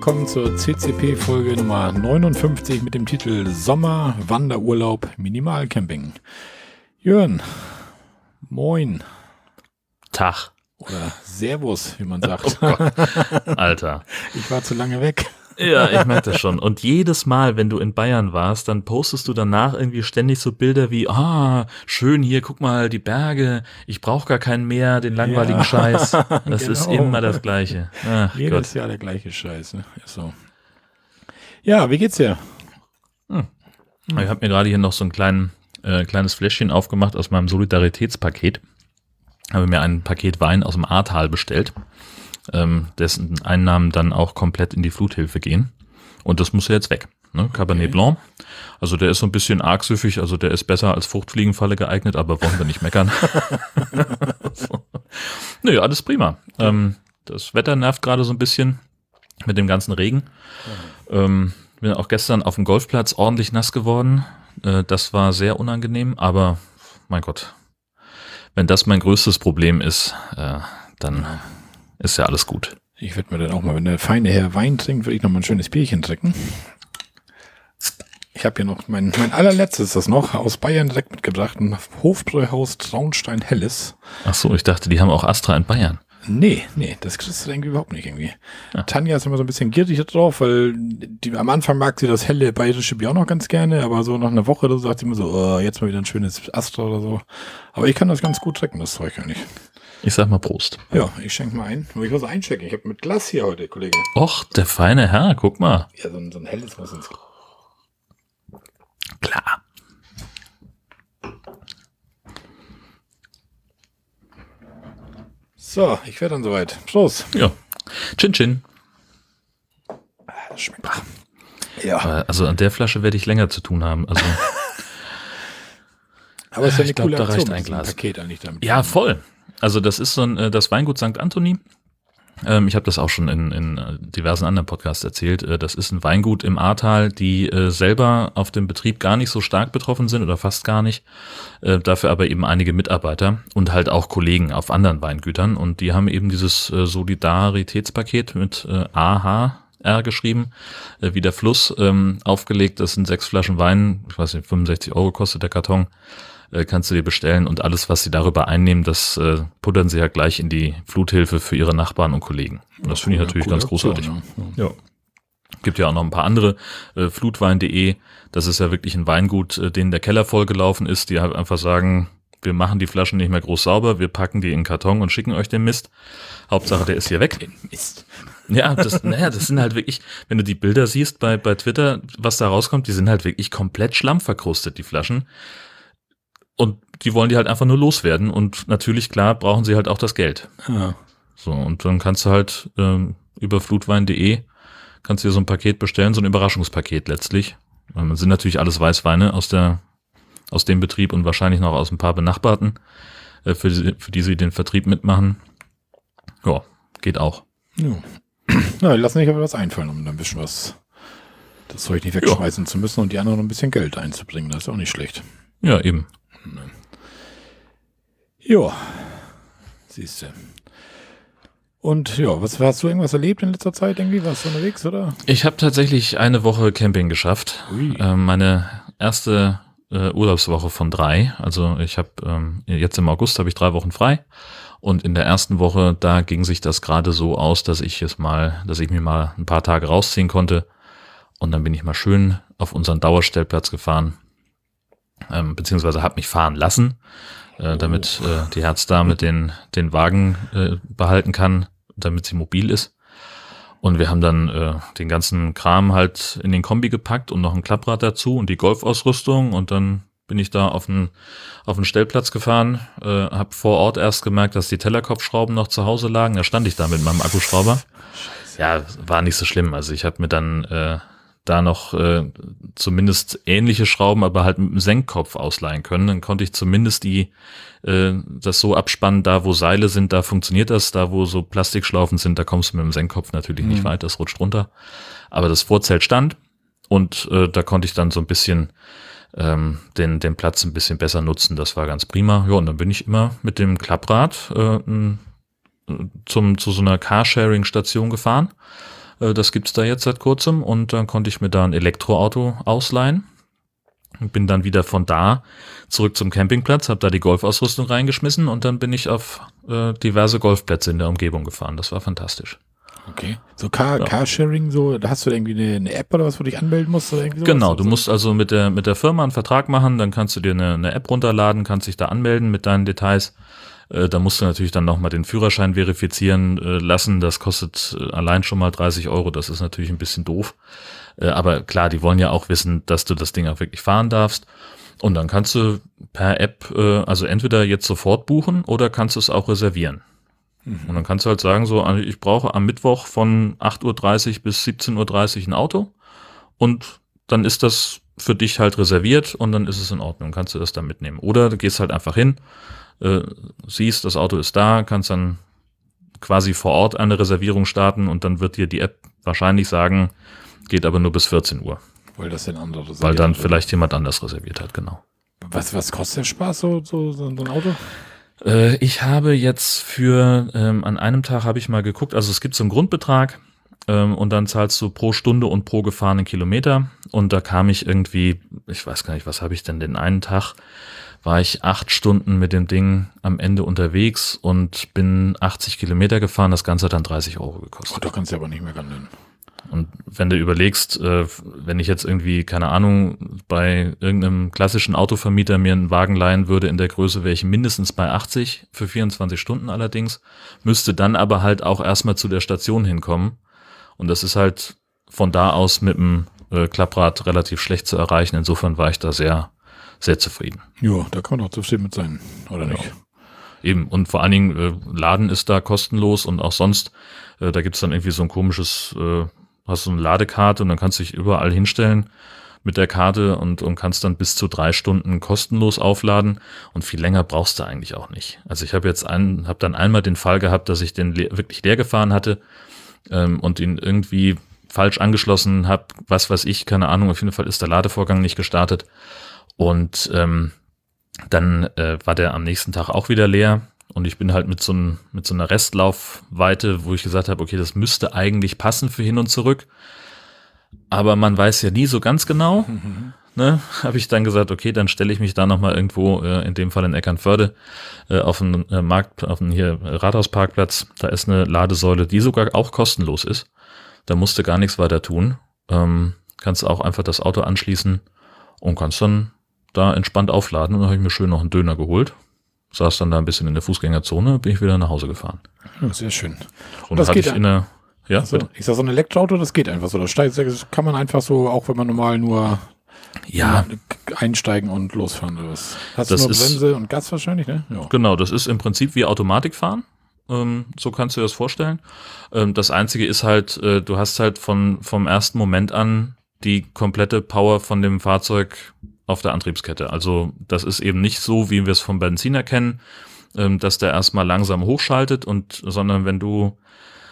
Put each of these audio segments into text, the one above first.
willkommen zur CCP-Folge Nummer 59 mit dem Titel Sommer, Wanderurlaub, Minimalcamping. Jörn, moin. Tag. Oder Servus, wie man sagt. Oh Alter. Ich war zu lange weg. Ja, ich merke das schon. Und jedes Mal, wenn du in Bayern warst, dann postest du danach irgendwie ständig so Bilder wie, ah, schön hier, guck mal, die Berge, ich brauche gar keinen mehr, den langweiligen ja, Scheiß. Das genau. ist immer das Gleiche. Ach, Jedes Gott. Jahr der gleiche Scheiß. Ne? so. Ja, wie geht's dir? Hm. Ich habe mir gerade hier noch so ein klein, äh, kleines Fläschchen aufgemacht aus meinem Solidaritätspaket. Habe mir ein Paket Wein aus dem Ahrtal bestellt ähm, dessen Einnahmen dann auch komplett in die Fluthilfe gehen. Und das muss ja jetzt weg. Ne? Cabernet okay. Blanc. Also der ist so ein bisschen argsüffig, also der ist besser als Fruchtfliegenfalle geeignet, aber wollen wir nicht meckern. so. Nö, alles prima. Ähm, das Wetter nervt gerade so ein bisschen mit dem ganzen Regen. Ähm, bin auch gestern auf dem Golfplatz ordentlich nass geworden. Äh, das war sehr unangenehm, aber mein Gott, wenn das mein größtes Problem ist, äh, dann ist ja alles gut. Ich werde mir dann auch mal, wenn der feine Herr Wein trinkt, würde ich noch mal ein schönes Bierchen trinken. Ich habe hier noch mein, mein allerletztes, das noch aus Bayern direkt mitgebracht, ein Hofbräuhaus Traunstein Helles. Ach so, ich dachte, die haben auch Astra in Bayern. Nee, nee, das kriegst du irgendwie überhaupt nicht irgendwie. Ja. Tanja ist immer so ein bisschen gierig drauf, weil die, am Anfang mag sie das helle bayerische Bier auch noch ganz gerne, aber so nach einer Woche oder so sagt sie immer so, oh, jetzt mal wieder ein schönes Astra oder so. Aber ich kann das ganz gut trinken, das Zeug eigentlich. Ich sag mal Prost. Ja, ich schenke mal ein. Ich muss einchecken. Ich habe mit Glas hier heute, Kollege. Och, der feine Herr, guck mal. Ja, so ein, so ein helles muss ins. Klar. So, ich werde dann soweit. Prost. Ja. Chin Chin. Ah, das schmeckt. Ach. Ja. Also an der Flasche werde ich länger zu tun haben. Also. Aber es ist ja eine ich glaub, coole da reicht ein Glas. Paket eigentlich damit. Ja, voll. Also das ist so ein, äh, das Weingut St. Anthony. Ähm, ich habe das auch schon in, in äh, diversen anderen Podcasts erzählt. Äh, das ist ein Weingut im Ahrtal, die selber auf dem Betrieb gar nicht so stark betroffen sind oder fast gar nicht. Dafür aber eben einige Mitarbeiter und halt auch Kollegen auf anderen Weingütern. Und die haben eben dieses Solidaritätspaket mit AHR geschrieben, wie der Fluss ähm, aufgelegt. Das sind sechs Flaschen Wein, ich weiß nicht, 65 Euro kostet der Karton äh, kannst du dir bestellen und alles, was sie darüber einnehmen, das äh, puttern sie ja gleich in die Fluthilfe für ihre Nachbarn und Kollegen. Und das finde ich natürlich ganz großartig. Option, ja. ja. Gibt ja auch noch ein paar andere, äh, flutwein.de, das ist ja wirklich ein Weingut, äh, denen der Keller vollgelaufen ist, die halt einfach sagen, wir machen die Flaschen nicht mehr groß sauber, wir packen die in den Karton und schicken euch den Mist. Hauptsache, der ist hier weg. Mist. Ja, das, naja, das sind halt wirklich, wenn du die Bilder siehst bei, bei Twitter, was da rauskommt, die sind halt wirklich komplett schlammverkrustet, die Flaschen. Und die wollen die halt einfach nur loswerden und natürlich, klar, brauchen sie halt auch das Geld. Ja. So, und dann kannst du halt ähm, über flutwein.de kannst du dir so ein Paket bestellen, so ein Überraschungspaket letztlich. Ähm, sind natürlich alles Weißweine aus der aus dem Betrieb und wahrscheinlich noch aus ein paar benachbarten, äh, für, die, für die sie den Vertrieb mitmachen. Ja, geht auch. Ja. Na, lass nicht aber was einfallen, um dann ein bisschen was das Zeug nicht wegschmeißen ja. zu müssen und die anderen noch ein bisschen Geld einzubringen. Das ist auch nicht schlecht. Ja, eben. Ja, siehst du. Und ja, was hast du irgendwas erlebt in letzter Zeit irgendwie? Warst du unterwegs, oder? Ich habe tatsächlich eine Woche Camping geschafft. Äh, meine erste äh, Urlaubswoche von drei. Also ich habe ähm, jetzt im August habe ich drei Wochen frei. Und in der ersten Woche, da ging sich das gerade so aus, dass ich es mal, dass ich mir mal ein paar Tage rausziehen konnte. Und dann bin ich mal schön auf unseren Dauerstellplatz gefahren ähm, beziehungsweise habe mich fahren lassen, äh, damit äh, die Herzdame den, den Wagen äh, behalten kann, damit sie mobil ist. Und wir haben dann äh, den ganzen Kram halt in den Kombi gepackt und noch ein Klapprad dazu und die Golfausrüstung und dann bin ich da auf den, auf den Stellplatz gefahren, äh, habe vor Ort erst gemerkt, dass die Tellerkopfschrauben noch zu Hause lagen. Da stand ich da mit meinem Akkuschrauber. Scheiße. Ja, war nicht so schlimm. Also ich habe mir dann äh, da noch äh, zumindest ähnliche Schrauben, aber halt mit einem Senkkopf ausleihen können. Dann konnte ich zumindest die äh, das so abspannen, da wo Seile sind, da funktioniert das, da wo so Plastikschlaufen sind, da kommst du mit dem Senkkopf natürlich mhm. nicht weit, das rutscht runter. Aber das Vorzelt stand und äh, da konnte ich dann so ein bisschen ähm, den, den Platz ein bisschen besser nutzen. Das war ganz prima. Ja, und dann bin ich immer mit dem Klapprad äh, zum, zu so einer Carsharing-Station gefahren Äh, das gibt's da jetzt seit kurzem und dann konnte ich mir da ein Elektroauto ausleihen. Bin dann wieder von da zurück zum Campingplatz, habe da die Golfausrüstung reingeschmissen und dann bin ich auf äh, diverse Golfplätze in der Umgebung gefahren. Das war fantastisch. Okay. So Car ja. Carsharing, so, da hast du irgendwie eine, eine, App oder was, wo du dich anmelden musst? Oder irgendwie genau, du musst also mit der, mit der Firma einen Vertrag machen, dann kannst du dir eine, eine App runterladen, kannst dich da anmelden mit deinen Details. Äh, da musst du natürlich dann nochmal den Führerschein verifizieren äh, lassen. Das kostet äh, allein schon mal 30 Euro. Das ist natürlich ein bisschen doof. Äh, aber klar, die wollen ja auch wissen, dass du das Ding auch wirklich fahren darfst. Und dann kannst du per App, also entweder jetzt sofort buchen oder kannst du es auch reservieren. Mhm. Und dann kannst du halt sagen, so, also ich brauche am Mittwoch von 8.30 Uhr bis 17.30 Uhr ein Auto und dann ist das für dich halt reserviert und dann ist es in Ordnung, kannst du das dann mitnehmen. Oder du gehst halt einfach hin, äh, siehst, das Auto ist da, kannst dann quasi vor Ort eine Reservierung starten und dann wird dir die App wahrscheinlich sagen, geht aber nur bis 14 Uhr. Weil das denn andere Weil dann vielleicht jemand anders reserviert hat, genau. Was, was kostet der Spaß, so, so, so ein Auto? Äh, ich habe jetzt für, ähm, an einem Tag habe ich mal geguckt, also es gibt so einen Grundbetrag ähm, und dann zahlst du pro Stunde und pro gefahrenen Kilometer und da kam ich irgendwie, ich weiß gar nicht, was habe ich denn den einen Tag, war ich acht Stunden mit dem Ding am Ende unterwegs und bin 80 Kilometer gefahren, das Ganze hat dann 30 Euro gekostet. Oh, da kannst du aber nicht mehr ran und wenn du überlegst, äh, wenn ich jetzt irgendwie, keine Ahnung, bei irgendeinem klassischen Autovermieter mir einen Wagen leihen würde in der Größe, wäre ich mindestens bei 80 für 24 Stunden allerdings, müsste dann aber halt auch erstmal zu der Station hinkommen. Und das ist halt von da aus mit dem äh, Klapprad relativ schlecht zu erreichen. Insofern war ich da sehr, sehr zufrieden. Ja, da kann man doch zufrieden mit sein, oder ja. nicht? Eben, und vor allen Dingen, äh, Laden ist da kostenlos und auch sonst, äh, da gibt's dann irgendwie so ein komisches äh, hast du eine Ladekarte und dann kannst du dich überall hinstellen mit der Karte und, und kannst dann bis zu drei Stunden kostenlos aufladen und viel länger brauchst du eigentlich auch nicht. Also ich habe jetzt einen, habe dann einmal den Fall gehabt, dass ich den le wirklich leer gefahren hatte ähm, und ihn irgendwie falsch angeschlossen habe, was weiß ich, keine Ahnung, auf jeden Fall ist der Ladevorgang nicht gestartet und ähm, dann äh, war der am nächsten Tag auch wieder leer und ich bin halt mit so, ein, mit so einer Restlaufweite, wo ich gesagt habe, okay, das müsste eigentlich passen für hin und zurück. Aber man weiß ja nie so ganz genau. Mhm. Ne, habe ich dann gesagt, okay, dann stelle ich mich da nochmal irgendwo, äh, in dem Fall in Eckernförde, äh, auf einen äh, Markt, auf einen hier Rathausparkplatz. Da ist eine Ladesäule, die sogar auch kostenlos ist. Da musst du gar nichts weiter tun. Ähm, kannst auch einfach das Auto anschließen und kannst dann da entspannt aufladen. Und dann habe ich mir schön noch einen Döner geholt saß dann da ein bisschen in der Fußgängerzone, bin ich wieder nach Hause gefahren. Sehr schön. Und, Und das geht ich in der, ja, also, ich sag so ein Elektroauto, das geht einfach so. Das, steigt, das kann man einfach so, auch wenn man normal nur ja. einsteigen und losfahren oder was. Hast das du nur Bremse und Gas wahrscheinlich, ne? Ja. Genau, das ist im Prinzip wie Automatikfahren. Ähm, so kannst du dir das vorstellen. Ähm, das einzige ist halt, äh, du hast halt von, vom ersten Moment an die komplette Power von dem Fahrzeug auf der Antriebskette. Also das ist eben nicht so, wie wir es vom Benziner kennen, ähm, dass der erstmal langsam hochschaltet und, sondern wenn du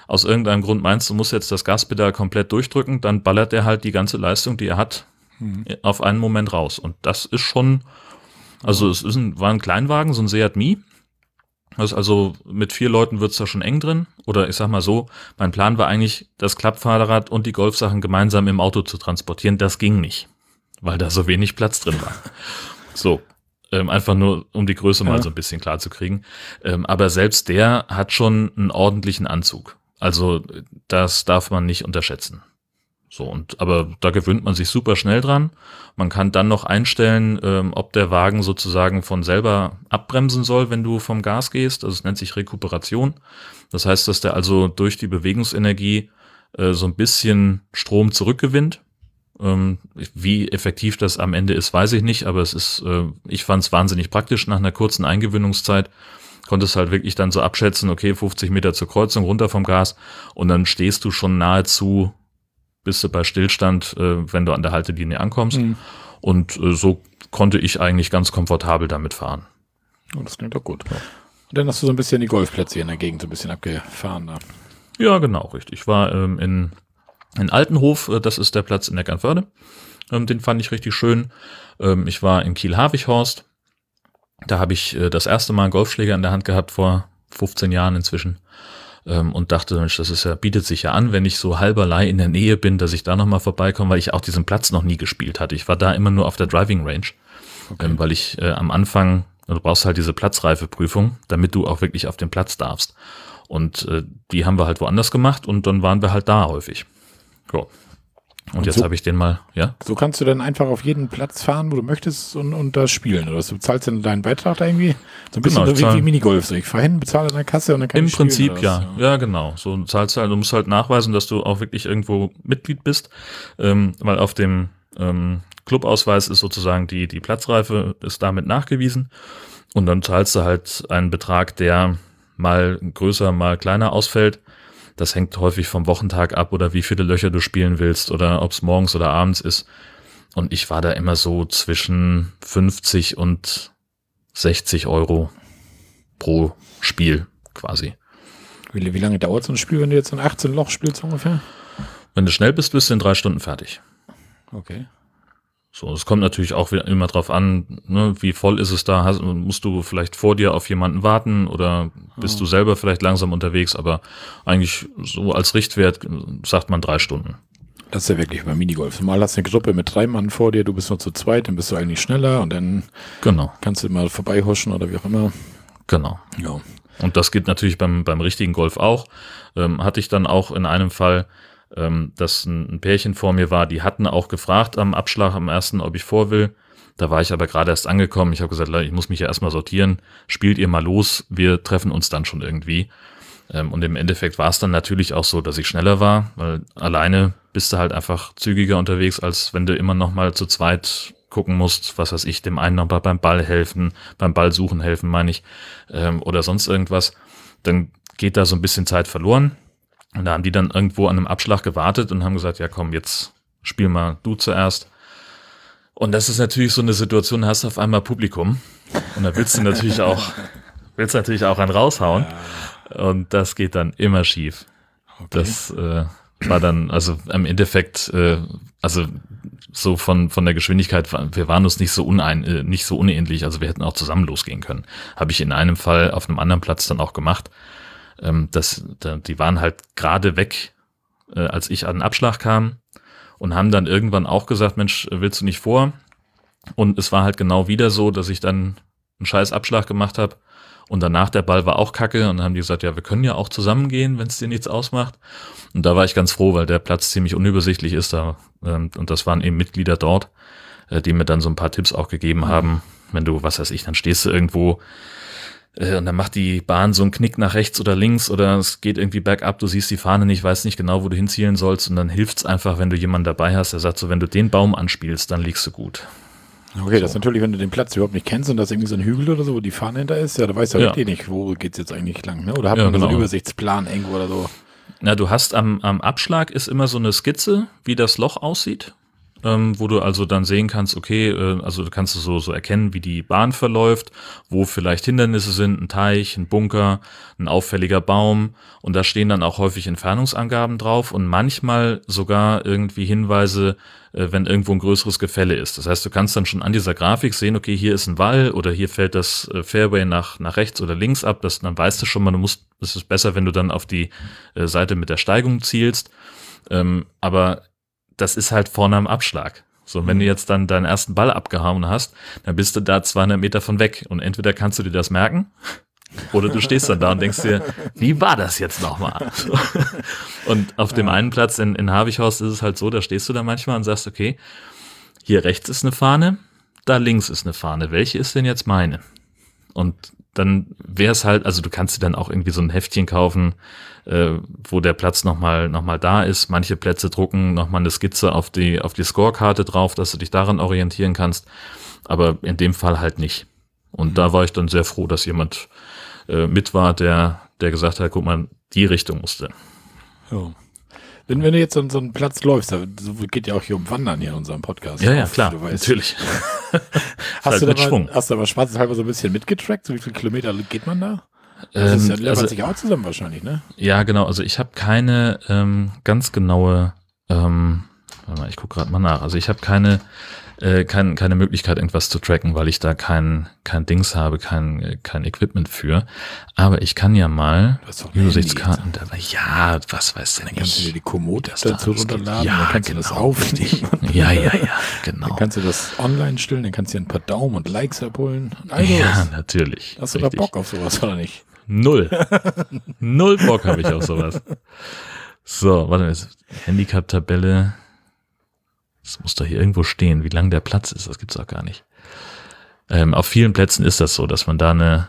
aus irgendeinem Grund meinst, du musst jetzt das Gaspedal komplett durchdrücken, dann ballert er halt die ganze Leistung, die er hat, mhm. auf einen Moment raus. Und das ist schon, also es ist ein, war ein Kleinwagen, so ein Seat Mi. Das also mit vier Leuten wird's da schon eng drin. Oder ich sag mal so, mein Plan war eigentlich, das Klappfahrrad und die Golfsachen gemeinsam im Auto zu transportieren. Das ging nicht weil da so wenig Platz drin war. So, ähm, einfach nur, um die Größe ja. mal so ein bisschen klar zu kriegen. Ähm, aber selbst der hat schon einen ordentlichen Anzug. Also das darf man nicht unterschätzen. So, und aber da gewöhnt man sich super schnell dran. Man kann dann noch einstellen, ähm, ob der Wagen sozusagen von selber abbremsen soll, wenn du vom Gas gehst. Also es nennt sich Rekuperation. Das heißt, dass der also durch die Bewegungsenergie äh, so ein bisschen Strom zurückgewinnt. Ähm, wie effektiv das am Ende ist, weiß ich nicht, aber es ist, äh, ich fand es wahnsinnig praktisch nach einer kurzen Eingewöhnungszeit. Konntest halt wirklich dann so abschätzen, okay, 50 Meter zur Kreuzung runter vom Gas und dann stehst du schon nahezu, bist du bei Stillstand, äh, wenn du an der Haltelinie ankommst. Mhm. Und äh, so konnte ich eigentlich ganz komfortabel damit fahren. Oh, das klingt doch gut. Ja. Und dann hast du so ein bisschen die Golfplätze hier in der Gegend so ein bisschen abgefahren. Da. Ja, genau, richtig. Ich war ähm, in in Altenhof, äh, das ist der Platz in Eckernförde. Ähm, den fand ich richtig schön. Ähm, ich war in Kiel-Havichhorst. Da habe ich äh, das erste Mal einen Golfschläger in der Hand gehabt, vor 15 Jahren inzwischen. ähm, und dachte, Mensch, das ist ja, bietet sich ja an, wenn ich so halberlei in der Nähe bin, dass ich da nochmal vorbeikomme, weil ich auch diesen Platz noch nie gespielt hatte. Ich war da immer nur auf der Driving Range, okay. weil ich äh, am Anfang, du brauchst halt diese Platzreifeprüfung, damit du auch wirklich auf den Platz darfst. Und äh, die haben wir halt woanders gemacht und dann waren wir halt da häufig. Ja. Und, und jetzt so, habe ich den mal, ja. So kannst du dann einfach auf jeden Platz fahren, wo du möchtest und, und das spielen. Oder du zahlst dann deinen Beitrag da irgendwie? So ein bisschen genau, wie, wie Minigolf. So, ich fahre hin, bezahle in der Kasse und dann kann Im ich Prinzip spielen, ja. ja. Ja, genau. So zahlst halt, du musst halt nachweisen, dass du auch wirklich irgendwo Mitglied bist. Ähm, weil auf dem ähm, Clubausweis ist sozusagen die, die Platzreife ist damit nachgewiesen. Und dann zahlst du halt einen Betrag, der mal größer, mal kleiner ausfällt. Das hängt häufig vom Wochentag ab oder wie viele Löcher du spielen willst oder ob es morgens oder abends ist. Und ich war da immer so zwischen 50 und 60 Euro pro Spiel quasi. Wie, wie lange dauert so ein Spiel, wenn du jetzt ein 18 Loch spielst ungefähr? Wenn du schnell bist, bist du in drei Stunden fertig. Okay. So, es kommt natürlich auch immer drauf an, ne, wie voll ist es da, hast, musst du vielleicht vor dir auf jemanden warten oder bist oh. du selber vielleicht langsam unterwegs, aber eigentlich so als Richtwert sagt man drei Stunden. Das ist ja wirklich beim Minigolf. Mal hast du eine Gruppe mit drei Mann vor dir, du bist nur zu zweit, dann bist du eigentlich schneller und dann genau. kannst du immer vorbeihuschen oder wie auch immer. Genau. Ja. Und das geht natürlich beim, beim richtigen Golf auch. Ähm, hatte ich dann auch in einem Fall, ähm, dass ein, ein Pärchen vor mir war, die hatten auch gefragt am Abschlag, am ersten, ob ich vor will. Da war ich aber gerade erst angekommen. Ich habe gesagt, ich muss mich ja erstmal sortieren. Spielt ihr mal los, wir treffen uns dann schon irgendwie. Ähm, und im Endeffekt war es dann natürlich auch so, dass ich schneller war, weil alleine bist du halt einfach zügiger unterwegs, als wenn du immer noch mal zu zweit gucken musst, was weiß ich, dem einen noch mal beim Ball helfen, beim Ball suchen helfen, meine ich, ähm, oder sonst irgendwas. Dann geht da so ein bisschen Zeit verloren. Und da haben die dann irgendwo an einem Abschlag gewartet und haben gesagt, ja komm, jetzt spiel mal du zuerst. Und das ist natürlich so eine Situation, hast du auf einmal Publikum. Und da willst du natürlich auch, willst natürlich auch einen raushauen. Und das geht dann immer schief. Okay. Das äh, war dann, also im Endeffekt, äh, also so von, von der Geschwindigkeit, wir waren uns nicht so unein, äh, nicht so unähnlich, also wir hätten auch zusammen losgehen können. Habe ich in einem Fall auf einem anderen Platz dann auch gemacht ähm, das, da, die waren halt gerade weg, äh, als ich an den Abschlag kam und haben dann irgendwann auch gesagt, Mensch, willst du nicht vor? Und es war halt genau wieder so, dass ich dann einen scheiß Abschlag gemacht habe und danach der Ball war auch kacke und dann haben die gesagt, ja, wir können ja auch zusammengehen, wenn es dir nichts ausmacht. Und da war ich ganz froh, weil der Platz ziemlich unübersichtlich ist da ähm, und das waren eben Mitglieder dort, äh, die mir dann so ein paar Tipps auch gegeben haben. Wenn du, was weiß ich, dann stehst du irgendwo und dann macht die Bahn so einen Knick nach rechts oder links oder es geht irgendwie bergab, du siehst die Fahne nicht, weißt nicht genau, wo du hinzielen sollst und dann hilft's einfach, wenn du jemanden dabei hast, der sagt so, wenn du den Baum anspielst, dann liegst du gut. Okay, so. das ist natürlich, wenn du den Platz überhaupt nicht kennst und das irgendwie so ein Hügel oder so, wo die Fahne hinter ist, ja, da weißt du ja. eh nicht, wo geht's jetzt eigentlich lang, ne? Oder hat ja, man genau. so einen Übersichtsplan irgendwo oder so? Na, du hast am, am Abschlag ist immer so eine Skizze, wie das Loch aussieht ähm, wo du also dann sehen kannst, okay, äh, also du kannst du so, so erkennen, wie die Bahn verläuft, wo vielleicht Hindernisse sind, ein Teich, ein Bunker, ein auffälliger Baum und da stehen dann auch häufig Entfernungsangaben drauf und manchmal sogar irgendwie Hinweise, äh, wenn irgendwo ein größeres Gefälle ist. Das heißt, du kannst dann schon an dieser Grafik sehen, okay, hier ist ein Wall oder hier fällt das äh, Fairway nach, nach rechts oder links ab, das, dann weißt du schon mal, du musst, es ist besser, wenn du dann auf die äh, Seite mit der Steigung zielst. Ähm, aber das ist halt vorne am Abschlag. So, wenn du mhm. jetzt dann deinen ersten Ball abgehauen hast, dann bist du da 200 Meter von weg. Und entweder kannst du dir das merken, oder du stehst dann da und denkst dir, wie war das jetzt nochmal? So. Und auf dem einen Platz in, in Havichhorst ist es halt so, da stehst du da manchmal und sagst, okay, hier rechts ist eine Fahne, da links ist eine Fahne. Welche ist denn jetzt meine? Und dann wäre es halt, also du kannst dir dann auch irgendwie so ein Heftchen kaufen, äh, wo der Platz nochmal noch mal da ist. Manche Plätze drucken nochmal eine Skizze auf die, auf die Scorekarte drauf, dass du dich daran orientieren kannst. Aber in dem Fall halt nicht. Und mhm. da war ich dann sehr froh, dass jemand äh, mit war, der, der gesagt hat, guck mal, die Richtung musste. Ja. Wenn, wenn du jetzt an so einen Platz läufst, da geht ja auch hier um Wandern hier in unserem Podcast. Ja, ja, klar, natürlich. hast, halt du da mal, hast du aber schwarzeshalber so ein bisschen mitgetrackt? So wie viele Kilometer geht man da? Das ähm, ist ja, lernt also, sich auch zusammen wahrscheinlich, ne? Ja, genau. Also ich habe keine ähm, ganz genaue, ähm, warte mal, ich gucke gerade mal nach. Also ich habe keine äh, kein, keine Möglichkeit, irgendwas zu tracken, weil ich da kein, kein Dings habe, kein, kein Equipment für. Aber ich kann ja mal Übersichtskarten. Ja, was weiß denn Dann kannst du dir die Komoot dazu runterladen, ja, dann kannst genau, du das aufnehmen. Ja, ja, ja, genau. Dann kannst du das online stellen, dann kannst du dir ein paar Daumen und Likes abholen. Also, ja, natürlich. Hast du da Bock auf sowas oder nicht? Null. Null Bock habe ich auf sowas. So, warte mal, Handicap-Tabelle. Das muss doch hier irgendwo stehen, wie lang der Platz ist. Das gibt's auch gar nicht. Ähm, auf vielen Plätzen ist das so, dass man da eine,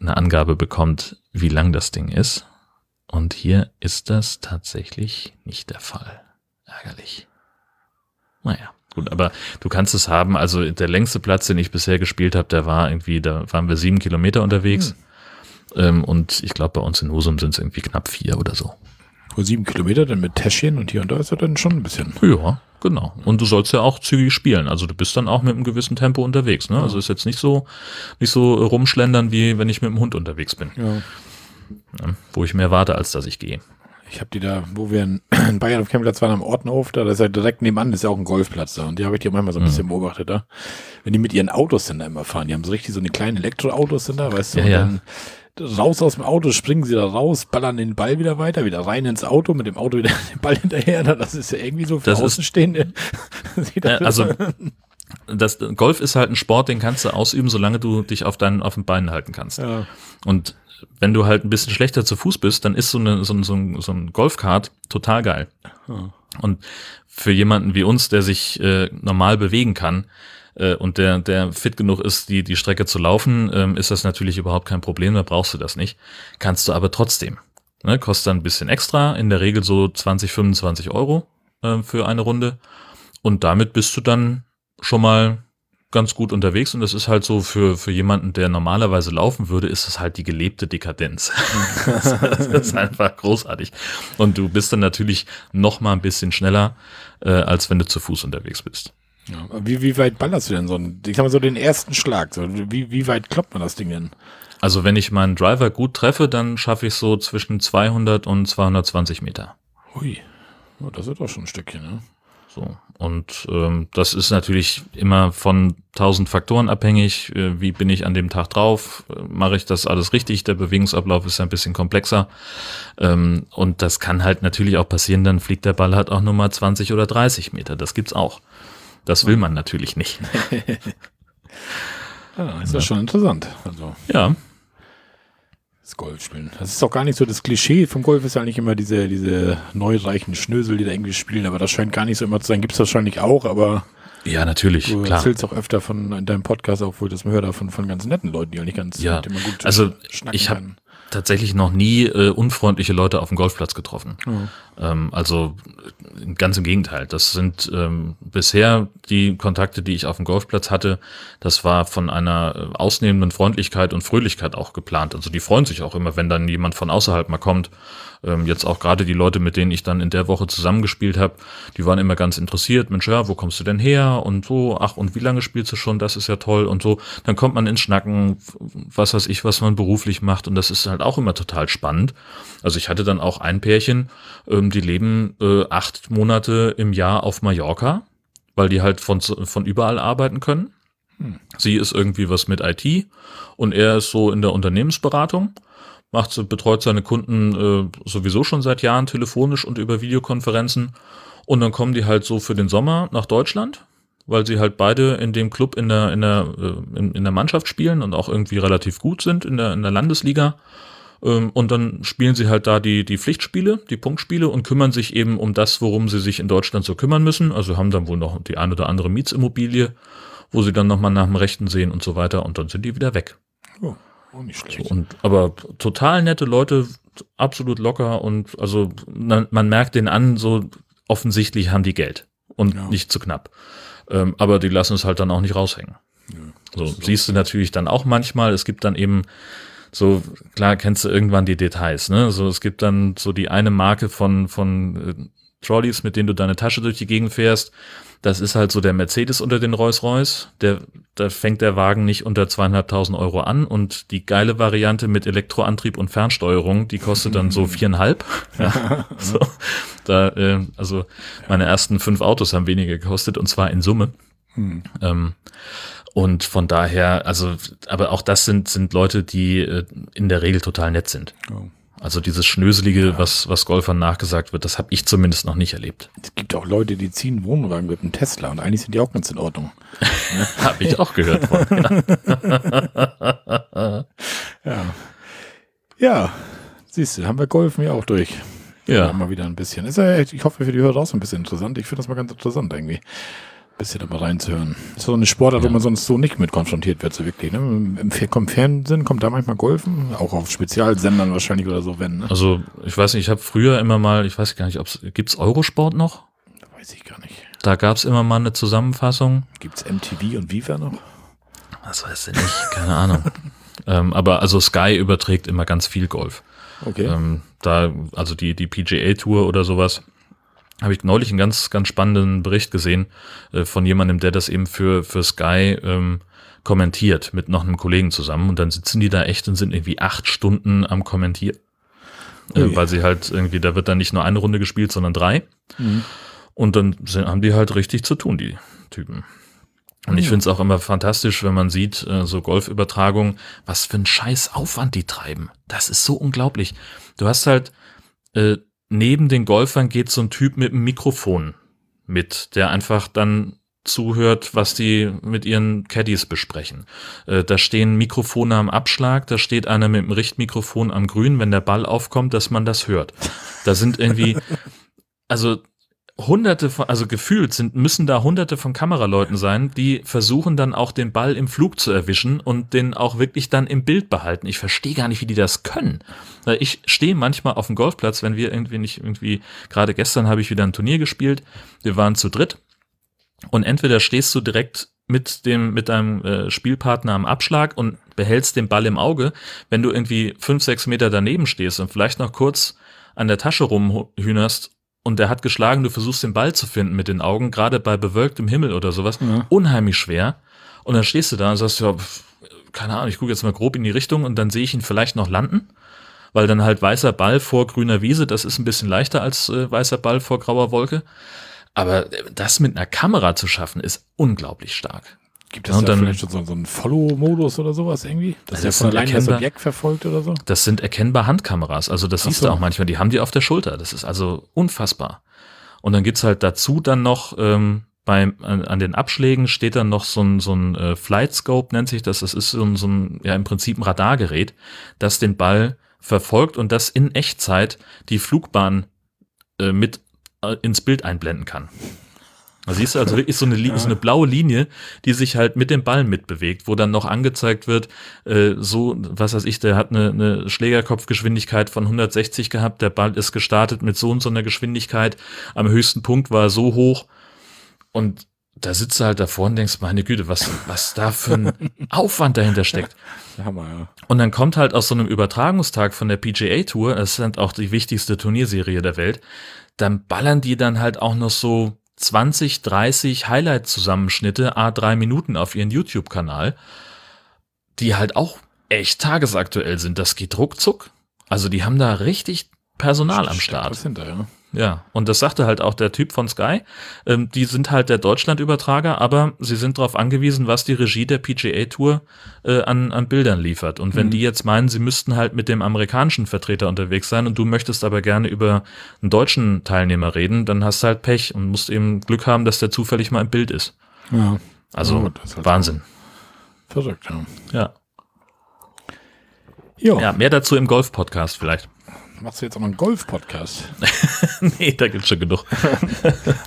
eine Angabe bekommt, wie lang das Ding ist. Und hier ist das tatsächlich nicht der Fall. Ärgerlich. Naja, gut, aber du kannst es haben. Also der längste Platz, den ich bisher gespielt habe, der war irgendwie, da waren wir sieben Kilometer unterwegs. Hm. Ähm, und ich glaube, bei uns in Husum sind es irgendwie knapp vier oder so. Nur sieben Kilometer, dann mit Täschchen und hier und da ist er dann schon ein bisschen. Ja, genau. Und du sollst ja auch zügig spielen. Also du bist dann auch mit einem gewissen Tempo unterwegs. Ne? Also ist jetzt nicht so, nicht so rumschlendern, wie wenn ich mit dem Hund unterwegs bin. Ja. Ja, wo ich mehr warte, als dass ich gehe. Ich habe die da, wo wir in, in Bayern auf Campingplatz waren, am Ortenhof, da ist ja direkt nebenan, ist ja auch ein Golfplatz da. Und die habe ich die manchmal so ein bisschen beobachtet da. Wenn die mit ihren Autos dann da immer fahren, die haben so richtig so eine kleine Elektroautos sind da, weißt du, Ja, und ja. dann raus aus dem Auto, springen sie da raus, ballern den Ball wieder weiter, wieder rein ins Auto, mit dem Auto wieder den Ball hinterher. Das ist ja irgendwie so für Das ist- Außenstehende. Ja, das also das Golf ist halt ein Sport, den kannst du ausüben, solange du dich auf deinen auf den Beinen halten kannst. ja. Und wenn du halt ein bisschen schlechter zu Fuß bist, dann ist so, eine, so, ein, so, ein, so ein Golfkart total geil. Ja. Und für jemanden wie uns, der sich äh, normal bewegen kann äh, und der, der fit genug ist, die, die Strecke zu laufen, ähm, ist das natürlich überhaupt kein Problem, da brauchst du das nicht. Kannst du aber trotzdem. Ne, kostet dann ein bisschen extra, in der Regel so 20, 25 Euro äh, für eine Runde. Und damit bist du dann schon mal ganz gut unterwegs und das ist halt so für, für jemanden, der normalerweise laufen würde, ist es halt die gelebte Dekadenz. das ist einfach großartig. Und du bist dann natürlich noch mal ein bisschen schneller, äh, als wenn du zu Fuß unterwegs bist. Ja, wie, wie weit ballerst du denn so einen, ich sag mal so den ersten Schlag? So, wie, wie weit kloppt man das Ding denn? Also wenn ich meinen Driver gut treffe, dann schaffe ich so zwischen 200 und 220 Meter. Hui. Oh, das ist doch schon ein Stückchen, ne? So. Und ähm, das ist natürlich immer von tausend Faktoren abhängig. Äh, wie bin ich an dem Tag drauf? Äh, Mache ich das alles richtig? Der Bewegungsablauf ist ja ein bisschen komplexer. Ähm, und das kann halt natürlich auch passieren, dann fliegt der Ball halt auch nur mal 20 oder 30 Meter. Das gibt's auch. Das will man natürlich nicht. Ja, ist ja schon interessant. Also, Ja, das Golf spielen. Das ist doch gar nicht so das Klischee vom Golf ist ja eigentlich immer diese, diese neureichen Schnösel, die da irgendwie spielen, aber das scheint gar nicht so immer zu sein. Gibt's wahrscheinlich auch, aber ja, natürlich, du klar. erzählst auch öfter von in deinem Podcast, auch wo ich das mal höre, davon von ganz netten Leuten, die eigentlich ganz Ja, mit man gut also ich hab- kann. Tatsächlich noch nie äh, unfreundliche Leute auf dem Golfplatz getroffen. Ja. Ähm, also ganz im Gegenteil. Das sind ähm, bisher die Kontakte, die ich auf dem Golfplatz hatte. Das war von einer äh, ausnehmenden Freundlichkeit und Fröhlichkeit auch geplant. Also die freuen sich auch immer, wenn dann jemand von außerhalb mal kommt. Ähm, jetzt auch gerade die Leute, mit denen ich dann in der Woche zusammengespielt habe, die waren immer ganz interessiert. Mensch, ja, wo kommst du denn her? Und so, ach, und wie lange spielst du schon? Das ist ja toll und so. Dann kommt man ins Schnacken, was weiß ich, was man beruflich macht. Und das ist halt auch immer total spannend. Also ich hatte dann auch ein Pärchen, ähm, die leben äh, acht Monate im Jahr auf Mallorca, weil die halt von, von überall arbeiten können. Sie ist irgendwie was mit IT und er ist so in der Unternehmensberatung, macht, betreut seine Kunden äh, sowieso schon seit Jahren telefonisch und über Videokonferenzen. Und dann kommen die halt so für den Sommer nach Deutschland, weil sie halt beide in dem Club in der, in der, äh, in, in der Mannschaft spielen und auch irgendwie relativ gut sind in der, in der Landesliga. Ähm, Und dann spielen sie halt da die, die Pflichtspiele, die Punktspiele und kümmern sich eben um das, worum sie sich in Deutschland so kümmern müssen. Also haben dann wohl noch die ein oder andere Mietsimmobilie, wo sie dann nochmal nach dem Rechten sehen und so weiter und dann sind die wieder weg. Oh, auch nicht schlecht. Und, aber total nette Leute, absolut locker und also man, man merkt den an, so offensichtlich haben die Geld und Ja. nicht zu knapp. Ähm, aber die lassen es halt dann auch nicht raushängen. So, siehst du natürlich dann auch manchmal, es gibt dann eben so, klar kennst du irgendwann die Details, ne? So, es gibt dann so die eine Marke von, von äh, Trolleys, mit denen du deine Tasche durch die Gegend fährst. Das ist halt so der Mercedes unter den Rolls-Royce. Der, da fängt der Wagen nicht unter zweieinhalbtausend Euro an und die geile Variante mit Elektroantrieb und Fernsteuerung, die kostet dann so viereinhalb. Ja, so, da, äh, also meine ersten fünf Autos haben weniger gekostet und zwar in Summe. Hm. Ähm, und von daher, also, aber auch das sind, sind Leute, die äh, in der Regel total nett sind. Oh. Also dieses Schnöselige, ja. was, was Golfern nachgesagt wird, das habe ich zumindest noch nicht erlebt. Es gibt auch Leute, die ziehen Wohnwagen mit einem Tesla und eigentlich sind die auch ganz in Ordnung. habe ich auch gehört von. ja. Ja, siehst du, haben wir Golfen ja auch durch. Ja. Mal wieder ein bisschen. Ist ja, ich hoffe für die Hörer auch so ein bisschen interessant. Ich finde das mal ganz interessant irgendwie bisschen da mal reinzuhören. Das ist so eine Sportart, ja. wo man sonst so nicht mit konfrontiert wird, so wirklich. Ne? Im, Im Fernsehen kommt da manchmal Golfen, auch auf Spezialsendern wahrscheinlich oder so, wenn. Ne? Also, ich weiß nicht, ich habe früher immer mal, ich weiß gar nicht, ob es, Eurosport noch? Weiß ich gar nicht. Da gab's immer mal eine Zusammenfassung. Gibt's MTV und Viva noch? Das weiß ich nicht, keine Ahnung. ähm, aber also Sky überträgt immer ganz viel Golf. Okay. Ähm, da, also die, die PGA Tour oder sowas habe ich neulich einen ganz, ganz spannenden Bericht gesehen äh, von jemandem, der das eben für, für Sky ähm, kommentiert mit noch einem Kollegen zusammen und dann sitzen die da echt und sind irgendwie acht Stunden am Kommentieren. Äh, weil sie halt irgendwie, da wird dann nicht nur eine Runde gespielt, sondern drei. Mhm. Und dann sind, haben die halt richtig zu tun, die Typen. Und ich finde es auch immer fantastisch, wenn man sieht, äh, so Golfübertragung, was für ein scheiß Aufwand die treiben. Das ist so unglaublich. Du hast halt äh, neben den Golfern geht so ein Typ mit einem Mikrofon mit, der einfach dann zuhört, was die mit ihren Caddies besprechen. Äh, da stehen Mikrofone am Abschlag, da steht einer mit dem Richtmikrofon am Grün, wenn der Ball aufkommt, dass man das hört. Da sind irgendwie, also hunderte von, also gefühlt sind, müssen da hunderte von Kameraleuten sein, die versuchen dann auch den Ball im Flug zu erwischen und den auch wirklich dann im Bild behalten. Ich verstehe gar nicht, wie die das können. Ich stehe manchmal auf dem Golfplatz, wenn wir irgendwie nicht irgendwie, gerade gestern habe ich wieder ein Turnier gespielt, wir waren zu dritt und entweder stehst du direkt mit dem, mit deinem äh, Spielpartner am Abschlag und behältst den Ball im Auge, wenn du irgendwie fünf, sechs Meter daneben stehst und vielleicht noch kurz an der Tasche rumhühnerst und der hat geschlagen, du versuchst den Ball zu finden mit den Augen, gerade bei bewölktem Himmel oder sowas, ja. unheimlich schwer. Und dann stehst du da und sagst, ja, keine Ahnung, ich gucke jetzt mal grob in die Richtung und dann sehe ich ihn vielleicht noch landen, weil dann halt weißer Ball vor grüner Wiese, das ist ein bisschen leichter als äh, weißer Ball vor grauer Wolke. Aber äh, das mit einer Kamera zu schaffen, ist unglaublich stark. Gibt es ja, da dann, vielleicht schon so, so einen Follow-Modus oder sowas irgendwie? Dass also der von allein das Objekt verfolgt oder so? Das sind erkennbar Handkameras. Also das Ach siehst so. du auch manchmal. Die haben die auf der Schulter. Das ist also unfassbar. Und dann gibt's halt dazu dann noch ähm, beim, an, an den Abschlägen steht dann noch so ein, so ein äh, Flight Scope, nennt sich das. Das ist so ein, so ein, ja im Prinzip ein Radargerät, das den Ball verfolgt und das in Echtzeit die Flugbahn äh, mit äh, ins Bild einblenden kann. Da siehst du also wirklich so eine, ja. so eine blaue Linie, die sich halt mit dem Ball mitbewegt, wo dann noch angezeigt wird, äh, so, was weiß ich, der hat eine, eine Schlägerkopfgeschwindigkeit von 160 gehabt, der Ball ist gestartet mit so und so einer Geschwindigkeit, am höchsten Punkt war er so hoch und da sitzt du halt davor und denkst, meine Güte, was, was da für ein Aufwand dahinter steckt. Hammer, ja. Und dann kommt halt aus so einem Übertragungstag von der PGA Tour, das ist halt auch die wichtigste Turnierserie der Welt, dann ballern die dann halt auch noch so 20, 30 Highlight-Zusammenschnitte, a drei Minuten auf ihren YouTube-Kanal, die halt auch echt tagesaktuell sind. Das geht ruckzuck. Also die haben da richtig Personal am Start. Hinter, ja. Ja, und das sagte halt auch der Typ von Sky. Ähm, die sind halt der Deutschland-Übertrager, aber sie sind darauf angewiesen, was die Regie der PGA Tour äh, an, an Bildern liefert. Und wenn mhm. die jetzt meinen, sie müssten halt mit dem amerikanischen Vertreter unterwegs sein und du möchtest aber gerne über einen deutschen Teilnehmer reden, dann hast du halt Pech und musst eben Glück haben, dass der zufällig mal im Bild ist. Ja. Also ja, halt Wahnsinn. Verrückt, ja. Ja. Jo. Ja, mehr dazu im Golf-Podcast vielleicht. Machst du jetzt auch noch einen Golf-Podcast? nee, da gibt's schon genug.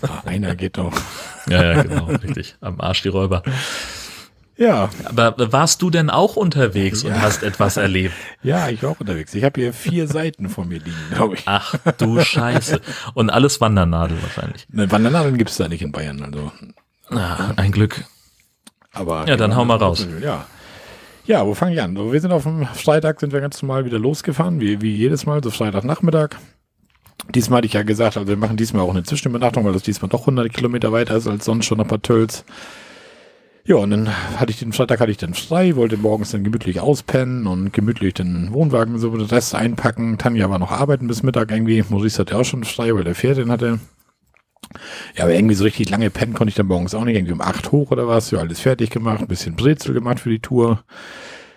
ah, einer geht doch. ja, ja, genau, richtig. Am Arsch die Räuber. Ja. Aber warst du denn auch unterwegs ja. und hast etwas erlebt? Ja, ich war auch unterwegs. Ich habe hier vier Seiten vor mir liegen, glaube ich. Ach du Scheiße. Und alles Wandernadel wahrscheinlich. Ne, Wandernadeln gibt's da nicht in Bayern, also. Ah, ein Glück. Aber ja, dann hau mal raus. Ja. Ja, wo fange ich an? Wir sind auf dem Freitag, sind wir ganz normal wieder losgefahren, wie, wie jedes Mal, so Freitagnachmittag. Diesmal hatte ich ja gesagt, also wir machen diesmal auch eine Zwischenübernachtung, weil das diesmal doch 100 Kilometer weiter ist als sonst schon ein paar Tölz. Ja, und dann hatte ich den Freitag hatte ich dann frei, wollte morgens dann gemütlich auspennen und gemütlich den Wohnwagen so den Rest einpacken. Tanja war noch arbeiten bis Mittag irgendwie. Maurice hatte auch schon frei, weil der Pferd den hatte. Ja, aber irgendwie so richtig lange pennen konnte ich dann morgens auch nicht. Irgendwie um acht hoch oder was. Ja, alles fertig gemacht, ein bisschen Brezel gemacht für die Tour.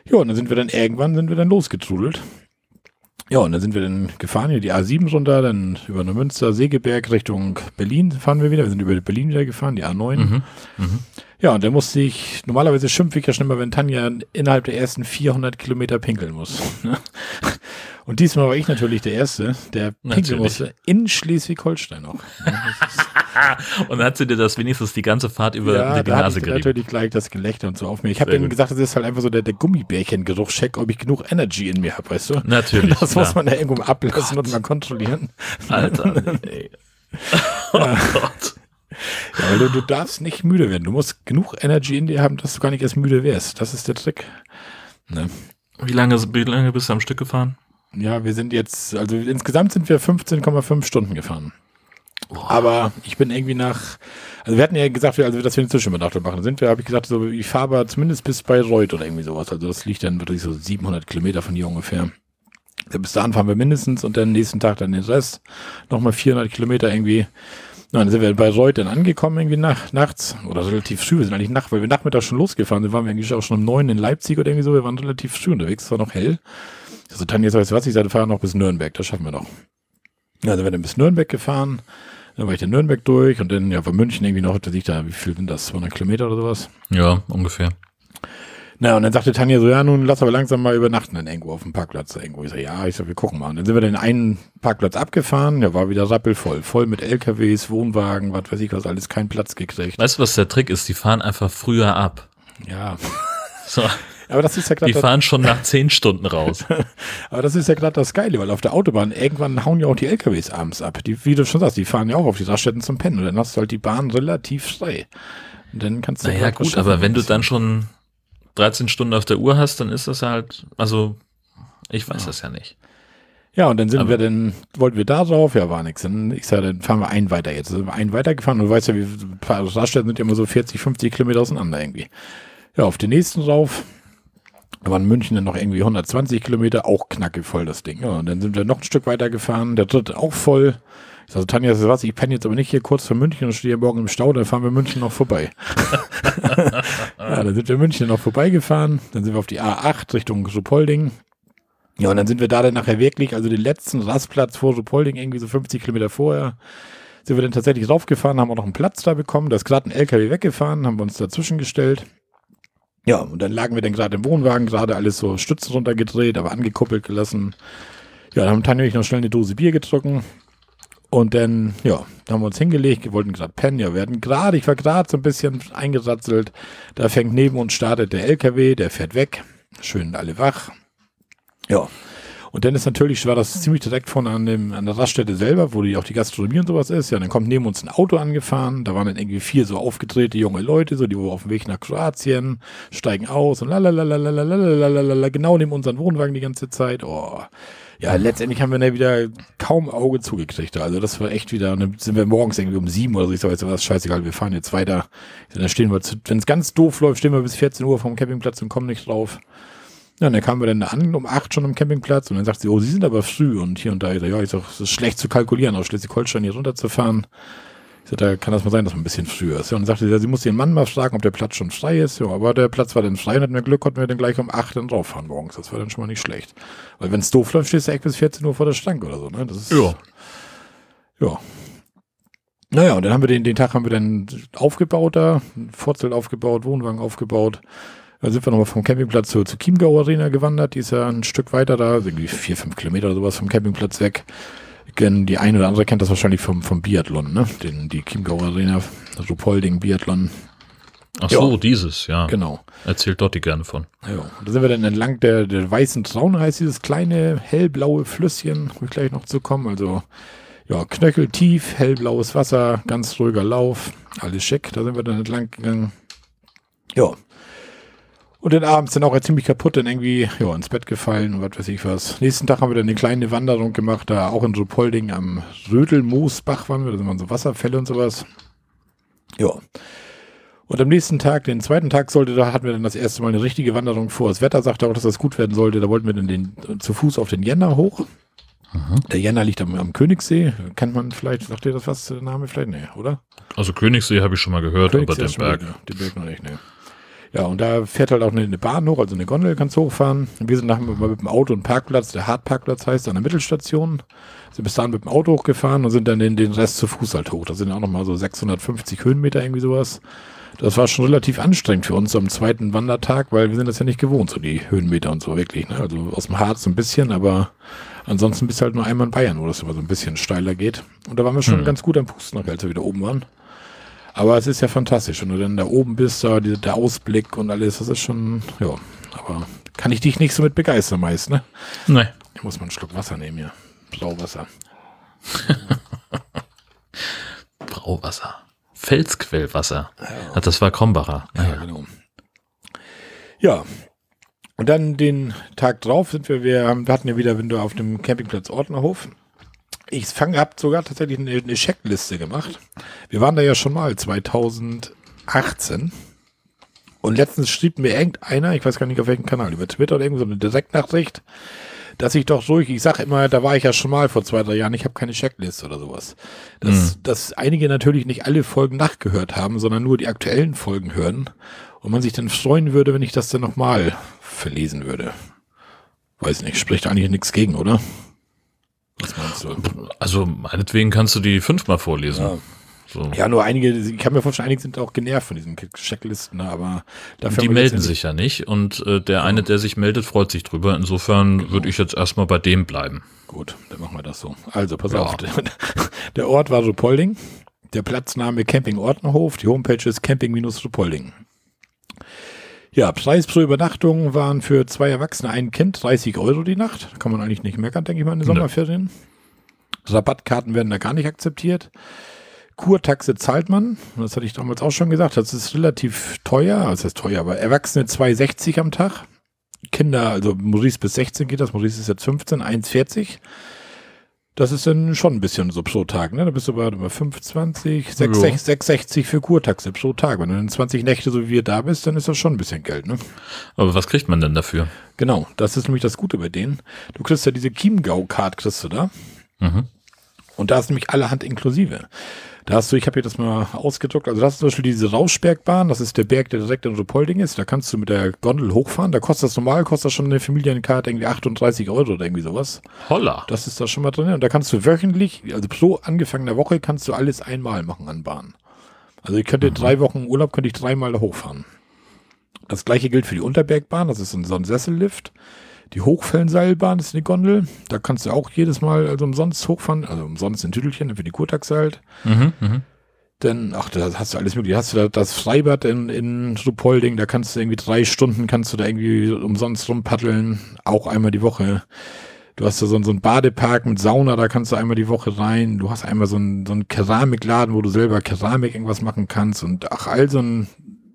Ja, und dann sind wir dann irgendwann sind wir dann losgetrudelt. Ja, und dann sind wir dann gefahren, hier die A7 runter, dann über Neumünster, Segeberg Richtung Berlin fahren wir wieder. Wir sind über Berlin wieder gefahren, die A9. Mhm, mh. Ja, und dann musste ich, normalerweise schimpfe ich ja schon mal, wenn Tanja innerhalb der ersten 400 Kilometer pinkeln muss. Und diesmal war ich natürlich der Erste, der pinkeln musste in Schleswig-Holstein noch. und dann hat sie dir das wenigstens die ganze Fahrt über ja, die Nase gerieben. natürlich gleich das Gelächter und so auf mir. Ich habe denen gesagt, das ist halt einfach so der, der Gummibärchen-Geruchscheck, ob ich genug Energy in mir habe, weißt du? Natürlich. Das muss man ja irgendwo ablassen Gott. und mal kontrollieren. Alter. Ey. oh ja. Gott. Ja, weil du, du darfst nicht müde werden. Du musst genug Energy in dir haben, dass du gar nicht erst müde wärst. Das ist der Trick. Ne? Wie lange, wie lange bist du am Stück gefahren? Ja, wir sind jetzt, also insgesamt sind wir 15,5 Stunden gefahren. Aber ich bin irgendwie nach, also wir hatten ja gesagt, also dass wir eine Zwischenübernachtung machen, sind wir, habe ich gesagt, so ich fahre zumindest bis Bayreuth oder irgendwie sowas. Also das liegt dann wirklich so 700 Kilometer von hier ungefähr. Bis dahin fahren wir mindestens und dann nächsten Tag dann den Rest. Nochmal 400 Kilometer irgendwie. Na, dann sind wir bei Bayreuth dann angekommen irgendwie nach, nachts oder relativ früh. Wir sind eigentlich nachts, weil wir nachmittags schon losgefahren sind, waren wir eigentlich auch schon um neun in Leipzig oder irgendwie so. Wir waren relativ früh unterwegs, es war noch hell. Also Tanja sagt, was, ich sage, fahren noch bis Nürnberg, das schaffen wir noch. Ja, dann sind wir bis Nürnberg gefahren. Dann war ich in Nürnberg durch und dann ja von München irgendwie noch, da ich da, wie viel sind das, 200 Kilometer oder sowas? Ja, ungefähr. Na, und dann sagte Tanja so, ja, nun lass aber langsam mal übernachten dann irgendwo auf dem Parkplatz irgendwo. Ich sag, ja, ich sag, wir gucken mal. Und dann sind wir dann einen Parkplatz abgefahren, der war wieder rappelvoll, voll mit LKWs, Wohnwagen, was weiß ich was, alles kein Platz gekriegt. Weißt du, was der Trick ist? Die fahren einfach früher ab. Ja. so. Aber das ist ja gerade. Die fahren schon nach zehn Stunden raus. aber das ist ja gerade das Geile, weil auf der Autobahn irgendwann hauen ja auch die LKWs abends ab. Die, wie du schon sagst, die fahren ja auch auf die Raststätten zum Pennen. Und dann hast du halt die Bahn relativ frei. Und dann kannst du. Naja, gut, aber wenn du dann schon 13 Stunden auf der Uhr hast, dann ist das halt, also, ich weiß ja. das ja nicht. Ja, und dann sind aber wir dann, wollten wir da drauf, ja, war nix. Dann, ich sage, dann fahren wir einen weiter jetzt. Sind wir einen weiter gefahren und du weißt ja, wie Raststätten sind ja immer so 40, 50 Kilometer auseinander irgendwie. Ja, auf den nächsten drauf, da waren München dann noch irgendwie 120 Kilometer, auch knackevoll das Ding. Ja, und dann sind wir noch ein Stück weiter gefahren, der dritte auch voll. Ich sage, Tanja, das ist was, ich penne jetzt aber nicht hier kurz vor München und stehe morgen im Stau, dann fahren wir München noch vorbei. ja, dann sind wir München noch vorbeigefahren, dann sind wir auf die A8 Richtung Ruhpolding. Ja, und dann sind wir da dann nachher wirklich, also den letzten Rastplatz vor Ruhpolding, irgendwie so 50 Kilometer vorher, sind wir dann tatsächlich raufgefahren, haben auch noch einen Platz da bekommen. Da ist gerade ein LKW weggefahren, haben wir uns dazwischen gestellt. Ja, und dann lagen wir dann gerade im Wohnwagen, gerade alles so Stützen runtergedreht, aber angekuppelt gelassen. Ja, dann haben Tanja und ich noch schnell eine Dose Bier getrunken. Und dann, ja, da haben wir uns hingelegt, wir wollten gerade pennen, ja, wir hatten gerade, ich war gerade so ein bisschen eingesatzelt, da fängt neben uns, startet der LKW, der fährt weg, schön alle wach. Ja, und dann ist natürlich, war das ziemlich direkt vorne an, dem, an der Raststätte selber, wo die auch die Gastronomie und sowas ist. Ja, dann kommt neben uns ein Auto angefahren. Da waren dann irgendwie vier so aufgedrehte junge Leute, so die waren auf dem Weg nach Kroatien, steigen aus und lalalalalalalalalala, genau neben unseren Wohnwagen die ganze Zeit. Oh. Ja, letztendlich haben wir dann wieder kaum Auge zugekriegt. Also das war echt wieder, dann sind wir morgens irgendwie um sieben oder so. Ich sag, weißt was, scheißegal, wir fahren jetzt weiter. Dann stehen wir, wenn es ganz doof läuft, stehen wir bis 14 Uhr vom Campingplatz und kommen nicht drauf. Ja, und dann kamen wir dann an um acht schon am Campingplatz und dann sagt sie, oh, Sie sind aber früh und hier und da. Ich sag, ja, ich sag, es ist schlecht zu kalkulieren, aus Schleswig-Holstein hier runterzufahren. Ich sag, da kann das mal sein, dass man ein bisschen früher ist. Ja, und dann sagte sie, ja, sie muss ihren Mann mal fragen, ob der Platz schon frei ist. Ja, aber der Platz war dann frei und hatten wir Glück, konnten wir dann gleich um acht dann drauffahren morgens. Das war dann schon mal nicht schlecht. Weil wenn es doof läuft, stehst du echt bis 14 Uhr vor der Stank oder so, ne? Das ist, ja. Ja. Naja, und dann haben wir den, den Tag haben wir dann aufgebaut da, Vorzelt aufgebaut, Wohnwagen aufgebaut. Da sind wir nochmal vom Campingplatz zur, zur Chiemgau Arena gewandert. Die ist ja ein Stück weiter da, irgendwie vier, fünf Kilometer oder sowas vom Campingplatz weg. Die eine oder andere kennt das wahrscheinlich vom, vom Biathlon, ne? Den, die Chiemgau Arena, Rupolding Biathlon. Ach so, ja. dieses, ja. Genau. Erzählt dort die gerne von. Ja, da sind wir dann entlang der, der weißen Traune, heißt dieses kleine hellblaue Flüsschen, wo ich gleich noch zu kommen. Also, ja, knöcheltief, hellblaues Wasser, ganz ruhiger Lauf, alles schick. Da sind wir dann entlang gegangen. Ja, und dann abends dann auch ziemlich kaputt, dann irgendwie ja, ins Bett gefallen und was weiß ich was. Nächsten Tag haben wir dann eine kleine Wanderung gemacht, da auch in Ruhpolding am Rödelmoosbach waren wir, da sind wir so Wasserfälle und sowas. Ja. Und am nächsten Tag, den zweiten Tag sollte, da hatten wir dann das erste Mal eine richtige Wanderung vor. Das Wetter sagte auch, dass das gut werden sollte. Da wollten wir dann den, zu Fuß auf den Jänner hoch. Mhm. Der Jänner liegt am, am, Königssee. Kennt man vielleicht, sagt ihr das was, der Name vielleicht? Nee, oder? Also Königssee habe ich schon mal gehört, aber den Berg. Den Berg noch nicht, nee. Ja, und da fährt halt auch eine, eine Bahn hoch, also eine Gondel kannst du hochfahren. Wir sind nachher mit dem Auto und Parkplatz, der Hartparkplatz heißt, an der Mittelstation. Sind bis dahin mit dem Auto hochgefahren und sind dann den, den Rest zu Fuß halt hoch. Das sind auch nochmal so 650 Höhenmeter, irgendwie sowas. Das war schon relativ anstrengend für uns am zweiten Wandertag, weil wir sind das ja nicht gewohnt, so die Höhenmeter und so wirklich. Ne? Also aus dem Harz ein bisschen, aber ansonsten bist du halt nur einmal in Bayern, wo das immer so ein bisschen steiler geht. Und da waren wir schon hm. ganz gut am Pusten, als wir wieder oben waren. Aber es ist ja fantastisch, wenn du dann da oben bist, da der Ausblick und alles, das ist schon, ja, aber kann ich dich nicht so mit begeistern meist, ne? Nee. Ich muss mal einen Schluck Wasser nehmen hier. Brauwasser. Brauwasser. Felsquellwasser. Ja. Ach, das war Krombacher. Ja, ja, genau. Ja. Und dann den Tag drauf sind wir, wir, wir hatten ja wieder, wenn du auf dem Campingplatz Ordnerhof, ich fange, habe sogar tatsächlich eine, eine Checkliste gemacht. Wir waren da ja schon mal 2018. Und letztens schrieb mir irgendeiner, ich weiß gar nicht auf welchem Kanal, über Twitter oder irgendwo so eine Direktnachricht, dass ich doch ruhig, ich sage immer, da war ich ja schon mal vor zwei, drei Jahren, ich habe keine Checkliste oder sowas. Dass, mhm. dass einige natürlich nicht alle Folgen nachgehört haben, sondern nur die aktuellen Folgen hören. Und man sich dann freuen würde, wenn ich das dann nochmal verlesen würde. Weiß nicht, spricht eigentlich nichts gegen, oder? Was meinst du? Also meinetwegen kannst du die fünfmal vorlesen. Ja. So. Ja, nur einige, ich kann mir vorstellen, einige sind auch genervt von diesen Checklisten, ne, aber dafür. Die melden sich ja nicht und äh, der eine, der sich meldet, freut sich drüber. Insofern genau. würde ich jetzt erstmal bei dem bleiben. Gut, dann machen wir das so. Also, pass ja. auf. Der Ort war Rupolding, der Platzname Camping Ordnerhof, die Homepage ist camping-rupolding. Ja, Preis pro Übernachtung waren für zwei Erwachsene, ein Kind 30 Euro die Nacht. Kann man eigentlich nicht meckern, denke ich mal, in den Sommerferien. Rabattkarten werden da gar nicht akzeptiert. Kurtaxe zahlt man, das hatte ich damals auch schon gesagt, das ist relativ teuer, das heißt teuer, aber Erwachsene 2,60 am Tag. Kinder, also Maurice bis 16 geht das, Maurice ist jetzt 15, 1,40. Das ist dann schon ein bisschen so pro Tag, ne? Da bist du bei, bei 25, 6,60 für Kurtaxe pro Tag. Wenn du dann 20 Nächte so wie wir da bist, dann ist das schon ein bisschen Geld, ne? Aber was kriegt man denn dafür? Genau, das ist nämlich das Gute bei denen. Du kriegst ja diese Chiemgau-Card, kriegst du da. Mhm. Und da ist nämlich allerhand inklusive. Da hast du, ich habe hier das mal ausgedruckt, also das ist zum Beispiel diese Rauschbergbahn, das ist der Berg, der direkt in Rupolding ist, da kannst du mit der Gondel hochfahren, da kostet das normal, kostet das schon eine Familienkarte irgendwie 38 Euro oder irgendwie sowas. Holla. Das ist da schon mal drin und da kannst du wöchentlich, also pro angefangener Woche kannst du alles einmal machen an Bahn. Also ich könnte mhm. drei Wochen Urlaub, könnte ich dreimal hochfahren. Das gleiche gilt für die Unterbergbahn, das ist so ein Sessellift. Die Hochfellenseilbahn ist eine Gondel. Da kannst du auch jedes Mal also umsonst hochfahren. Also umsonst in Tüdelchen für die Kurtaxe halt. Mhm, mh. Denn, ach, da hast du alles mögliche. Hast du da das Freibad in, in Rupolding, da kannst du irgendwie drei Stunden, kannst du da irgendwie umsonst rumpaddeln. Auch einmal die Woche. Du hast da so, so einen Badepark mit Sauna, da kannst du einmal die Woche rein. Du hast einmal so einen, so einen Keramikladen, wo du selber Keramik irgendwas machen kannst. Und ach, all so ein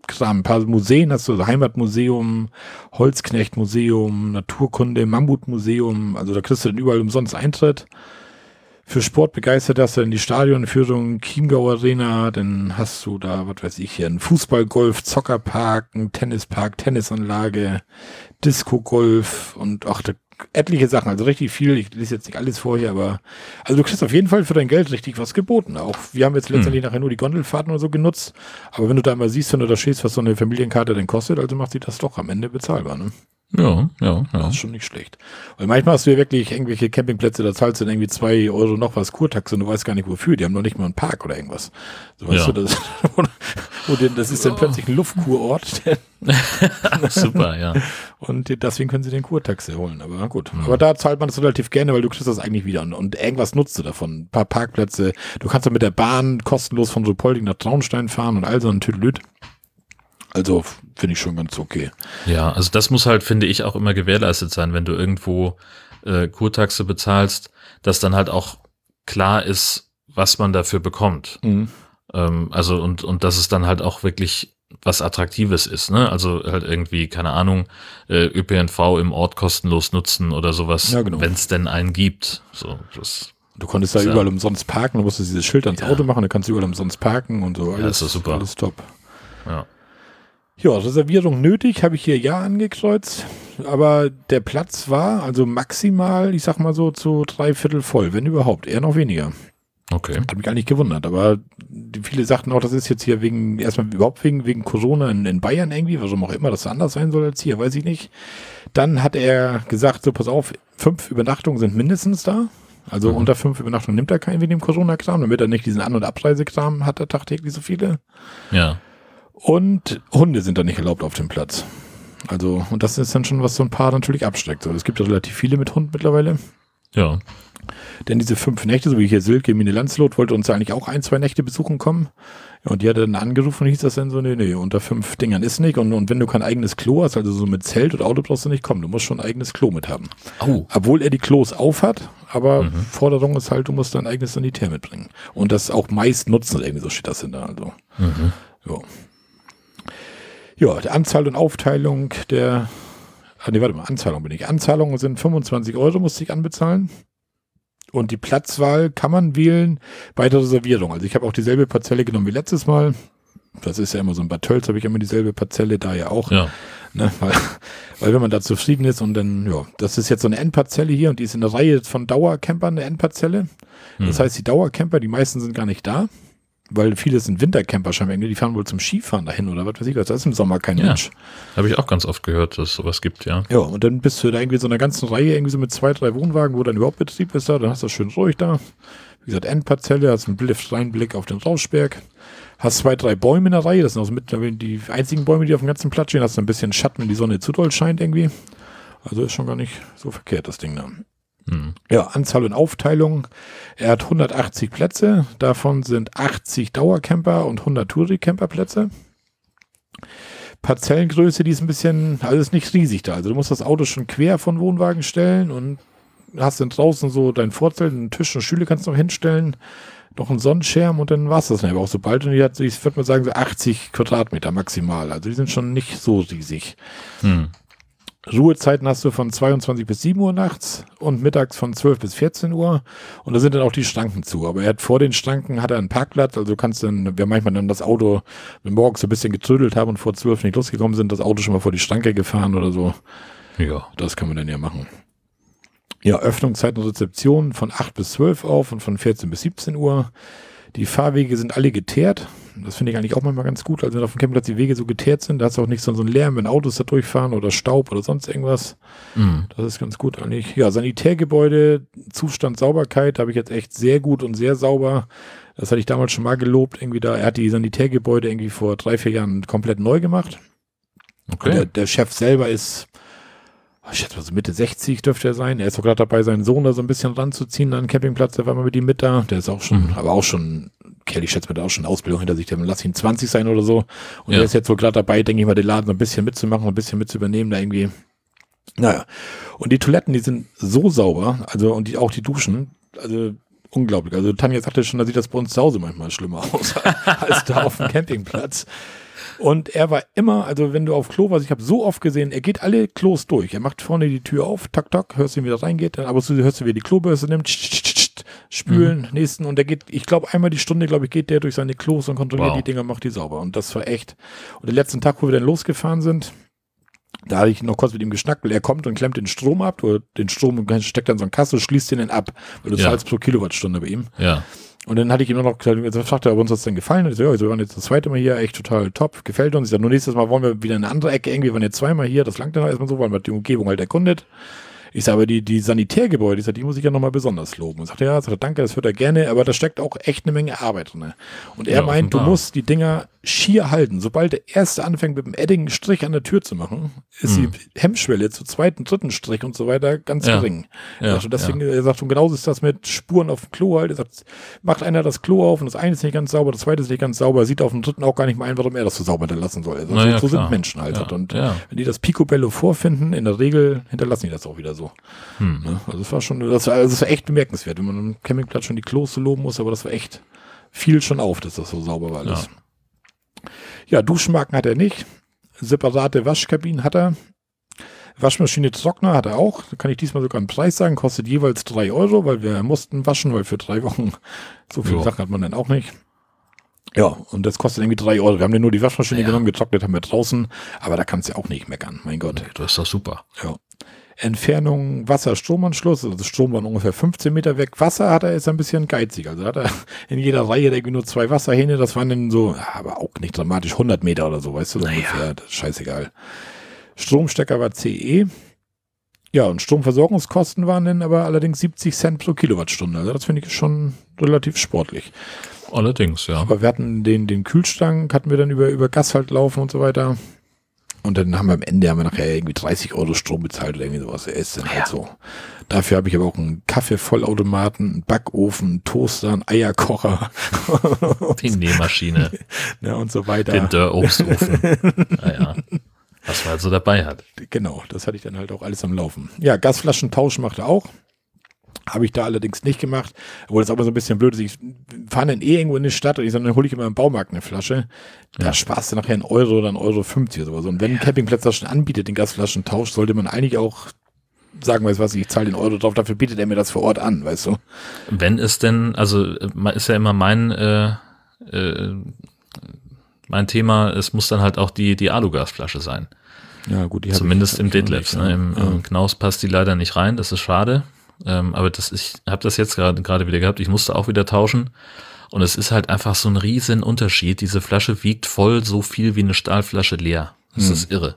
Kram. Ein paar Museen hast du, Heimatmuseum, Holzknechtmuseum, Naturkunde, Mammutmuseum. Also da kriegst du dann überall umsonst Eintritt. Für Sport begeistert hast du dann die Stadionführung, Chiemgau Arena, dann hast du da, was weiß ich hier, einen Fußballgolf, Zockerpark, einen Tennispark, Tennisanlage, Disco-Golf und auch da etliche Sachen, also richtig viel. Ich lese jetzt nicht alles vorher, aber also du kriegst auf jeden Fall für dein Geld richtig was geboten. Auch wir haben jetzt letztendlich hm. nachher nur die Gondelfahrten oder so genutzt, aber wenn du da mal siehst, wenn du da stehst, was so eine Familienkarte denn kostet, also macht sie das doch am Ende bezahlbar, ne? Ja, ja, ja. Das ist schon nicht schlecht. Weil manchmal hast du ja wirklich irgendwelche Campingplätze, da zahlst du dann irgendwie zwei Euro noch was Kurtaxe und du weißt gar nicht wofür. Die haben noch nicht mal einen Park oder irgendwas. So weißt ja. du, das, und das ist dann plötzlich ein Luftkurort. Super, ja. Und deswegen können sie den Kurtaxe holen. Aber gut. Ja. Aber da zahlt man das relativ gerne, weil du kriegst das eigentlich wieder. Und irgendwas nutzt du davon. Ein paar Parkplätze. Du kannst doch mit der Bahn kostenlos von Rupolding nach Traunstein fahren und all so ein Tüdelüt. Also finde ich schon ganz okay. Ja, also das muss halt, finde ich, auch immer gewährleistet sein, wenn du irgendwo äh, Kurtaxe bezahlst, dass dann halt auch klar ist, was man dafür bekommt. Mhm. Ähm, also und, und dass es dann halt auch wirklich was Attraktives ist, ne? Also halt irgendwie, keine Ahnung, äh, ÖPNV im Ort kostenlos nutzen oder sowas, ja, genau. wenn es denn einen gibt. So, das Du konntest da überall umsonst parken, du musstest dieses Schild ans ja. Auto machen, dann kannst du überall umsonst parken und so. Alles, ja, ist super. Alles top. Ja. Ja, Reservierung nötig, habe ich hier ja angekreuzt, aber der Platz war also maximal, ich sag mal so, zu drei Viertel voll, wenn überhaupt, eher noch weniger. Okay. Hat mich nicht gewundert, aber viele sagten auch, das ist jetzt hier wegen, erstmal überhaupt wegen, wegen Corona in, in Bayern irgendwie, warum auch immer das anders sein soll als hier, weiß ich nicht. Dann hat er gesagt, so pass auf, fünf Übernachtungen sind mindestens da. Also mhm. unter fünf Übernachtungen nimmt er keinen wegen dem Corona-Kram, damit er nicht diesen An- und Abreisekram hat, er tagtäglich so viele. Ja. Und Hunde sind da nicht erlaubt auf dem Platz. Also, und das ist dann schon, was so ein Paar natürlich absteckt. So, es gibt ja relativ viele mit Hund mittlerweile. Ja. Denn diese fünf Nächte, so wie hier Silke, Mine Landslot, wollte uns eigentlich auch ein, zwei Nächte besuchen kommen. Und die hat dann angerufen und hieß das dann so, nee, nee, unter fünf Dingern ist nicht. Und, und wenn du kein eigenes Klo hast, also so mit Zelt oder Auto brauchst du nicht kommen. Du musst schon ein eigenes Klo mit haben. Oh. Obwohl er die Klos auf hat, aber mhm. Forderung ist halt, du musst dein eigenes Sanitär mitbringen. Und das auch meist nutzen, irgendwie so steht das hinter. Also. Mhm. Ja. Ja, die Anzahl und Aufteilung der, nee, warte mal, Anzahlung bin ich. Anzahlungen sind 25 Euro, musste ich anbezahlen. Und die Platzwahl kann man wählen bei der Reservierung. Also ich habe auch dieselbe Parzelle genommen wie letztes Mal. Das ist ja immer so ein Bad Tölz, habe ich immer dieselbe Parzelle, da ja auch. Ja. Ne, weil, weil wenn man da zufrieden ist und dann, ja, das ist jetzt so eine Endparzelle hier und die ist in der Reihe von Dauercampern eine Endparzelle. Das hm. heißt, die Dauercamper, die meisten sind gar nicht da weil viele sind Wintercamper scheinbar, die fahren wohl zum Skifahren dahin oder was weiß ich was. Da ist im Sommer kein ja, Mensch. Habe ich auch ganz oft gehört, dass es sowas gibt, ja. Ja, und dann bist du da irgendwie so einer ganzen Reihe, irgendwie so mit zwei, drei Wohnwagen, wo dann überhaupt Betrieb ist da, dann hast du das schön ruhig da. Wie gesagt, Endparzelle, hast einen freien Blick auf den Rauschberg. Hast zwei, drei Bäume in der Reihe, das sind auch mittlerweile die einzigen Bäume, die auf dem ganzen Platz stehen. Hast du ein bisschen Schatten, wenn die Sonne zu doll scheint irgendwie. Also ist schon gar nicht so verkehrt, das Ding da. Hm. Ja, Anzahl und Aufteilung. Er hat 180 Plätze, davon sind 80 Dauercamper und 100 Touri-Camper-Plätze. Parzellengröße, die ist ein bisschen, also ist nicht riesig da. Also du musst das Auto schon quer von Wohnwagen stellen und hast dann draußen so dein Vorzelt, einen Tisch und Stühle kannst du noch hinstellen, noch einen Sonnenschirm und dann war es das nicht. Aber auch sobald, und die hat, ich würde mal sagen, so 80 Quadratmeter maximal. Also die sind schon nicht so riesig. Hm. Ruhezeiten hast du von 22 bis 7 Uhr nachts und mittags von 12 bis 14 Uhr. Und da sind dann auch die Schranken zu. Aber er hat vor den Schranken hat er einen Parkplatz. Also du kannst dann, wir manchmal dann das Auto, wenn morgens so ein bisschen getrödelt haben und vor 12 nicht losgekommen sind, das Auto schon mal vor die Schranke gefahren oder so. Ja. Das kann man dann ja machen. Ja, Öffnungszeiten und Rezeption von 8 bis 12 auf und von 14 bis 17 Uhr. Die Fahrwege sind alle geteert. Das finde ich eigentlich auch manchmal ganz gut. Also wenn auf dem Campingplatz die Wege so geteert sind, da hast du auch nicht so einen Lärm, wenn Autos da durchfahren oder Staub oder sonst irgendwas. Mhm. Das ist ganz gut eigentlich. Ja, Sanitärgebäude, Zustand, Sauberkeit, da habe ich jetzt echt sehr gut und sehr sauber. Das hatte ich damals schon mal gelobt. Irgendwie da, er hat die Sanitärgebäude irgendwie vor drei, vier Jahren komplett neu gemacht. Okay. Der, der Chef selber ist ich schätze mal so Mitte 60 dürfte er sein. Er ist auch gerade dabei, seinen Sohn da so ein bisschen ranzuziehen an den Campingplatz. Der war mal mit ihm mit da. Der ist auch schon, mhm. aber auch schon, Kelly schätzt mir da auch schon Ausbildung hinter sich. Der lass ihn 20 sein oder so. Und ja. er ist jetzt wohl gerade dabei, denke ich mal, den Laden so ein bisschen mitzumachen, ein bisschen mitzuübernehmen, da irgendwie. Naja. Und die Toiletten, die sind so sauber, also, und die, auch die Duschen, also, unglaublich. Also, Tanja sagte schon, da sieht das bei uns zu Hause manchmal schlimmer aus, als da auf dem Campingplatz. Und er war immer, also wenn du auf Klo warst, ich habe so oft gesehen, er geht alle Klos durch. Er macht vorne die Tür auf, tak, tak, hörst du, wie er reingeht, dann aber so hörst du, wie er die Klobürste nimmt, spülen, mhm. nächsten und er geht, ich glaube, einmal die Stunde, glaube ich, geht der durch seine Klos und kontrolliert wow. die Dinger, macht die sauber. Und das war echt. Und den letzten Tag, wo wir dann losgefahren sind, da hatte ich noch kurz mit ihm geschnackt, weil er kommt und klemmt den Strom ab, oder den Strom steckt dann so ein Kasse, schließt den dann ab, weil du ja. zahlst pro Kilowattstunde bei ihm. Ja. Und dann hatte ich ihm noch gesagt, also fragte er, ob uns das denn gefallen hat. Ich so, ja, wir waren jetzt das zweite Mal hier, echt total top, gefällt uns. Ich sag, nur nächstes Mal wollen wir wieder in eine andere Ecke, irgendwie waren jetzt zweimal hier, das langt dann erstmal so, weil man die Umgebung halt erkundet. Ich sage aber, die, die Sanitärgebäude, ich sag, die muss ich ja nochmal besonders loben. Und sagte, ja, sagt, danke, das hört er gerne, aber da steckt auch echt eine Menge Arbeit drin. Und er ja, meint, du musst die Dinger schier halten. Sobald der erste anfängt, mit dem Edding Strich an der Tür zu machen, ist hm. die Hemmschwelle zum zweiten, dritten Strich und so weiter ganz ja. gering. Ja, also deswegen, ja. er sagt, und genauso ist das mit Spuren auf dem Klo halt. Er sagt, macht einer das Klo auf und das eine ist nicht ganz sauber, das zweite ist nicht ganz sauber, er sieht auf dem dritten auch gar nicht mehr ein, warum er das so sauber hinterlassen soll. Also, so, so sind Menschen halt. Und wenn die das Picobello vorfinden, in der Regel hinterlassen die das auch wieder so. Hm. Ne? Also das war schon, das war, also das war echt bemerkenswert, wenn man am Campingplatz schon die Klos so loben muss, aber das war echt viel schon auf, dass das so sauber war alles. Ja, ja Duschmarken hat er nicht. Separate Waschkabinen hat er. Waschmaschine Trockner hat er auch. Da kann ich diesmal sogar einen Preis sagen. Kostet jeweils drei Euro, weil wir mussten waschen, weil für drei Wochen so viele Sachen hat man dann auch nicht. Ja, und das kostet irgendwie drei Euro. Wir haben ja nur die Waschmaschine ja. genommen, getrocknet haben wir draußen, aber da kannst du ja auch nicht meckern, mein Gott. Nee, das ist doch super. Ja. Entfernung Wasser-Stromanschluss, also das Strom war ungefähr 15 Meter weg. Wasser hat er jetzt ein bisschen geizig. Also hat er in jeder Reihe irgendwie nur zwei Wasserhähne, das waren dann so, aber auch nicht dramatisch, 100 Meter oder so, weißt du, so naja. ungefähr, ist scheißegal. Stromstecker war CE. Ja, und Stromversorgungskosten waren dann aber allerdings 70 Cent pro Kilowattstunde. Also das finde ich schon relativ sportlich. Allerdings, ja. Aber wir hatten den, den Kühlschrank, hatten wir dann über, über Gas halt laufen und so weiter. Und dann haben wir am Ende haben wir nachher irgendwie 30 Euro Strom bezahlt oder irgendwie sowas. Er ist dann halt so. Dafür habe ich aber auch einen Kaffeevollautomaten, einen Backofen, einen Toaster, einen Eierkocher. Die Nähmaschine. ja, und so weiter. Den Dörrobstofen. naja. Was man halt so dabei hat. Genau, das hatte ich dann halt auch alles am Laufen. Ja, Gasflaschentausch macht er auch. Habe ich da allerdings nicht gemacht, obwohl das auch mal so ein bisschen blöd ist. Ich fahre dann eh irgendwo in die Stadt und ich sage, dann hole ich immer im Baumarkt eine Flasche. Da ja. sparst du nachher einen Euro oder einen Euro 50 oder so. Und wenn ein Campingplatz das schon anbietet, den Gasflaschentausch, sollte man eigentlich auch sagen, weißt du was, ich zahle den Euro drauf, dafür bietet er mir das vor Ort an, weißt du. Wenn es denn, also ist ja immer mein, äh, äh, mein Thema, es muss dann halt auch die, die Alugasflasche sein. Ja, gut, die Zumindest ich, im Detlefs. Ne? Im, ja. im Knaus passt die leider nicht rein, das ist schade. Ähm, aber das, ich habe das jetzt gerade gerade wieder gehabt. Ich musste auch wieder tauschen. Und es ist halt einfach so ein riesen Unterschied. Diese Flasche wiegt voll so viel wie eine Stahlflasche leer. Das hm. ist irre.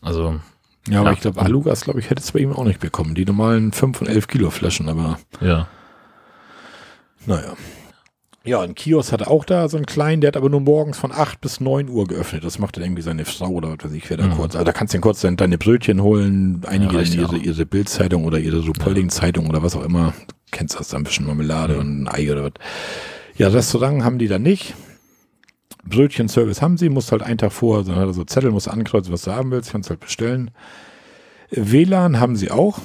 Also. Ja, aber ja. ich glaube, Alugas, glaube ich, hätte es bei ihm auch nicht bekommen. Die normalen 5 und 11 Kilo Flaschen, aber. Ja. Naja. Ja, ein Kiosk hat er auch da, so einen kleinen, der hat aber nur morgens von 8 bis 9 Uhr geöffnet. Das macht dann irgendwie seine Frau oder was weiß ich, wer da mhm. kurz. Also da kannst du dann kurz deine Brötchen holen, einige ja, ihre, ihre Bildzeitung oder ihre Rupolding-Zeitung oder was auch immer. Du kennst das, da ein bisschen Marmelade mhm. und ein Ei oder was. Ja, Restaurant haben die da nicht. Brötchen-Service haben sie, musst halt einen Tag vor, dann hat er so Zettel, musst ankreuzen, was du haben willst, kannst halt bestellen. WLAN haben sie auch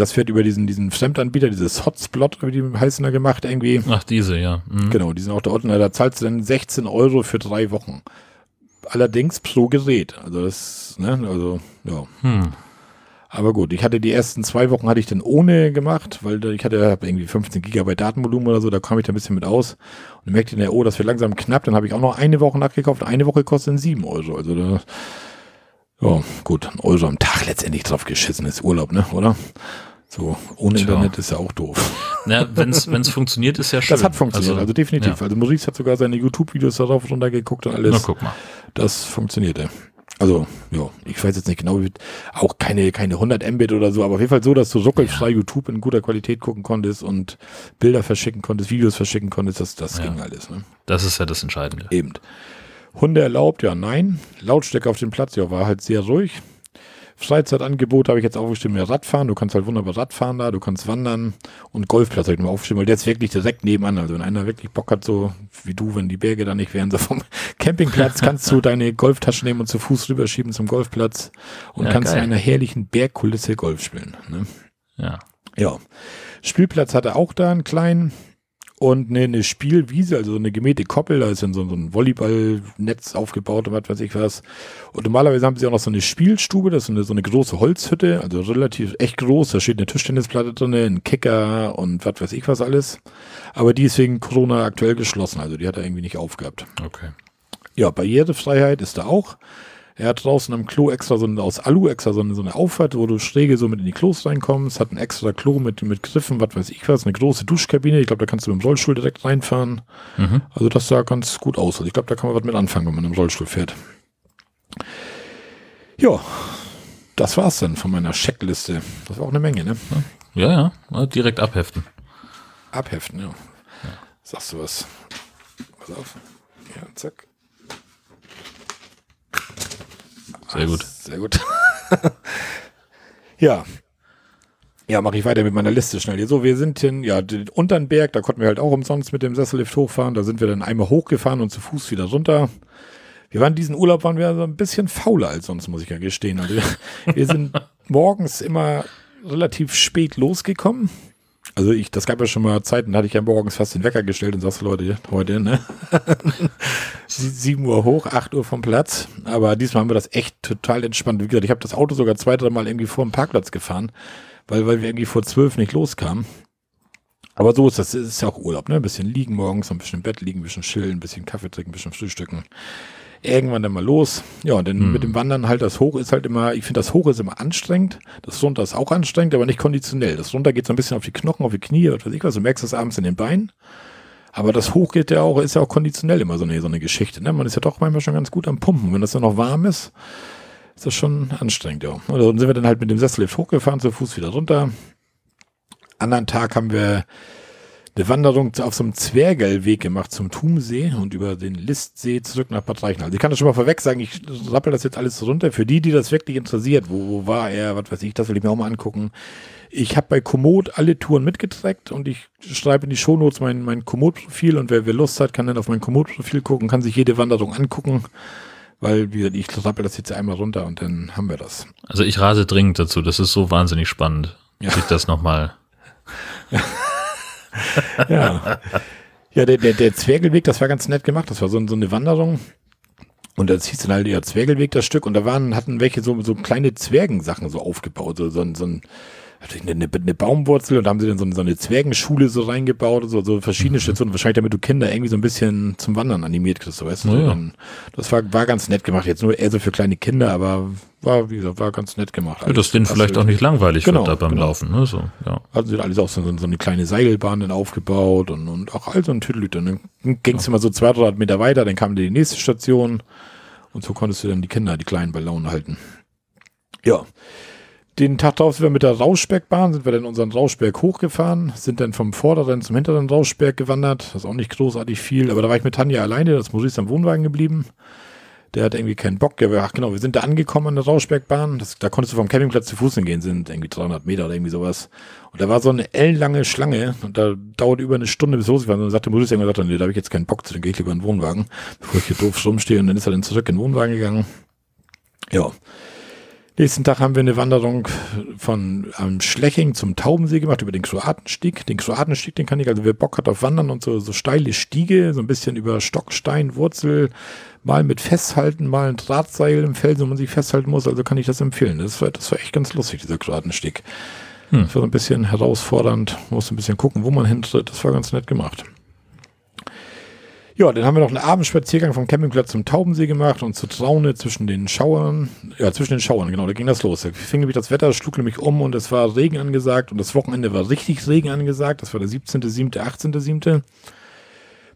das wird über diesen, diesen Fremdanbieter, dieses Hotspot, wie die heißen da gemacht, irgendwie. Ach, diese, ja. Mhm. Genau, die sind auch da unten. Da zahlst du dann 16 Euro für drei Wochen. Allerdings pro Gerät. Also das, ne, also, ja. Hm. Aber gut, ich hatte die ersten zwei Wochen hatte ich dann ohne gemacht, weil ich hatte irgendwie 15 Gigabyte Datenvolumen oder so, da kam ich da ein bisschen mit aus und dann merkte ich, oh, das wird langsam knapp, dann habe ich auch noch eine Woche nachgekauft, eine Woche kostet dann 7 Euro, also da, ja, gut, ein Euro am Tag letztendlich drauf geschissen ist Urlaub, ne, oder? So, ohne Tja. Internet ist ja auch doof. Ja, wenn es funktioniert, ist ja schön. Das hat funktioniert, also, also definitiv. Ja. Also Maurice hat sogar seine YouTube-Videos darauf runtergeguckt und alles. Na, guck mal. Das funktionierte. Also, ja, ich weiß jetzt nicht genau, auch keine, keine 100 Mbit oder so, aber auf jeden Fall so, dass du ruckelfrei ja. YouTube in guter Qualität gucken konntest und Bilder verschicken konntest, Videos verschicken konntest, das, das ja. ging alles. Ne? Das ist ja das Entscheidende. Eben. Hunde erlaubt, ja, nein. Lautstärke auf dem Platz, ja, war halt sehr ruhig. Freizeitangebot habe ich jetzt aufgeschrieben, ja, Radfahren. Du kannst halt wunderbar Radfahren da, du kannst wandern und Golfplatz habe ich mir aufgeschrieben, weil der ist wirklich direkt nebenan. Also wenn einer wirklich Bock hat, so wie du, wenn die Berge da nicht wären, so vom Campingplatz, kannst du deine Golftasche nehmen und zu Fuß rüberschieben zum Golfplatz und ja, kannst geil. in einer herrlichen Bergkulisse Golf spielen. Ne? Ja. Ja. Spielplatz hat er auch da einen kleinen und eine, eine Spielwiese, also so eine gemähte Koppel, da ist dann so, so ein Volleyballnetz aufgebaut und was weiß ich was. Und normalerweise haben sie auch noch so eine Spielstube, das ist eine, so eine große Holzhütte, also relativ echt groß, da steht eine Tischtennisplatte drin, ein Kicker und was weiß ich was alles. Aber die ist wegen Corona aktuell geschlossen, also die hat er irgendwie nicht aufgehabt. Okay. Ja, Barrierefreiheit ist da auch. Er hat draußen am Klo extra so eine, aus Alu extra so eine, so eine Auffahrt, wo du schräge so mit in die Klos reinkommst. Hat ein extra Klo mit, mit Griffen, was weiß ich was, eine große Duschkabine. Ich glaube, da kannst du mit dem Rollstuhl direkt reinfahren. Mhm. Also das sah ganz gut aus. Also ich glaube, da kann man was mit anfangen, wenn man im Rollstuhl fährt. Ja, das war's dann von meiner Checkliste. Das war auch eine Menge, ne? Ja, ja, direkt abheften. Abheften, ja. ja. Sagst du was? Pass auf. Ja, zack. Sehr gut. Sehr gut. ja. Ja, mache ich weiter mit meiner Liste schnell. So, wir sind in, ja, unter den Berg, da konnten wir halt auch umsonst mit dem Sessellift hochfahren. Da sind wir dann einmal hochgefahren und zu Fuß wieder runter. Wir waren diesen Urlaub, waren wir so ein bisschen fauler als sonst, muss ich ja gestehen. Also wir, wir sind morgens immer relativ spät losgekommen. Also ich, das gab ja schon mal Zeiten, da hatte ich ja morgens fast den Wecker gestellt und sagst, Leute, heute, ne? 7 Uhr hoch, 8 Uhr vom Platz. Aber diesmal haben wir das echt total entspannt. Wie gesagt, ich habe das Auto sogar zwei, drei Mal irgendwie vor dem Parkplatz gefahren, weil, weil wir irgendwie vor zwölf nicht loskamen. Aber so ist das, ist ja auch Urlaub, ne? Ein bisschen liegen morgens, ein bisschen im Bett liegen, ein bisschen chillen, ein bisschen Kaffee trinken, ein bisschen frühstücken. Irgendwann dann mal los. Ja, dann hm. mit dem Wandern halt das Hoch ist halt immer, ich finde das Hoch ist immer anstrengend. Das Runter ist auch anstrengend, aber nicht konditionell. Das Runter geht so ein bisschen auf die Knochen, auf die Knie, was weiß ich was. Du merkst das abends in den Beinen. Aber das Hoch geht ja auch, ist ja auch konditionell immer so eine, so eine Geschichte. Ne? Man ist ja doch manchmal schon ganz gut am Pumpen. Wenn das dann noch warm ist, ist das schon anstrengend, ja. Und dann sind wir dann halt mit dem Sessellift hochgefahren, zu Fuß wieder runter. Anderen Tag haben wir eine Wanderung auf so einem Zwergelweg gemacht zum Thumsee und über den Listsee zurück nach Bad Reichenhall. Also ich kann das schon mal vorweg sagen, ich rappel das jetzt alles runter. Für die, die das wirklich interessiert, wo, wo war er, was weiß ich, das will ich mir auch mal angucken. Ich habe bei Komoot alle Touren mitgetrackt und ich schreibe in die Shownotes mein, mein Komoot-Profil und wer, wer Lust hat, kann dann auf mein Komoot-Profil gucken, kann sich jede Wanderung angucken, weil wie gesagt, ich rappel das jetzt einmal runter und dann haben wir das. Also ich rate dringend dazu, das ist so wahnsinnig spannend, ja. sich das nochmal... ja. Ja, der, der, der Zwergelweg, das war ganz nett gemacht. Das war so, so eine Wanderung. Und das hieß dann halt ja Zwergelweg, das Stück. Und da waren, hatten welche so, so kleine Zwergensachen so aufgebaut. So, so, so ein, eine, eine, eine Baumwurzel und da haben sie dann so, so eine Zwergenschule so reingebaut, so, so verschiedene mhm. Stationen, wahrscheinlich damit du Kinder irgendwie so ein bisschen zum Wandern animiert kriegst, so weißt du. Ja. das war, war ganz nett gemacht, jetzt nur eher so für kleine Kinder, aber war, wie gesagt, war ganz nett gemacht. Ja, das denen vielleicht auch nicht langweilig genau, wird da beim genau. Laufen, ne, so, ja. Also alles auch so, so eine kleine Seilbahn dann aufgebaut und, und auch all so ein Tüdelüte. Dann ging's ja. immer so 200 Meter weiter, dann kam die nächste Station und so konntest du dann die Kinder, die kleinen bei Laune halten. Ja. Den Tag darauf sind wir mit der Rauschbergbahn, sind wir dann unseren Rauschberg hochgefahren, sind dann vom vorderen zum hinteren Rauschberg gewandert. Das ist auch nicht großartig viel, aber da war ich mit Tanja alleine, das Maurice am Wohnwagen geblieben. Der hat irgendwie keinen Bock. Der, ach genau, wir sind da angekommen an der Rauschbergbahn. Das, da konntest du vom Campingplatz zu Fuß hingehen, sind irgendwie 300 Meter oder irgendwie sowas. Und da war so eine ellenlange Schlange und da dauert über eine Stunde bis losgefahren. Und dann sagte Maurice irgendwann, nee, da habe ich jetzt keinen Bock zu, dann gehe ich lieber in den Wohnwagen, bevor ich hier doof rumstehe. Und dann ist er dann zurück in den Wohnwagen gegangen. Ja, Nächsten Tag haben wir eine Wanderung von ähm, Schleching zum Taubensee gemacht, über den Kroatenstieg. Den Kroatenstieg, den kann ich, also wer Bock hat auf Wandern und so, so steile Stiege, so ein bisschen über Stockstein, Wurzel, mal mit Festhalten, mal ein Drahtseil im Felsen, wo man sich festhalten muss, also kann ich das empfehlen. Das war, das war echt ganz lustig, dieser Kroatenstieg. Hm. Das war so ein bisschen herausfordernd, muss ein bisschen gucken, wo man hintritt. Das war ganz nett gemacht. Ja, dann haben wir noch einen Abendspaziergang vom Campingplatz zum Taubensee gemacht und zur Traune zwischen den Schauern. Ja, zwischen den Schauern, genau, da ging das los. Da fing nämlich das Wetter, schlug nämlich um und es war Regen angesagt und das Wochenende war richtig Regen angesagt. Das war der 17., 18.,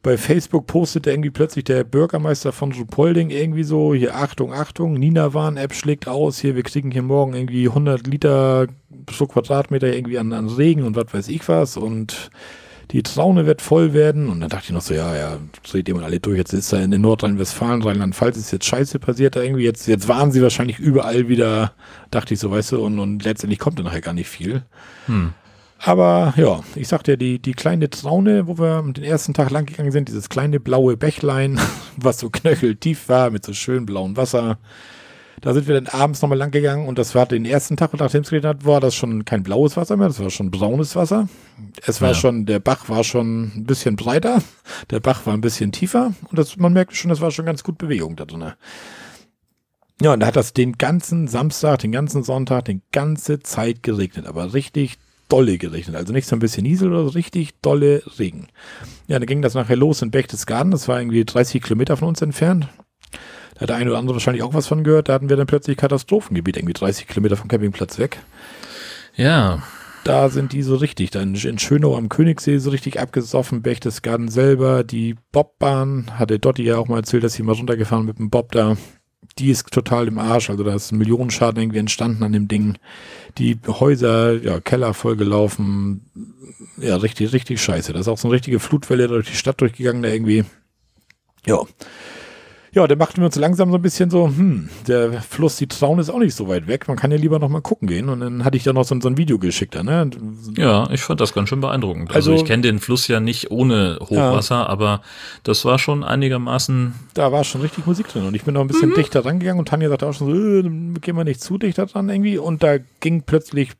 Bei Facebook postete irgendwie plötzlich der Bürgermeister von Rupolding irgendwie so, hier Achtung, Achtung, Nina Warn-App schlägt aus, hier, wir kriegen hier morgen irgendwie 100 Liter pro Quadratmeter irgendwie an, an Regen und was weiß ich was und die Traune wird voll werden. Und dann dachte ich noch so, ja, ja, dreht jemand alle durch. Jetzt ist da in Nordrhein-Westfalen, Rheinland-Pfalz ist jetzt scheiße passiert da irgendwie. Jetzt, jetzt waren sie wahrscheinlich überall wieder, dachte ich so, weißt du, und, und letztendlich kommt da nachher gar nicht viel. Hm. Aber ja, ich sagte ja, die, die kleine Traune, wo wir den ersten Tag lang gegangen sind, dieses kleine blaue Bächlein, was so knöcheltief war, mit so schön blauem Wasser, da sind wir dann abends nochmal lang gegangen und das war den ersten Tag, nachdem es geregnet hat, war das schon kein blaues Wasser mehr, das war schon braunes Wasser. Es war ja. schon, der Bach war schon ein bisschen breiter, der Bach war ein bisschen tiefer und das, man merkte schon, das war schon ganz gut Bewegung da drin. Ja, und da hat das den ganzen Samstag, den ganzen Sonntag, die ganze Zeit geregnet, aber richtig dolle geregnet. Also nicht so ein bisschen Niesel oder so, richtig dolle Regen. Ja, dann ging das nachher los in Berchtesgaden, das war irgendwie 30 Kilometer von uns entfernt. Da hat der eine oder andere wahrscheinlich auch was von gehört. Da hatten wir dann plötzlich Katastrophengebiet, irgendwie 30 Kilometer vom Campingplatz weg. Ja. Da sind die so richtig, dann in Schönau am Königssee so richtig abgesoffen, Berchtesgaden selber, die Bobbahn, hatte Dotti ja auch mal erzählt, dass sie mal runtergefahren mit dem Bob da. Die ist total im Arsch, also da ist ein Millionenschaden irgendwie entstanden an dem Ding. Die Häuser, ja, Keller vollgelaufen, ja, richtig, richtig scheiße. Da ist auch so eine richtige Flutwelle durch die Stadt durchgegangen, da irgendwie. Ja. Ja, dann machten wir uns langsam so ein bisschen so, hm, der Fluss, die Traun ist auch nicht so weit weg. Man kann ja lieber noch mal gucken gehen. Und dann hatte ich da noch so, so ein Video geschickt. Ne? Ja, ich fand das ganz schön beeindruckend. Also, also ich kenne den Fluss ja nicht ohne Hochwasser, ja. aber das war schon einigermaßen. Da war schon richtig Musik drin. Und ich bin noch ein bisschen mhm. dichter rangegangen und Tanja sagte auch schon so, äh, gehen wir nicht zu dichter dran irgendwie. Und da ging plötzlich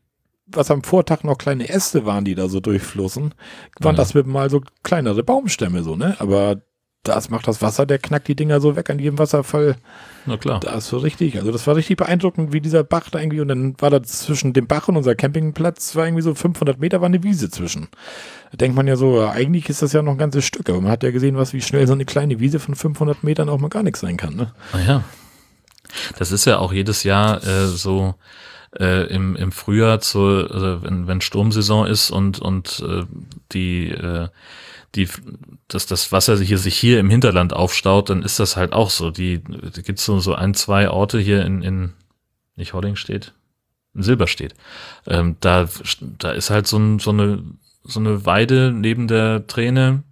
was am Vortag noch kleine Äste waren, die da so durchflossen, waren ja. das mit mal so kleinere Baumstämme so, ne? Aber das macht das Wasser, der knackt die Dinger so weg an jedem Wasserfall. Na klar. Da ist so richtig. Also das war richtig beeindruckend, wie dieser Bach da irgendwie, und dann war da zwischen dem Bach und unser Campingplatz, war irgendwie so 500 Meter, war eine Wiese zwischen. Da denkt man ja so, eigentlich ist das ja noch ein ganzes Stück, aber man hat ja gesehen, was, wie schnell so eine kleine Wiese von 500 Metern auch mal gar nichts sein kann, ne? Naja. Das ist ja auch jedes Jahr äh, so, äh, im, im Frühjahr, zu, also wenn, wenn Sturmsaison ist und, und äh, die, äh, die, dass das Wasser hier, sich hier im Hinterland aufstaut, dann ist das halt auch so. Die, da gibt's so, so ein, zwei Orte hier in, in nicht Holding steht, in Silberstedt. Ähm, da, da ist halt so, ein, so, eine, so eine Weide neben der Träne,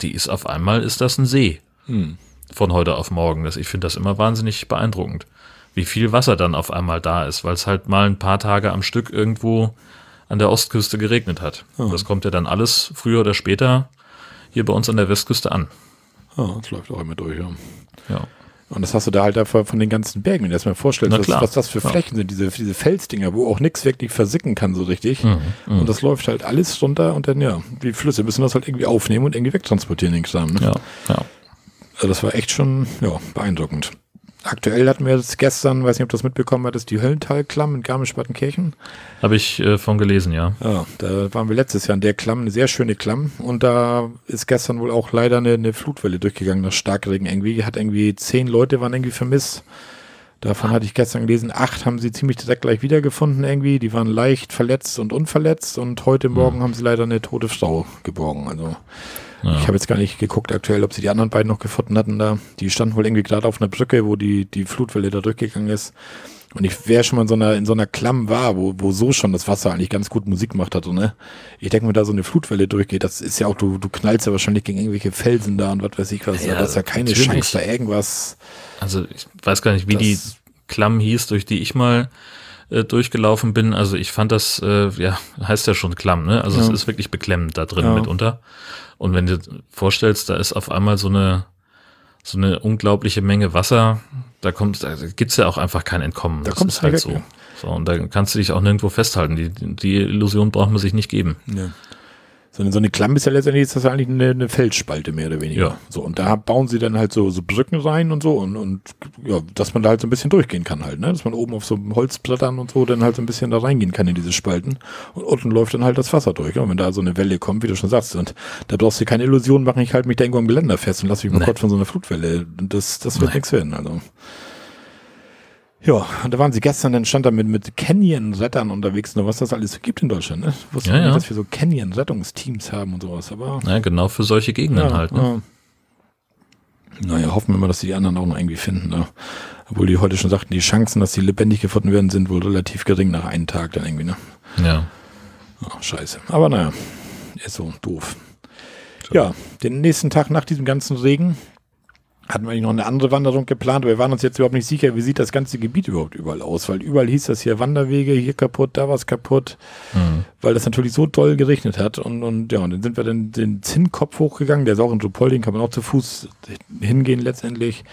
die ist auf einmal, ist das ein See. Hm. Von heute auf morgen. Das, ich finde das immer wahnsinnig beeindruckend wie viel Wasser dann auf einmal da ist, weil es halt mal ein paar Tage am Stück irgendwo an der Ostküste geregnet hat. Oh. Das kommt ja dann alles früher oder später hier bei uns an der Westküste an. Oh, das läuft auch immer durch, ja. Ja. Und das hast du da halt einfach von den ganzen Bergen, wenn du dir das mal vorstellst, was, was, das für Flächen ja. sind, diese, diese Felsdinger, wo auch nichts wirklich versicken kann so richtig. Mhm, mhm, und das läuft halt alles runter und dann, ja, die Flüsse müssen das halt irgendwie aufnehmen und irgendwie wegtransportieren, den Kram. Ne? Ja, ja. Also das war echt schon, ja, beeindruckend. Aktuell hatten wir jetzt gestern, weiß nicht, ob du das mitbekommen hattest, die Höllentalklamm in Garmisch-Partenkirchen. Habe ich äh, von gelesen, ja. Ja, da waren wir letztes Jahr in der Klamm, eine sehr schöne Klamm. Und da ist gestern wohl auch leider eine, eine Flutwelle durchgegangen, das Starkregen irgendwie. Hat irgendwie zehn Leute waren irgendwie vermisst. Davon hatte ich gestern gelesen, acht haben sie ziemlich direkt gleich wiedergefunden irgendwie. Die waren leicht verletzt und unverletzt. Und heute Morgen mhm. haben sie leider eine tote Frau geborgen. Also ja. Ich habe jetzt gar nicht geguckt aktuell, ob sie die anderen beiden noch gefunden hatten da. Die standen wohl irgendwie gerade auf einer Brücke, wo die, die Flutwelle da durchgegangen ist. Und ich wäre schon mal in so einer, in so einer Klamm war, wo, wo so schon das Wasser eigentlich ganz gut Musik gemacht hat, ne? Ich denke mir, da so eine Flutwelle durchgeht, das ist ja auch, du, du knallst ja wahrscheinlich gegen irgendwelche Felsen da und was weiß ich was. Ja, da ist ja keine natürlich. Chance, da irgendwas. Also ich weiß gar nicht, wie die Klamm hieß, durch die ich mal äh, durchgelaufen bin. Also ich fand das, äh, ja, heißt ja schon Klamm, ne? Also ja. es ist wirklich beklemmend da drin ja. mitunter. Und wenn du dir vorstellst, da ist auf einmal so eine, so eine unglaubliche Menge Wasser, da kommt, da gibt's ja auch einfach kein Entkommen. Da das ist halt weg, so. Ja. So, und da kannst du dich auch nirgendwo festhalten. Die, die Illusion braucht man sich nicht geben. Ja. So eine, so eine Klamm ist ja letztendlich ist das eigentlich eine, eine Felsspalte mehr oder weniger. Ja. So, und da bauen sie dann halt so, so Brücken rein und so und, und ja, dass man da halt so ein bisschen durchgehen kann halt, ne? Dass man oben auf so Holzblättern und so dann halt so ein bisschen da reingehen kann in diese Spalten. Und unten läuft dann halt das Wasser durch. Und wenn da so eine Welle kommt, wie du schon sagst, und da brauchst du keine Illusion machen, ich halte mich da irgendwo am Geländer fest und lass mich mal kurz von so einer Flutwelle. Das, das wird nichts werden. Also. Ja, und da waren sie gestern, dann stand da mit, mit Canyon-Rettern unterwegs, nur was das alles so gibt in Deutschland, ne? Ich wusste ja, nicht, ja. dass wir so Canyon-Rettungsteams haben und sowas, aber. Ja, genau für solche Gegenden ja, halt, ne? Ja. Naja, hoffen wir mal, dass die anderen auch noch irgendwie finden, ne? Obwohl die heute schon sagten, die Chancen, dass sie lebendig gefunden werden, sind wohl relativ gering nach einem Tag dann irgendwie, ne? Ja. Oh, scheiße. Aber naja, ist so doof. Ja, den nächsten Tag nach diesem ganzen Regen hatten wir eigentlich noch eine andere Wanderung geplant, aber wir waren uns jetzt überhaupt nicht sicher, wie sieht das ganze Gebiet überhaupt überall aus, weil überall hieß das hier Wanderwege, hier kaputt, da was kaputt, mhm. weil das natürlich so doll geregnet hat und, und ja, und dann sind wir dann den Zinnkopf hochgegangen, der ist auch in Rupolding, kann man auch zu Fuß hingehen letztendlich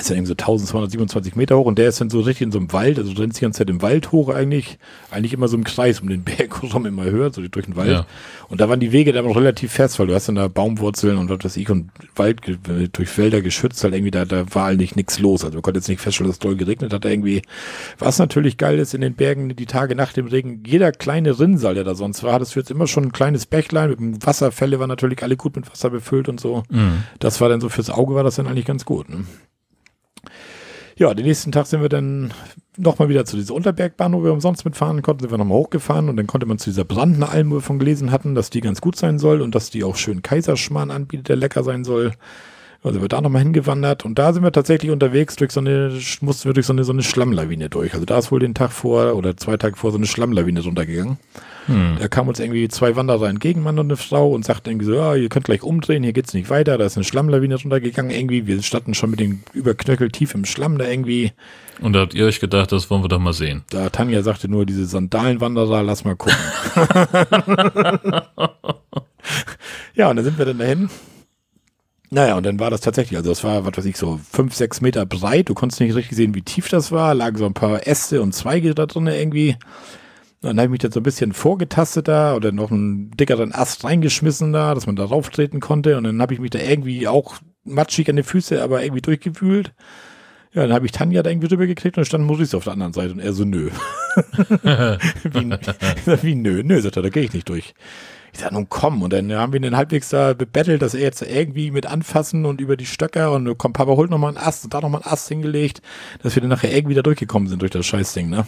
ist ja irgendwie so 1227 Meter hoch und der ist dann so richtig in so einem Wald, also du rennst die ganze Zeit im Wald hoch eigentlich, eigentlich immer so im Kreis um den Berg rum immer höher, so durch den Wald. Ja. Und da waren die Wege dann auch relativ fest, weil du hast dann da Baumwurzeln und was weiß ich und Wald durch Wälder geschützt, halt irgendwie da, da war eigentlich nichts los. Also man konnte jetzt nicht feststellen, dass es doll geregnet hat irgendwie. Was natürlich geil ist in den Bergen, die Tage nach dem Regen, jeder kleine Rinnsal, der da sonst war, das wird immer schon ein kleines Bächlein mit dem Wasserfälle, war natürlich alle gut mit Wasser befüllt und so. Mhm. Das war dann so fürs Auge war das dann eigentlich ganz gut. Ne? Ja, den nächsten Tag sind wir dann nochmal wieder zu dieser Unterbergbahn, wo wir umsonst mitfahren konnten, sind wir nochmal hochgefahren und dann konnte man zu dieser Brandner Alm, wo wir von gelesen hatten, dass die ganz gut sein soll und dass die auch schön Kaiserschmarrn anbietet, der lecker sein soll. Also sind wir da nochmal hingewandert und da sind wir tatsächlich unterwegs durch so eine, mussten wir durch so eine, so eine Schlammlawine durch. Also da ist wohl den Tag vor oder zwei Tage vor so eine Schlammlawine runtergegangen. Hm. Da kamen uns irgendwie zwei Wanderer entgegen, Mann und eine Frau, und sagten irgendwie so, ja, ihr könnt gleich umdrehen, hier geht's nicht weiter, da ist eine Schlammlawine runtergegangen irgendwie. Wir standen schon mit dem Überknöchel tief im Schlamm da irgendwie. Und da habt ihr euch gedacht, das wollen wir doch mal sehen. Da Tanja sagte nur, diese Sandalenwanderer, lass mal gucken. ja, und dann sind wir dann dahin. Naja, und dann war das tatsächlich, also das war, was weiß ich, so fünf, sechs Meter breit. Du konntest nicht richtig sehen, wie tief das war. Lagen so ein paar Äste und Zweige da drin irgendwie. dann habe ich mich dann so ein bisschen vorgetastet da oder noch einen dickeren Ast reingeschmissen da, dass man da rauftreten konnte. Und dann habe ich mich da irgendwie auch matschig an die Füße, aber irgendwie durchgewühlt. Ja, dann habe ich Tanja da irgendwie drüber gekriegt und dann stand Maurice auf der anderen Seite und er so, nö. wie, wie, nö, nö, sagt er, da gehe ich nicht durch. Ich sag, nun komm. Und dann haben wir den halbwegs da bebettelt, dass er jetzt irgendwie mit anfassen und über die Stöcker und komm, Papa holt nochmal einen Ast und da nochmal einen Ast hingelegt, dass wir dann nachher irgendwie da durchgekommen sind durch das Scheißding, ne?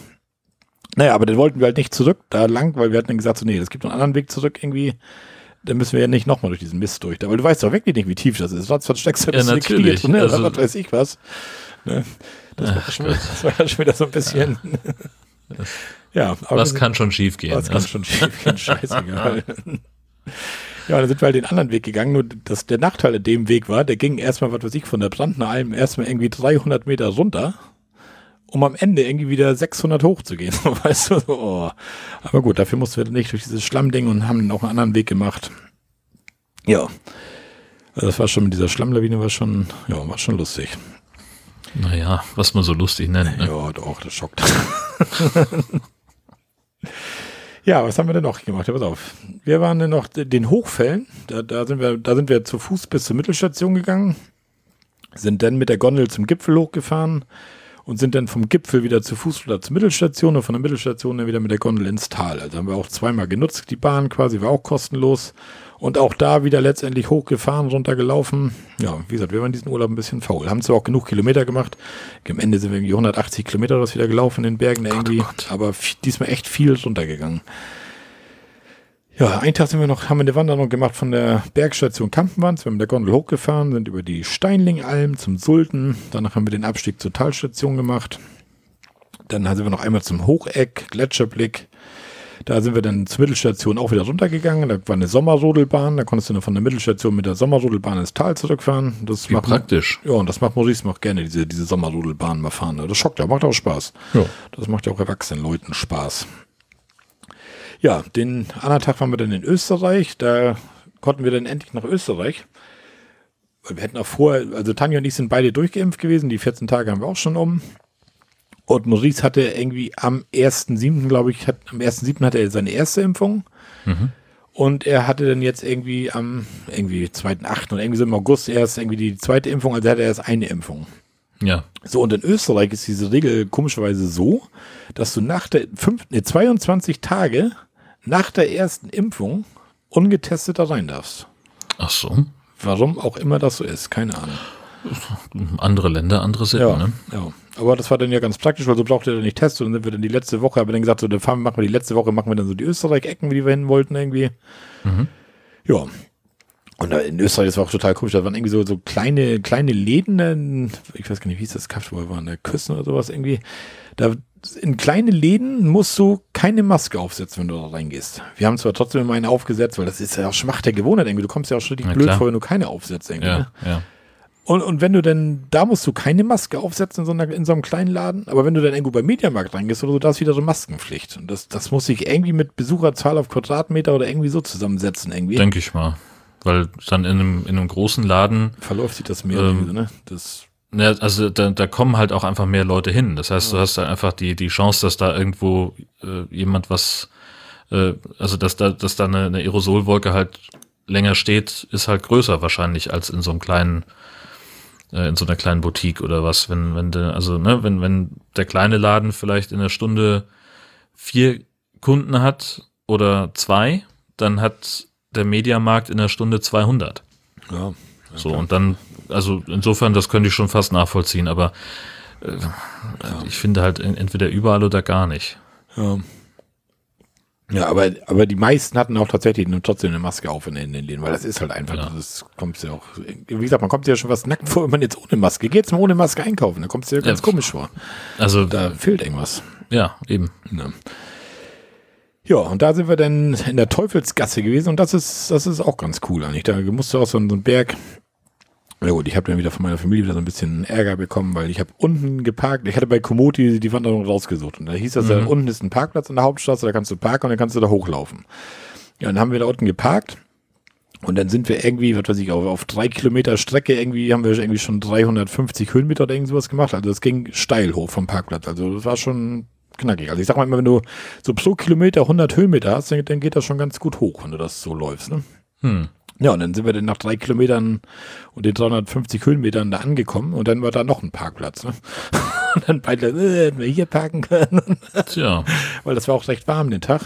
Naja, aber dann wollten wir halt nicht zurück da lang, weil wir hatten dann gesagt, so, nee, es gibt einen anderen Weg zurück irgendwie. Dann müssen wir ja nicht nochmal durch diesen Mist durch. Weil du weißt doch wirklich nicht, wie tief das ist. Was steckst du ja, natürlich. Knie, ne? also, was weiß ich was. Ne? Das, war schon, das war schon wieder so ein bisschen. Ja. ja was kann schon schief gehen? Was ne? kann schon schief gehen? Scheißegal. Ja, dann sind wir halt den anderen Weg gegangen. Nur dass der Nachteil in dem Weg war, der ging erstmal, was weiß ich, von der Brandner erstmal irgendwie 300 Meter runter um am Ende irgendwie wieder 600 hochzugehen. weißt du, oh. Aber gut, dafür mussten wir nicht durch dieses Schlammding und haben dann auch einen anderen Weg gemacht. Ja. Also das war schon mit dieser Schlammlawine war schon, ja, war schon lustig. Naja, was man so lustig nennt. Ne? Ja, doch, das schockt. ja, was haben wir denn noch gemacht? Ja, pass auf. Wir waren dann noch den Hochfällen. Da, da, sind wir, da sind wir zu Fuß bis zur Mittelstation gegangen. Sind dann mit der Gondel zum Gipfel hochgefahren und sind dann vom Gipfel wieder zu Fuß oder zur Mittelstation und von der Mittelstation dann wieder mit der Gondel ins Tal. Also haben wir auch zweimal genutzt, die Bahn quasi, war auch kostenlos. Und auch da wieder letztendlich hochgefahren, runtergelaufen. Ja, wie gesagt, wir waren diesen Urlaub ein bisschen faul. Haben zwar auch genug Kilometer gemacht. Am Ende sind wir irgendwie 180 Kilometer das wieder gelaufen in den Bergen Gott, irgendwie. Gott. Aber diesmal echt viel runtergegangen. Ja, einen Tag sind wir noch, haben wir eine Wanderung gemacht von der Bergstation Kampenwand. Wir sind mit der Gondel hochgefahren, sind über die Steinlingalm zum Sulten. Danach haben wir den Abstieg zur Talstation gemacht. Dann sind wir noch einmal zum Hocheck, Gletscherblick. Da sind wir dann zur Mittelstation auch wieder runtergegangen. Da war eine Sommerrodelbahn. Da konntest du dann von der Mittelstation mit der Sommerrodelbahn ins Tal zurückfahren. Das Wie macht praktisch. Ja, und das macht Maurice auch gerne, diese, diese Sommerrodelbahn mal fahren. Das schockt ja, macht auch Spaß. Ja. Das macht ja auch erwachsenen Leuten Spaß. Ja, den anderen Tag waren wir dann in Österreich. Da konnten wir dann endlich nach Österreich. Wir hätten auch vorher, also Tanja und ich sind beide durchgeimpft gewesen. Die 14 Tage haben wir auch schon um. Und Maurice hatte irgendwie am 1.7., glaube ich, hat, am 1.7. hatte er seine erste Impfung. Mhm. Und er hatte dann jetzt irgendwie am irgendwie 2.8. oder irgendwie so im August erst irgendwie die zweite Impfung, also hatte er erst eine Impfung. Ja. So, und in Österreich ist diese Regel komischerweise so, dass du nach der fünf, nee, 22 Tage nach der ersten Impfung ungetestet da rein darfst. Ach so. Warum auch immer das so ist, keine Ahnung. Andere Länder, andere Sitten, ja, ne? Ja, aber das war dann ja ganz praktisch, weil so braucht ihr dann nicht testen und dann sind wir dann die letzte Woche, aber dann gesagt, so, dann fahren, machen wir die letzte Woche, machen wir dann so die Österreich-Ecken, die wir hin wollten irgendwie. Mhm. Ja. Und in Österreich, das war auch total komisch, da waren irgendwie so, so kleine, kleine Läden, ich weiß gar nicht, wie hieß das Kaffee, waren, der Küssen oder sowas irgendwie. Da in kleine Läden musst du keine Maske aufsetzen, wenn du da reingehst. Wir haben zwar trotzdem immer eine aufgesetzt, weil das ist ja auch Schmacht der Gewohnheit irgendwie. Du kommst ja auch schon richtig ja, blöd klar. vor, wenn du keine aufsetzt irgendwie. Ja, ne? ja. Und, und wenn du denn, da musst du keine Maske aufsetzen in so, einer, in so einem kleinen Laden, aber wenn du dann irgendwo beim Mediamarkt reingehst oder so, da ist wieder so Maskenpflicht. Und das, das muss sich irgendwie mit Besucherzahl auf Quadratmeter oder irgendwie so zusammensetzen irgendwie. Denke ich mal. Weil dann in einem, in einem großen Laden verläuft sich das mehr, ähm, ne? Das ja, also da, da kommen halt auch einfach mehr Leute hin. Das heißt, ja. du hast da einfach die, die Chance, dass da irgendwo äh, jemand was, äh, also dass da, dass da eine, eine Aerosolwolke halt länger steht, ist halt größer wahrscheinlich als in so einem kleinen, äh, in so einer kleinen Boutique oder was. Wenn, wenn de, also, ne, wenn, wenn der kleine Laden vielleicht in der Stunde vier Kunden hat oder zwei, dann hat der Mediamarkt in der Stunde 200. Ja. So, und dann also insofern, das könnte ich schon fast nachvollziehen, aber äh, ja. ich finde halt entweder überall oder gar nicht. Ja. Ja, aber, aber die meisten hatten auch tatsächlich trotzdem eine Maske auf in den Läden, weil das ist halt einfach, ja. das kommt ja auch, wie gesagt, man kommt ja schon was nackt vor, wenn man jetzt ohne Maske geht, mal ohne Maske einkaufen, da kommt es ja ganz ja, komisch vor. Also, da fehlt irgendwas. Ja, eben. Ja. Ja. und da sind wir dann in der Teufelsgasse gewesen und das ist, das ist auch ganz cool eigentlich. Da musst du auch so einen Berg ja gut, ich habe dann wieder von meiner Familie wieder so ein bisschen Ärger bekommen, weil ich habe unten geparkt. Ich hatte bei Komoti die Wanderung rausgesucht und da hieß das, mhm. da unten ist ein Parkplatz in der Hauptstraße, da kannst du parken und dann kannst du da hochlaufen. Ja, dann haben wir da unten geparkt und dann sind wir irgendwie, was weiß ich, auf, auf drei Kilometer Strecke irgendwie haben wir irgendwie schon 350 Höhenmeter oder irgend sowas gemacht. Also das ging steil hoch vom Parkplatz. Also das war schon knackig. Also ich sag mal immer, wenn du so pro Kilometer 100 Höhenmeter hast, dann, dann geht das schon ganz gut hoch, wenn du das so läufst. Ne? Hm. Ja, und dann sind wir dann nach drei Kilometern und den 350 Höhenmetern da angekommen und dann war da noch ein Parkplatz. Ne? Und dann beide, äh, hätten wir hier parken können. Tja. Weil das war auch recht warm den Tag.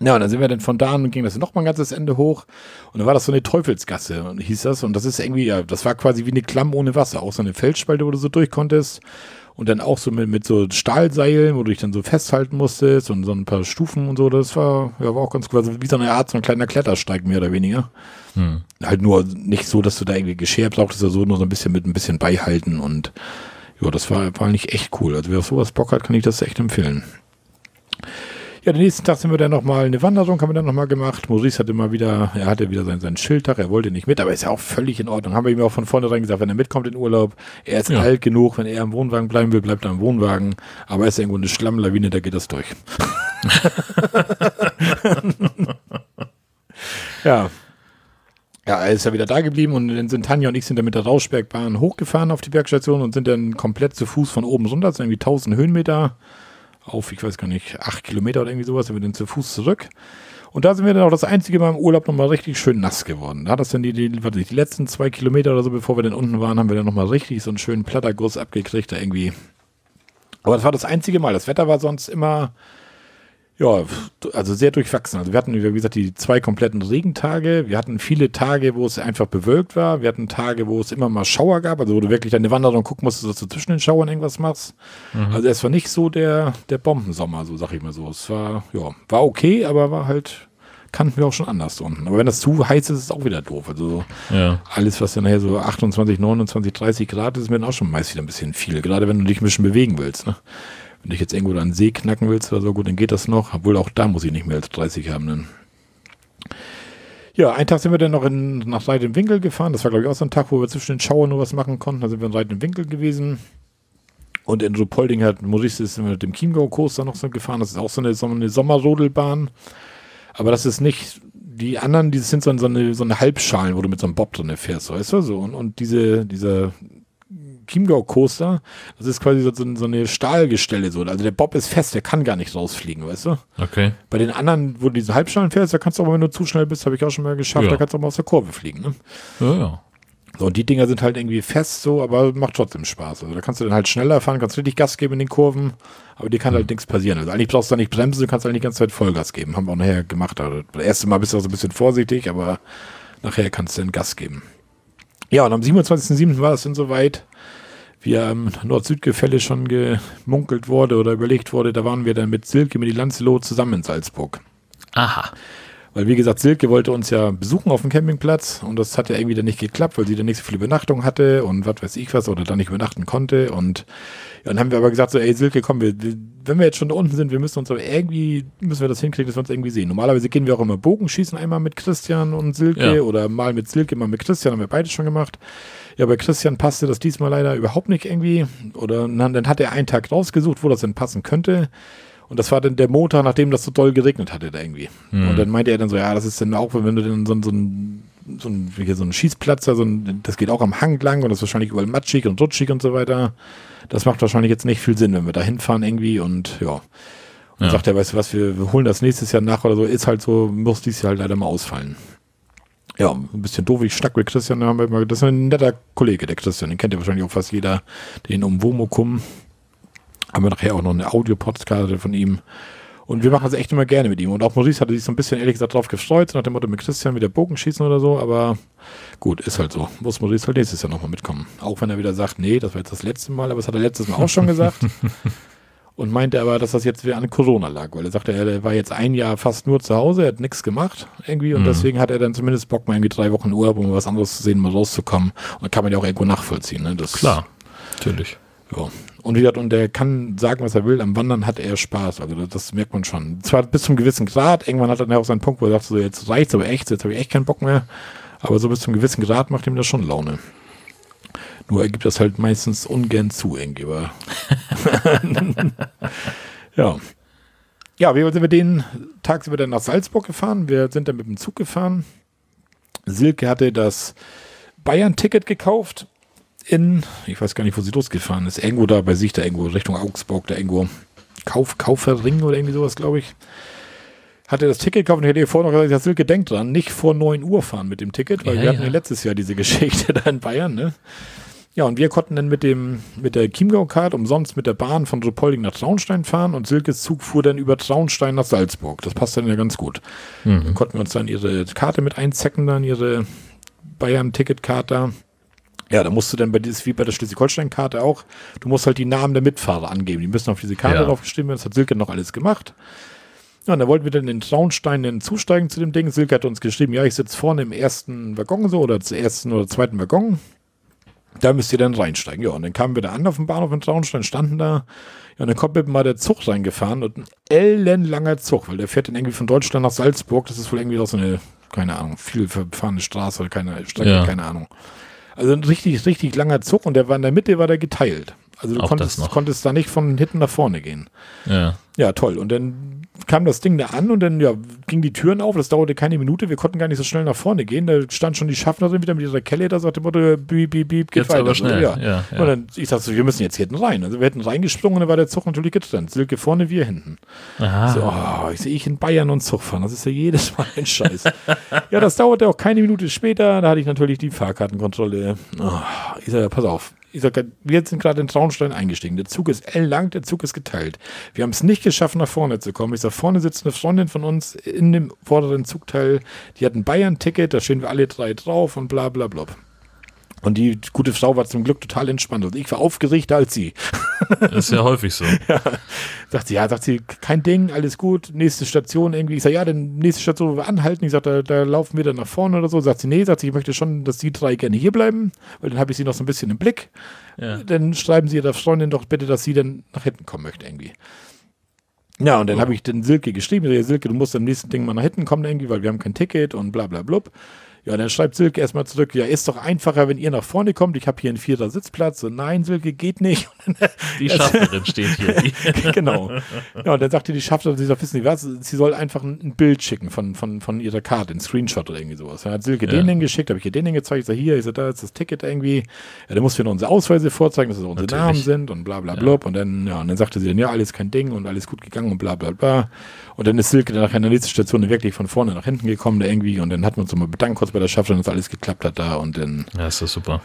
Ja, und dann sind wir dann von da an und ging das noch mal ein ganzes Ende hoch. Und dann war das so eine Teufelsgasse, hieß das. Und das ist irgendwie, ja, das war quasi wie eine Klamm ohne Wasser. Auch so eine Felsspalte, wo du so durch konntest. Und dann auch so mit, mit so Stahlseilen, wo du dich dann so festhalten musstest und so ein paar Stufen und so. Das war, ja, war auch ganz cool. Also wie so eine Art, so ein kleiner Klettersteig mehr oder weniger. Hm. Halt nur nicht so, dass du da irgendwie geschert brauchtest, so nur so ein bisschen mit ein bisschen beihalten und ja, das war, war eigentlich echt cool. Also wer auf sowas Bock hat, kann ich das echt empfehlen. Ja, den nächsten Tag sind wir dann nochmal eine Wanderung, haben wir dann nochmal gemacht. Maurice hatte mal wieder, er hatte wieder seinen, seinen Schildtag, er wollte nicht mit, aber ist ja auch völlig in Ordnung. Haben wir ihm auch von vornherein gesagt, wenn er mitkommt in Urlaub, er ist ja. alt genug, wenn er im Wohnwagen bleiben will, bleibt er im Wohnwagen. Aber er ist irgendwo eine Schlammlawine, da geht das durch. ja. Ja, er ist ja wieder da geblieben und dann sind Tanja und ich sind dann mit der Rauschbergbahn hochgefahren auf die Bergstation und sind dann komplett zu Fuß von oben runter, das sind irgendwie 1000 Höhenmeter auf, ich weiß gar nicht, acht Kilometer oder irgendwie sowas, sind wir dann zu Fuß zurück. Und da sind wir dann auch das einzige Mal im Urlaub nochmal richtig schön nass geworden. Da hat das dann die, die, warte, die letzten zwei Kilometer oder so, bevor wir dann unten waren, haben wir dann nochmal richtig so einen schönen Platterguss abgekriegt, da irgendwie. Aber das war das einzige Mal. Das Wetter war sonst immer ja, also sehr durchwachsen. Also wir hatten, wie gesagt, die zwei kompletten Regentage. Wir hatten viele Tage, wo es einfach bewölkt war. Wir hatten Tage, wo es immer mal Schauer gab, also wo du wirklich deine Wanderung gucken musstest, dass du zwischen den Schauern irgendwas machst. Mhm. Also es war nicht so der, der Bombensommer, so sag ich mal so. Es war, ja, war okay, aber war halt, kannten wir auch schon anders unten. Aber wenn das zu heiß ist, ist es auch wieder doof. Also ja. alles, was dann nachher so 28, 29, 30 Grad ist, ist mir dann auch schon meist wieder ein bisschen viel. Gerade wenn du dich ein bisschen bewegen willst, ne? Wenn du jetzt irgendwo einen See knacken willst oder so, gut, dann geht das noch. Obwohl auch da muss ich nicht mehr als 30 haben. Dann. Ja, einen Tag sind wir dann noch in, nach Winkel gefahren. Das war, glaube ich, auch so ein Tag, wo wir zwischen den Schauern nur was machen konnten. Da sind wir in Reit im Winkel gewesen. Und in Ruhpolding hat Maurice ist mit dem Chiemgau-Coaster noch so gefahren. Das ist auch so eine, so eine Sommerrodelbahn. Aber das ist nicht, die anderen, die sind so, so, eine, so eine Halbschalen, wo du mit so einem Bob drin fährst, weißt du? So, und, und diese, dieser Chiemgau-Coaster, das ist quasi so, so, eine Stahlgestelle so. Also der Bob ist fest, der kann gar nicht rausfliegen, weißt du? Okay. Bei den anderen, wo du diese Halbschalen fährst, da kannst du aber, wenn du zu schnell bist, habe ich auch schon mal geschafft, ja. da kannst du auch mal aus der Kurve fliegen, ne? Ja, ja. So, und die Dinger sind halt irgendwie fest so, aber macht trotzdem Spaß. Also da kannst du dann halt schneller fahren, kannst richtig Gas geben in den Kurven, aber dir kann mhm. halt nichts passieren. Also eigentlich brauchst du da nicht bremsen, du kannst halt die ganze Zeit Vollgas geben. Haben wir auch nachher gemacht. Also das erste Mal bist du auch so ein bisschen vorsichtig, aber nachher kannst du dann Gas geben. Ja, und am 27.07. war das dann soweit wie am Nord-Süd-Gefälle schon gemunkelt wurde oder überlegt wurde, da waren wir dann mit Silke, mit die Lancelot zusammen in Salzburg. Aha. Weil, wie gesagt, Silke wollte uns ja besuchen auf dem Campingplatz und das hat ja irgendwie dann nicht geklappt, weil sie dann nicht so viele Übernachtungen hatte und was weiß ich was oder dann nicht übernachten konnte. Und ja, dann haben wir aber gesagt, so, ey Silke, komm, wir, wenn wir jetzt schon da unten sind, wir müssen uns aber irgendwie, müssen wir das hinkriegen, dass wir uns irgendwie sehen. Normalerweise gehen wir auch immer Bogenschießen, einmal mit Christian und Silke ja. oder mal mit Silke, mal mit Christian, haben wir beide schon gemacht. Ja, bei Christian passte das diesmal leider überhaupt nicht irgendwie. Oder dann hat er einen Tag rausgesucht, wo das denn passen könnte. Und das war dann der Montag, nachdem das so doll geregnet hatte da irgendwie. Mhm. Und dann meinte er dann so, ja, das ist dann auch, wenn du dann so, so ein so ein, wie hier so ein Schießplatz, also ein, das geht auch am Hang lang und das ist wahrscheinlich überall matschig und rutschig und so weiter. Das macht wahrscheinlich jetzt nicht viel Sinn, wenn wir da hinfahren irgendwie und ja. Und ja. sagt er, weißt du was, wir, wir holen das nächstes Jahr nach oder so, ist halt so, muss dies Jahr halt leider mal ausfallen ja, ein bisschen doof. Ich schnack mit Christian, das ist ein netter Kollege, der Christian, den kennt ja wahrscheinlich auch fast jeder, den um Womokum. Haben wir nachher auch noch eine Audio-Podcast von ihm. Und wir machen das echt immer gerne mit ihm. Und auch Maurice hatte sich so ein bisschen ehrlich gesagt drauf gefreut, so nach dem Motto mit Christian wieder Bogen schießen oder so. Aber gut, ist halt so. Muss Maurice halt nächstes Jahr nochmal mitkommen. Auch wenn er wieder sagt, nee, das war jetzt das letzte Mal, aber das hat er letztes Mal auch schon gesagt. und meinte aber, dass das jetzt wieder an Corona lag, weil er sagte, er war jetzt ein Jahr fast nur zu Hause, er hat nichts gemacht irgendwie und mhm. deswegen hat er dann zumindest Bock, mal irgendwie drei Wochen Urlaub, um was anderes zu sehen, mal rauszukommen. Und kann man ja auch irgendwo nachvollziehen. Ne? Das, Klar, natürlich. Ja. Und wie gesagt, und der kann sagen, was er will, am Wandern hat er Spaß. Also das, das merkt man schon. Zwar bis zum gewissen Grad, irgendwann hat er dann auch seinen Punkt, wo er sagt, so jetzt reicht's aber echt, jetzt habe ich echt keinen Bock mehr. Aber so bis zum gewissen Grad macht ihm das schon Laune. Nur er gibt das halt meistens ungern zu, irgendwie. ja. Ja, wir sind wir den Tag sind wir dann nach Salzburg gefahren. Wir sind dann mit dem Zug gefahren. Silke hatte das Bayern-Ticket gekauft in, ich weiß gar nicht, wo sie losgefahren ist. Irgendwo da bei sich, da irgendwo Richtung Augsburg, da irgendwo. Kauf, Kauferring oder irgendwie sowas, glaube ich. Hatte das Ticket gekauft und hätte ihr vorher noch gesagt, Silke, denkt dran, nicht vor 9 Uhr fahren mit dem Ticket, weil ja, wir hatten ja letztes Jahr diese Geschichte da in Bayern, ne? Ja, und wir konnten dann mit dem, mit der Chiemgau-Card umsonst mit der Bahn von Rupolding nach Traunstein fahren und Silkes Zug fuhr dann über Traunstein nach Salzburg. Das passt dann ja ganz gut. Mhm. Dann konnten wir uns dann ihre Karte mit einzecken, dann ihre Bayern-Ticketkarte. Ja, da musst du dann bei dieses, wie bei der Schleswig-Holstein-Karte auch, du musst halt die Namen der Mitfahrer angeben. Die müssen auf diese Karte ja. draufgeschrieben werden. Das hat Silke noch alles gemacht. Ja, und da wollten wir dann in Traunstein zusteigen zu dem Ding. Silke hat uns geschrieben, ja, ich sitze vorne im ersten Waggon so oder zum ersten oder zweiten Waggon. Da müsst ihr dann reinsteigen. Ja, und dann kamen wir da an auf dem Bahnhof in Traunstein, standen da. Ja, und dann kommt mal der Zug reingefahren und ein ellenlanger Zug, weil der fährt dann irgendwie von Deutschland nach Salzburg. Das ist wohl irgendwie so eine, keine Ahnung, viel verfahrene Straße oder keine Strecke, ja. keine Ahnung. Also ein richtig, richtig langer Zug und der war in der Mitte, war der geteilt. Also du konntest, konntest da nicht von hinten nach vorne gehen. Ja. Ja, toll. Und dann kam das Ding da an und dann ja, ging die Türen auf. Das dauerte keine Minute. Wir konnten gar nicht so schnell nach vorne gehen. Da stand schon die Schaffnerin wieder mit ihrer Kelle da, sagte Motto, bieb, bieb, bieb, geht jetzt weiter. Aber schnell. Ja. Ja, ja. Und dann, ich sagte so, wir müssen jetzt hinten rein. Also wir hätten reingesprungen und dann war der Zug natürlich getrennt. Silke vorne, wir hinten. Aha. So, oh, ich sehe ich in Bayern und Zug fahren. Das ist ja jedes Mal ein Scheiß. ja, das dauerte auch keine Minute später. Da hatte ich natürlich die Fahrkartenkontrolle. Oh, ich sage, pass auf, ich sage, wir sind gerade in Traunstein eingestiegen. Der Zug ist ellenlang, der Zug ist geteilt. Wir haben es nicht geschafft, nach vorne zu kommen. Ich sage, vorne sitzt eine Freundin von uns in dem vorderen Zugteil. Die hat ein Bayern-Ticket, da stehen wir alle drei drauf und bla bla bla. Und die gute Frau war zum Glück total entspannt. Und ich war aufgeregter als sie. Das ist ja häufig so. ja. Sagt sie, ja, sagt sie, kein Ding, alles gut. Nächste Station irgendwie. Ich sage, ja, dann nächste Station, wo wir anhalten. Ich sage, da, da, laufen wir dann nach vorne oder so. Sagt sie, nee, sagt sie, ich möchte schon, dass die drei gerne hier bleiben, weil dann habe ich sie noch so ein bisschen im Blick. Ja. Dann schreiben sie ihrer Freundin doch bitte, dass sie dann nach hinten kommen möchte irgendwie. Ja, und dann oh. habe ich den Silke geschrieben, Silke, du musst am nächsten Ding mal nach hinten kommen irgendwie, weil wir haben kein Ticket und bla bla blub. Ja, dann schreibt Silke erstmal zurück, ja, ist doch einfacher, wenn ihr nach vorne kommt. Ich habe hier einen vierter Sitzplatz. Und nein, Silke, geht nicht. Die Schaffnerin steht hier. genau. Ja, und dann sagte die Schaffnerin, sie sagt, wissen Sie was, sie soll einfach ein Bild schicken von, von, von ihrer Karte, ein Screenshot oder irgendwie sowas. Dann hat Silke ja. den hingeschickt, habe ich ihr den hingezeigt. Ich sage, hier, ich sage, da ist das Ticket irgendwie. Ja, dann muss wir noch unsere Ausweise vorzeigen, dass das unsere Natürlich. Namen sind und bla bla bla. Ja. Und dann, ja, und dann sagte sie dann, ja, alles kein Ding und alles gut gegangen und bla bla bla. Und dann ist Silke dann nachher in der nächsten Station wirklich von vorne nach hinten gekommen, da irgendwie. Und dann hatten wir uns nochmal bedankt kurz bei der dass alles geklappt hat da. Und dann. Ja, ist das super.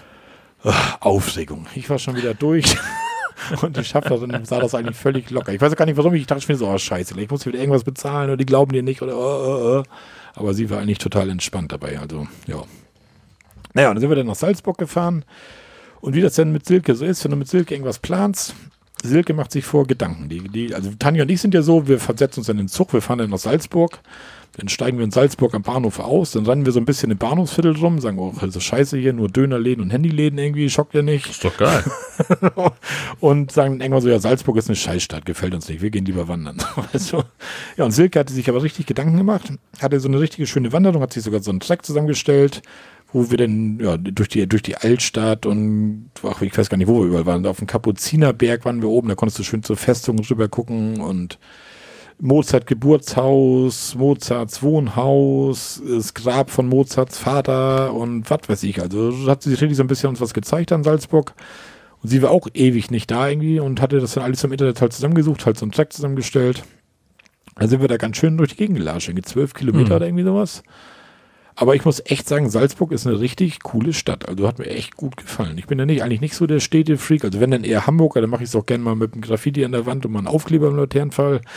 Ach, Aufregung. Ich war schon wieder durch. und die Schaffnerin sah das eigentlich völlig locker. Ich weiß gar nicht, warum. Ich dachte mir so, oh scheiße, ich muss wieder irgendwas bezahlen oder die glauben dir nicht oder oh, oh, oh. Aber sie war eigentlich total entspannt dabei. Also, ja. Naja, und dann sind wir dann nach Salzburg gefahren. Und wie das denn mit Silke so ist, wenn du mit Silke irgendwas planst, Silke macht sich vor Gedanken. Die, die, also Tanja und ich sind ja so, wir versetzen uns in den Zug, wir fahren dann nach Salzburg, dann steigen wir in Salzburg am Bahnhof aus, dann rennen wir so ein bisschen im Bahnhofsviertel rum, sagen, oh, also scheiße hier, nur Dönerläden und Handyläden irgendwie, schockt ja nicht. Ist doch geil. und sagen dann irgendwann so, ja, Salzburg ist eine Scheißstadt, gefällt uns nicht, wir gehen lieber wandern. also, ja, und Silke hatte sich aber richtig Gedanken gemacht, hatte so eine richtige schöne Wanderung, hat sich sogar so einen Track zusammengestellt, wo wir dann ja, durch, die, durch die Altstadt und ach, ich weiß gar nicht, wo wir überall waren. Auf dem Kapuzinerberg waren wir oben, da konntest du schön zur Festung rüber gucken und Mozart Geburtshaus, Mozarts Wohnhaus, das Grab von Mozarts Vater und was weiß ich. Also hat sie sich richtig so ein bisschen uns was gezeigt an Salzburg. Und sie war auch ewig nicht da irgendwie und hatte das dann alles im Internet halt zusammengesucht, halt so einen Track zusammengestellt. Da sind wir da ganz schön durch die Gegend gelatscht, irgendwie zwölf Kilometer mhm. oder irgendwie sowas. Aber ich muss echt sagen, Salzburg ist eine richtig coole Stadt. Also hat mir echt gut gefallen. Ich bin ja nicht, eigentlich nicht so der Städtefreak. Also wenn dann eher Hamburger, dann mache ich es auch gerne mal mit einem Graffiti an der Wand und mal einen Aufkleber im Laternenfall.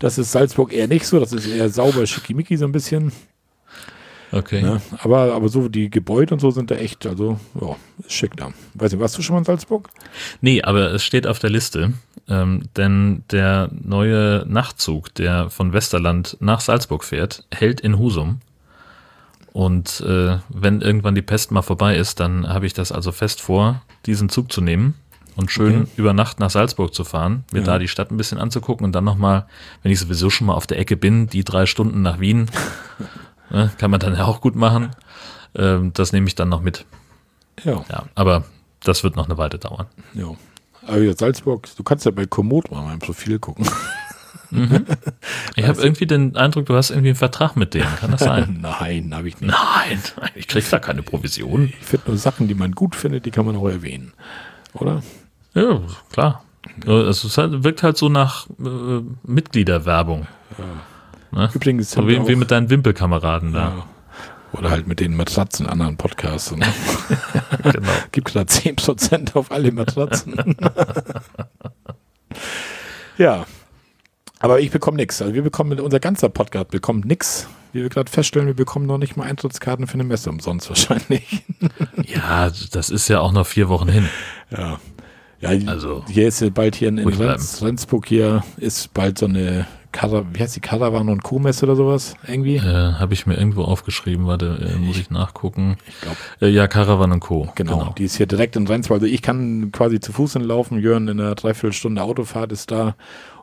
Das ist Salzburg eher nicht so. Das ist eher sauber, schickimicki so ein bisschen. Okay. Ja, aber, aber so die Gebäude und so sind da echt, also, ja, schick da. Weiß nicht, warst du schon mal in Salzburg? Nee, aber es steht auf der Liste. Ähm, denn der neue Nachtzug, der von Westerland nach Salzburg fährt, hält in Husum. Und äh, wenn irgendwann die Pest mal vorbei ist, dann habe ich das also fest vor, diesen Zug zu nehmen und schön okay. über Nacht nach Salzburg zu fahren, mir ja. da die Stadt ein bisschen anzugucken und dann nochmal, wenn ich sowieso schon mal auf der Ecke bin, die drei Stunden nach Wien, ne, kann man dann ja auch gut machen. Ähm, das nehme ich dann noch mit. Ja. ja. Aber das wird noch eine Weile dauern. Ja. Aber Salzburg, du kannst ja bei Komoot mal mein Profil gucken. Mhm. Ich habe irgendwie den Eindruck, du hast irgendwie einen Vertrag mit denen. Kann das sein? Nein, habe ich nicht. Nein, ich kriege da keine Provision. Ich finde nur Sachen, die man gut findet, die kann man auch erwähnen. Oder? Ja, klar. Es halt, wirkt halt so nach äh, Mitgliederwerbung. Ja. Ne? Übrigens. So wie, wie, mit deinen Wimpelkameraden da. Ja. Oder halt mit den Matratzen anderen Podcasts. Ne? genau. Gibt da 10% auf alle Matratzen. ja. Aber ich bekomme nichts. Also wir bekommen, unser ganzer Podcast bekommt nichts. Wie wir gerade feststellen, wir bekommen noch nicht mal Eintrittskarten für eine Messe umsonst wahrscheinlich. ja, das ist ja auch noch vier Wochen hin. Ja. Ja, also, hier ist ja bald hier in, in Rendsburg hier ist bald so eine Kara, wie heißt die Caravan und Co-Messe oder sowas irgendwie? Äh, Habe ich mir irgendwo aufgeschrieben, warte, äh, muss ich nachgucken. Ich glaube. Äh, ja, Caravan und Co. Genau, genau, die ist hier direkt in Rendsburg. Also ich kann quasi zu Fuß hinlaufen, Jörn in einer Dreiviertelstunde Autofahrt ist da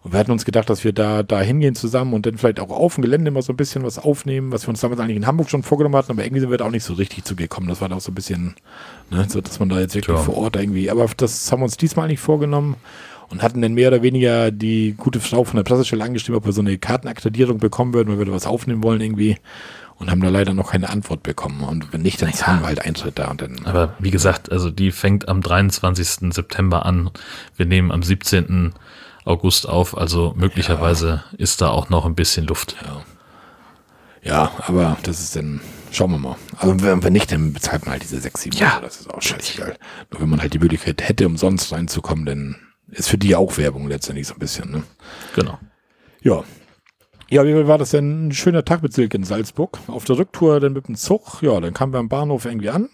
und wir hatten uns gedacht, dass wir da, da hingehen zusammen und dann vielleicht auch auf dem Gelände mal so ein bisschen was aufnehmen, was wir uns damals eigentlich in Hamburg schon vorgenommen hatten, aber irgendwie sind wir da auch nicht so richtig zugekommen. Das war da auch so ein bisschen, ne, so, dass man da jetzt wirklich ja. vor Ort irgendwie, aber das haben wir uns diesmal nicht vorgenommen und hatten dann mehr oder weniger die gute Frau von der Pressestelle angeschrieben, ob wir so eine Kartenakkreditierung bekommen würden, weil wir da was aufnehmen wollen irgendwie und haben da leider noch keine Antwort bekommen. Und wenn nicht, dann ja. zahlen wir halt Eintritt da und dann. Aber wie gesagt, also die fängt am 23. September an. Wir nehmen am 17. August auf. Also möglicherweise ja. ist da auch noch ein bisschen Luft. Ja. ja, aber das ist dann, schauen wir mal. Also wenn, wenn nicht, dann bezahlt man halt diese 6, 7 ja. Das ist auch scheißegal. Nur wenn man halt die Möglichkeit hätte, umsonst reinzukommen, dann ist für die auch Werbung letztendlich so ein bisschen. Ne? Genau. Ja. Ja, wie war das denn? Ein schöner Tag mit Silke in Salzburg. Auf der Rücktour dann mit dem Zug. Ja, dann kamen wir am Bahnhof irgendwie an.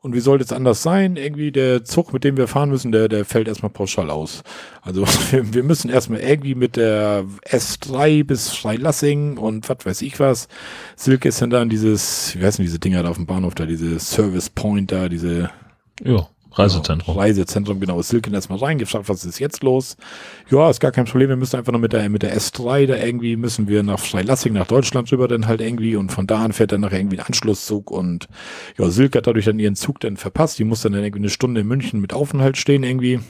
Und wie sollte es anders sein? Irgendwie der Zug, mit dem wir fahren müssen, der, der fällt erstmal pauschal aus. Also wir, müssen erstmal irgendwie mit der S3 bis Freilassing und was weiß ich was. Silke ist dann dieses, wie heißen diese Dinger da auf dem Bahnhof da, diese Service Point da, diese. Ja. Reisezentrum. Genau, Reisezentrum, genau. Silken erstmal reingefragt, was ist jetzt los? Ja, ist gar kein Problem. Wir müssen einfach nur mit der, mit der S3 da irgendwie, müssen wir nach Freilassing, nach Deutschland rüber dann halt irgendwie und von da an fährt dann nachher irgendwie ein Anschlusszug und ja, Silke hat dadurch dann ihren Zug dann verpasst. Die muss dann irgendwie eine Stunde in München mit Aufenthalt stehen irgendwie.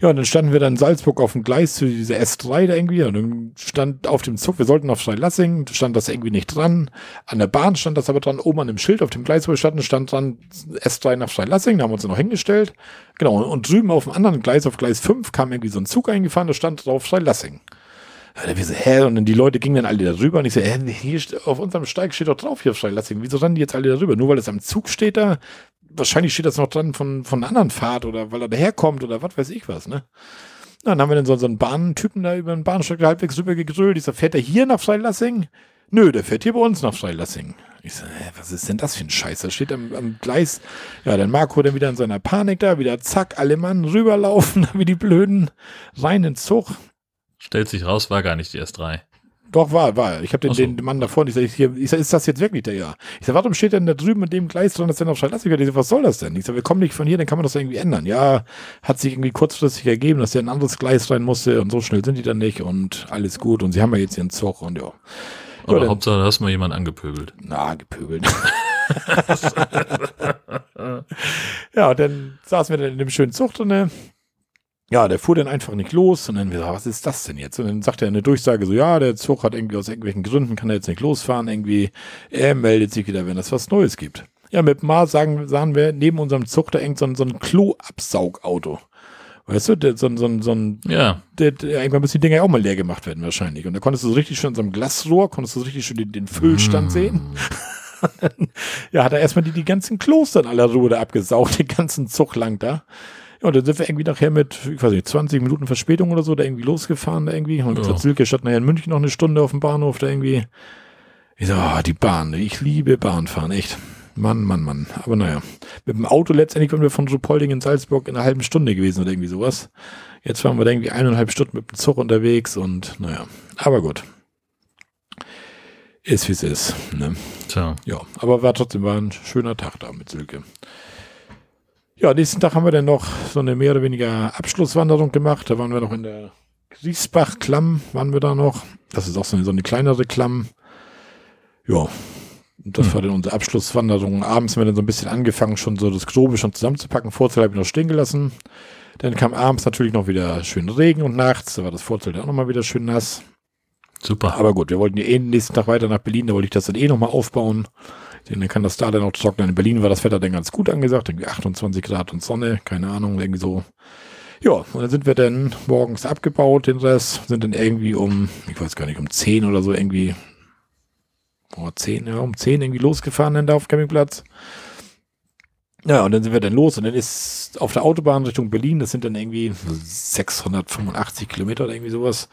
Ja, und dann standen wir dann in Salzburg auf dem Gleis zu dieser S3 da irgendwie. Und dann stand auf dem Zug, wir sollten auf Freilassing, stand das irgendwie nicht dran. An der Bahn stand das aber dran, oben an dem Schild auf dem Gleis, wo wir standen, stand dran S3 nach Freilassing. Da haben wir uns noch hingestellt. Genau, und drüben auf dem anderen Gleis, auf Gleis 5, kam irgendwie so ein Zug eingefahren, da stand drauf Freilassing. Ja, wir so, hä? Und dann die Leute gingen dann alle darüber und ich so, hä, hier auf unserem Steig steht doch drauf hier Freilassing. Wieso rennen die jetzt alle darüber? Nur weil es am Zug steht da, wahrscheinlich steht das noch dran von, von einer anderen Fahrt oder weil er daherkommt oder was weiß ich was, ne? dann haben wir dann so, einen Bahntypen da über den Bahnsteig halbwegs rüber gegrölt. Ich sag, fährt er hier nach Freilassing? Nö, der fährt hier bei uns nach Freilassing. Ich sag, hä, was ist denn das für ein Scheiß? Da steht am, am Gleis, ja, dann Marco dann wieder in seiner Panik da, wieder zack, alle Mann rüberlaufen, wie die Blöden, rein ins Zug. Stellt sich raus, war gar nicht die S3. Doch, war, war. Ich habe den, so. den Mann davor und ich sage, ich sag, ist das jetzt wirklich der ja? Ich sage, warum steht denn da drüben in dem Gleis dran, dass der noch Schalllastig Ich sage, was soll das denn? Ich sage, wir kommen nicht von hier, dann kann man das irgendwie ändern. Ja, hat sich irgendwie kurzfristig ergeben, dass der ein anderes Gleis rein musste und so schnell sind die dann nicht und alles gut und sie haben ja jetzt ihren Zug und ja. Aber ja, Hauptsache, da hast du mal jemanden angepöbelt. Na, gepöbelt. ja, und dann saßen wir dann in dem schönen Zug drin ja, der fuhr dann einfach nicht los und dann wir, was ist das denn jetzt? Und dann sagt er eine Durchsage so, ja, der Zug hat irgendwie aus irgendwelchen Gründen, kann er jetzt nicht losfahren, irgendwie, er meldet sich wieder, wenn es was Neues gibt. Ja, mit Mal sagen, sahen wir neben unserem Zug da irgend so ein, so ein Kloabsaugauto. Weißt du, der, so, so, so ein, ja. der, der, irgendwann müssen die Dinger auch mal leer gemacht werden wahrscheinlich. Und da konntest du so richtig schön in so einem Glasrohr, konntest du so richtig schön den, den Füllstand mm. sehen. ja, hat er erstmal die, die ganzen Klos dann aller Ruhe da abgesaugt, den ganzen Zug lang da. Ja, und dann sind wir irgendwie nachher mit, ich weiß nicht, 20 Minuten Verspätung oder so da irgendwie losgefahren da irgendwie. Und ja. Silke statt nachher in München noch eine Stunde auf dem Bahnhof da irgendwie. Ich so, oh, die Bahn, ich liebe Bahnfahren, echt. Mann, Mann, Mann. Aber naja, mit dem Auto letztendlich waren wir von Rupolding in Salzburg in einer halben Stunde gewesen oder irgendwie sowas. Jetzt waren wir da irgendwie eineinhalb Stunden mit dem Zug unterwegs und naja, aber gut. Ist wie es ist. Ne? Tja. Ja, aber war trotzdem war ein schöner Tag da mit Silke. Ja, nächsten Tag haben wir dann noch so eine mehr oder weniger Abschlusswanderung gemacht. Da waren wir noch in der Griesbach-Klamm, waren wir da noch. Das ist auch so eine, so eine kleinere Klamm. Ja, und das hm. war dann unsere Abschlusswanderung. Abends haben wir dann so ein bisschen angefangen, schon so das Grobe schon zusammenzupacken. Vorzelt habe ich noch stehen gelassen. Dann kam abends natürlich noch wieder schön Regen und nachts. Da war das Vorzelt auch nochmal wieder schön nass. Super. Aber gut, wir wollten ja eh nächsten Tag weiter nach Berlin. Da wollte ich das dann eh nochmal aufbauen. Dann kann das da dann auch trocknen. In Berlin war das Wetter dann ganz gut angesagt, irgendwie 28 Grad und Sonne, keine Ahnung, irgendwie so. Ja, und dann sind wir dann morgens abgebaut, den Rest, sind dann irgendwie um, ich weiß gar nicht, um 10 oder so irgendwie, oh, 10, ja, um 10 irgendwie losgefahren dann da auf Campingplatz. Ja, und dann sind wir dann los und dann ist auf der Autobahn Richtung Berlin, das sind dann irgendwie 685 Kilometer oder irgendwie sowas.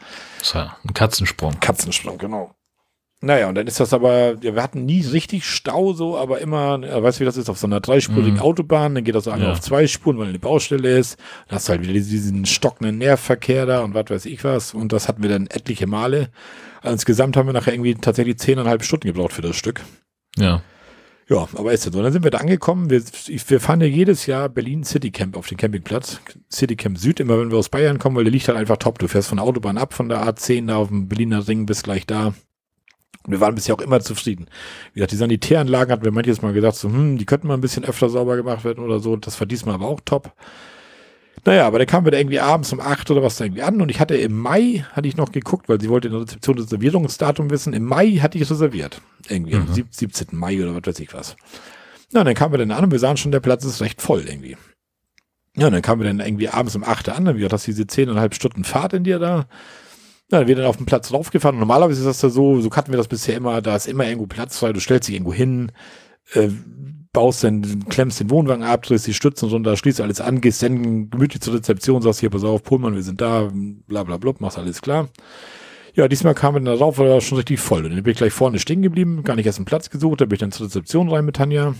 War ein Katzensprung. Katzensprung, genau. Naja, und dann ist das aber, ja, wir hatten nie richtig Stau so, aber immer, ja, weißt du, wie das ist, auf so einer dreispurigen mhm. Autobahn, dann geht das so einmal ja. auf zwei Spuren, weil eine Baustelle ist. Dann hast du halt wieder diesen stockenden Nährverkehr da und was weiß ich was. Und das hatten wir dann etliche Male. Also insgesamt haben wir nachher irgendwie tatsächlich zehneinhalb Stunden gebraucht für das Stück. Ja. Ja, aber ist ja so. Dann sind wir da angekommen. Wir, wir fahren ja jedes Jahr Berlin City Camp auf den Campingplatz. City Camp Süd, immer wenn wir aus Bayern kommen, weil der liegt halt einfach top. Du fährst von der Autobahn ab, von der A10 da auf dem Berliner Ring bis gleich da. Und wir waren bisher auch immer zufrieden. Wie gesagt, die Sanitäranlagen hatten wir manches Mal gesagt, so, hm, die könnten mal ein bisschen öfter sauber gemacht werden oder so. Das war diesmal aber auch top. Naja, aber dann kamen wir da irgendwie abends um acht oder was da irgendwie an und ich hatte im Mai, hatte ich noch geguckt, weil sie wollte in der Rezeption das Reservierungsdatum wissen. Im Mai hatte ich reserviert. Irgendwie mhm. am 17. Mai oder was weiß ich was. Na, dann kamen wir dann an und wir sahen schon, der Platz ist recht voll irgendwie. Ja, und dann kamen wir dann irgendwie abends um acht an, dann wieder das diese zehneinhalb Stunden Fahrt in dir da. Ja, dann wird dann auf den Platz draufgefahren. Normalerweise ist das da so, so hatten wir das bisher immer, da ist immer irgendwo Platz frei, du stellst dich irgendwo hin, äh, baust dann, klemmst den Wohnwagen ab, drehst die Stützen runter, schließt alles an, gehst dann gemütlich zur Rezeption, sagst hier, pass auf, Pullmann, wir sind da, bla bla bla, machst alles klar. Ja, diesmal kam wir dann drauf, weil er schon richtig voll. Und dann bin ich gleich vorne stehen geblieben, gar nicht erst einen Platz gesucht, da bin ich dann zur Rezeption rein mit Tanja.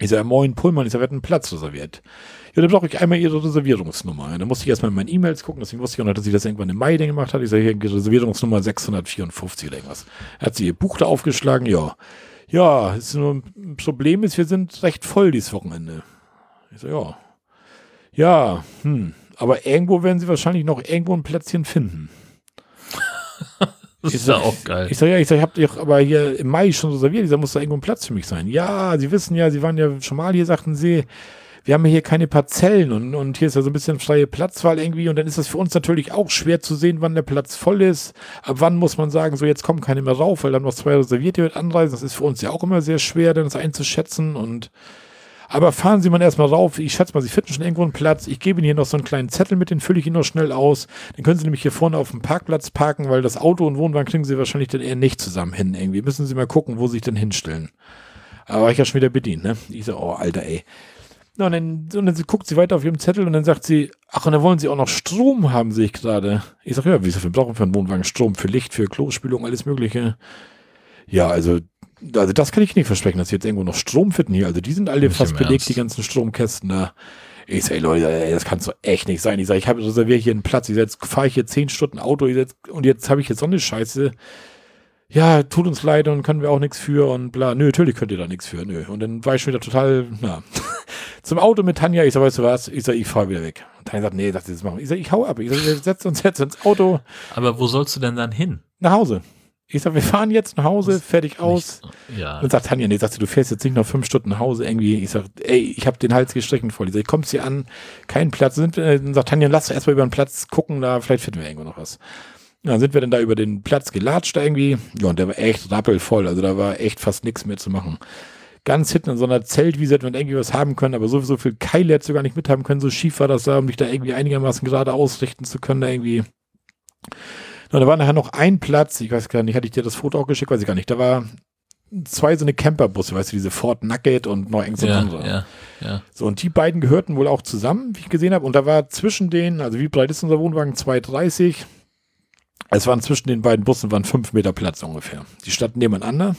Ich sage, moin Pullmann, ich sage, wir hatten einen Platz reserviert. Ja, dann brauche ich einmal ihre Reservierungsnummer. Ja, dann musste ich erstmal in meinen E-Mails gucken, deswegen wusste ich auch noch, dass sie das irgendwann im Mai gemacht hat. Ich sage, hier Reservierungsnummer 654 oder irgendwas. Hat sie ihr Buch da aufgeschlagen, ja. Ja, ist nur ein Problem ist, wir sind recht voll dieses Wochenende. Ich so, ja. Ja, hm. Aber irgendwo werden sie wahrscheinlich noch irgendwo ein Plätzchen finden. das ist ja auch geil. Ich sag, ja, ich sag, ich hab dich aber hier im Mai schon reserviert. Ich sag, muss da irgendwo ein Platz für mich sein. Ja, sie wissen ja, sie waren ja schon mal hier, sagten sie wir haben hier keine Parzellen und, und hier ist ja so ein bisschen freie Platzwahl irgendwie und dann ist das für uns natürlich auch schwer zu sehen, wann der Platz voll ist. Ab wann muss man sagen, so jetzt kommen keine mehr rauf, weil dann noch zwei Reservierte mit anreisen. Das ist für uns ja auch immer sehr schwer, dann das einzuschätzen und aber fahren Sie mal erstmal rauf. Ich schätze mal, Sie finden schon irgendwo einen Platz. Ich gebe Ihnen hier noch so einen kleinen Zettel mit, den fülle ich Ihnen noch schnell aus. Den können Sie nämlich hier vorne auf dem Parkplatz parken, weil das Auto und Wohnwagen kriegen Sie wahrscheinlich dann eher nicht zusammen hin. Irgendwie müssen Sie mal gucken, wo Sie sich denn hinstellen. Aber ich ja schon wieder bedient, ne? Ich so, oh, Alter, ey. Ja, und, dann, und dann guckt sie weiter auf ihrem Zettel und dann sagt sie, ach, und dann wollen sie auch noch Strom haben, sehe ich gerade. Ich sage, ja, wieso viel brauchen wir für einen Wohnwagen? Strom für Licht, für Klospülung, alles mögliche. Ja, also, also das kann ich nicht versprechen, dass sie jetzt irgendwo noch Strom finden hier. Also die sind alle nicht fast belegt, Ernst. die ganzen Stromkästen da. Ich sage, Leute, ey, das kann doch echt nicht sein. Ich sage, ich habe reserviert hier einen Platz. Ich sag, jetzt fahre ich hier zehn Stunden Auto jetzt, und jetzt habe ich jetzt so eine Scheiße ja, tut uns leid und können wir auch nichts für und bla. Nö, natürlich könnt ihr da nichts für, nö. Und dann war ich schon wieder total, na, zum Auto mit Tanja. Ich sag, weißt du was? Ich sag, ich fahr wieder weg. Und Tanja sagt, nee, das jetzt machen. Ich sag, ich hau ab. Ich sag, wir setzen uns jetzt ins Auto. Aber wo sollst du denn dann hin? Nach Hause. Ich sag, wir fahren jetzt nach Hause, fertig aus. Ja. Und sagt Tanja, nee, sagt sie, du fährst jetzt nicht noch fünf Stunden nach Hause irgendwie. Ich sag, ey, ich habe den Hals gestrichen voll. Ich sag, ich kommst hier an, kein Platz. Dann sagt Tanja, lass doch erstmal über den Platz gucken, da vielleicht finden wir irgendwo noch was. Dann sind wir dann da über den Platz gelatscht irgendwie. Ja, und der war echt rappelvoll. Also da war echt fast nichts mehr zu machen. Ganz hinten in so einer Zeltwiese hätte man irgendwie was haben können, aber so, so viel Keile hätte du gar nicht mithaben können. So schief war das da, um dich da irgendwie einigermaßen gerade ausrichten zu können, da irgendwie. Und da war nachher noch ein Platz, ich weiß gar nicht, hatte ich dir das Foto auch geschickt, weiß ich gar nicht. Da war zwei so eine Camperbusse, weißt du, diese Ford Nugget und noch irgend so ja, andere. Ja, ja. So, und die beiden gehörten wohl auch zusammen, wie ich gesehen habe. Und da war zwischen denen, also wie breit ist unser Wohnwagen? 2,30 es waren zwischen den beiden Bussen waren fünf Meter Platz ungefähr. Die standen nebeneinander.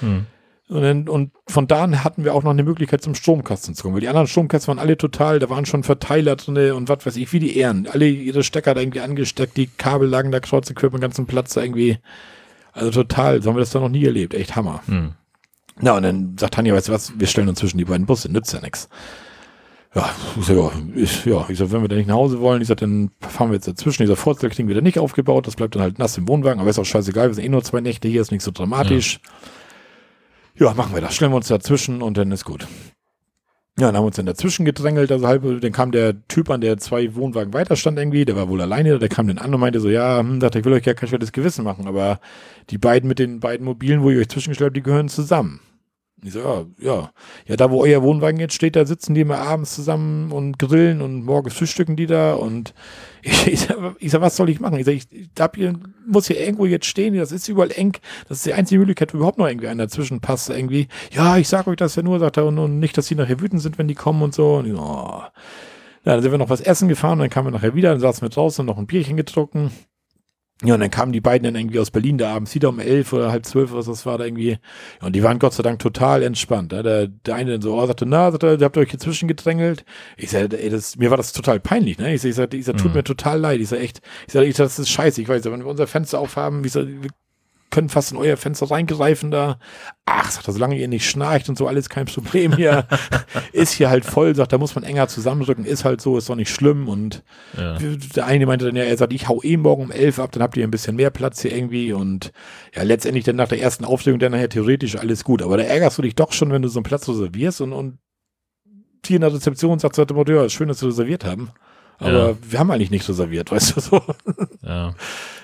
Hm. Und, dann, und von da an hatten wir auch noch eine Möglichkeit zum Stromkasten zu kommen, weil die anderen Stromkasten waren alle total, da waren schon Verteiler drin und was weiß ich, wie die Ehren. Alle ihre Stecker da irgendwie angesteckt, die Kabel lagen da kreuz und quer ganzen Platz da irgendwie. Also total, so haben wir das da noch nie erlebt. Echt Hammer. Hm. Na, und dann sagt Tanja, weißt du was, wir stellen uns zwischen die beiden Busse, nützt ja nichts. Ja, ich sag, ja, ich, ja, ich sag, wenn wir da nicht nach Hause wollen, ich sag, dann fahren wir jetzt dazwischen. Dieser Vorzelt kriegen nicht aufgebaut, das bleibt dann halt nass im Wohnwagen, aber ist auch scheißegal, wir sind eh nur zwei Nächte hier, ist nicht so dramatisch. Ja, ja machen wir das, stellen wir uns dazwischen und dann ist gut. Ja, dann haben wir uns dann dazwischen gedrängelt, also halb, dann kam der Typ an, der zwei Wohnwagen weiter stand irgendwie, der war wohl alleine, der kam dann an und meinte so, ja, hm, dachte, ich will euch ja kein schlechtes Gewissen machen, aber die beiden mit den beiden Mobilen, wo ihr euch zwischengestellt habt, die gehören zusammen. Ich so, ja, ja. Ja, da wo euer Wohnwagen jetzt steht, da sitzen die immer abends zusammen und grillen und morgens frühstücken die da und ich, ich, ich sag, was soll ich machen? Ich sag, ich, ich hier, muss hier irgendwo jetzt stehen, das ist überall eng. Das ist die einzige Möglichkeit, wo überhaupt noch irgendwie einer dazwischen passt. Irgendwie, ja, ich sag euch das ja nur, sagt er, und, und nicht, dass die nachher wütend sind, wenn die kommen und so. Und ich oh. Ja, dann sind wir noch was essen gefahren, dann kamen wir nachher wieder, dann saßen wir draußen und noch ein Bierchen getrunken. Ja, und dann kamen die beiden dann irgendwie aus Berlin da abends wieder um elf oder halb zwölf, was das war da irgendwie. Und die waren Gott sei Dank total entspannt. Ja. Der, der eine dann so, oh, sagte, na, sagte, ihr habt euch hier zwischengedrängelt. Ich sag, ey, das, mir war das total peinlich, ne? Ich sag, ich sag, ich sag tut mhm. mir total leid. Ich sag, echt, ich sag, ich sag, das ist scheiße. Ich weiß, wenn wir unser Fenster aufhaben, wie sag, können fast in euer Fenster reingreifen da. Ach, sagt er, solange ihr nicht schnarcht und so, alles kein Problem hier. ist hier halt voll, sagt, da muss man enger zusammendrücken, ist halt so, ist doch nicht schlimm. Und ja. der eine meinte dann ja, er sagt, ich hau eh morgen um elf ab, dann habt ihr ein bisschen mehr Platz hier irgendwie. Und ja, letztendlich dann nach der ersten Aufstellung dann nachher theoretisch alles gut. Aber da ärgerst du dich doch schon, wenn du so einen Platz reservierst und, und hier in der Rezeption sagt, ja, schön, dass wir reserviert haben. Aber ja. wir haben eigentlich nicht reserviert, weißt du so. Ja.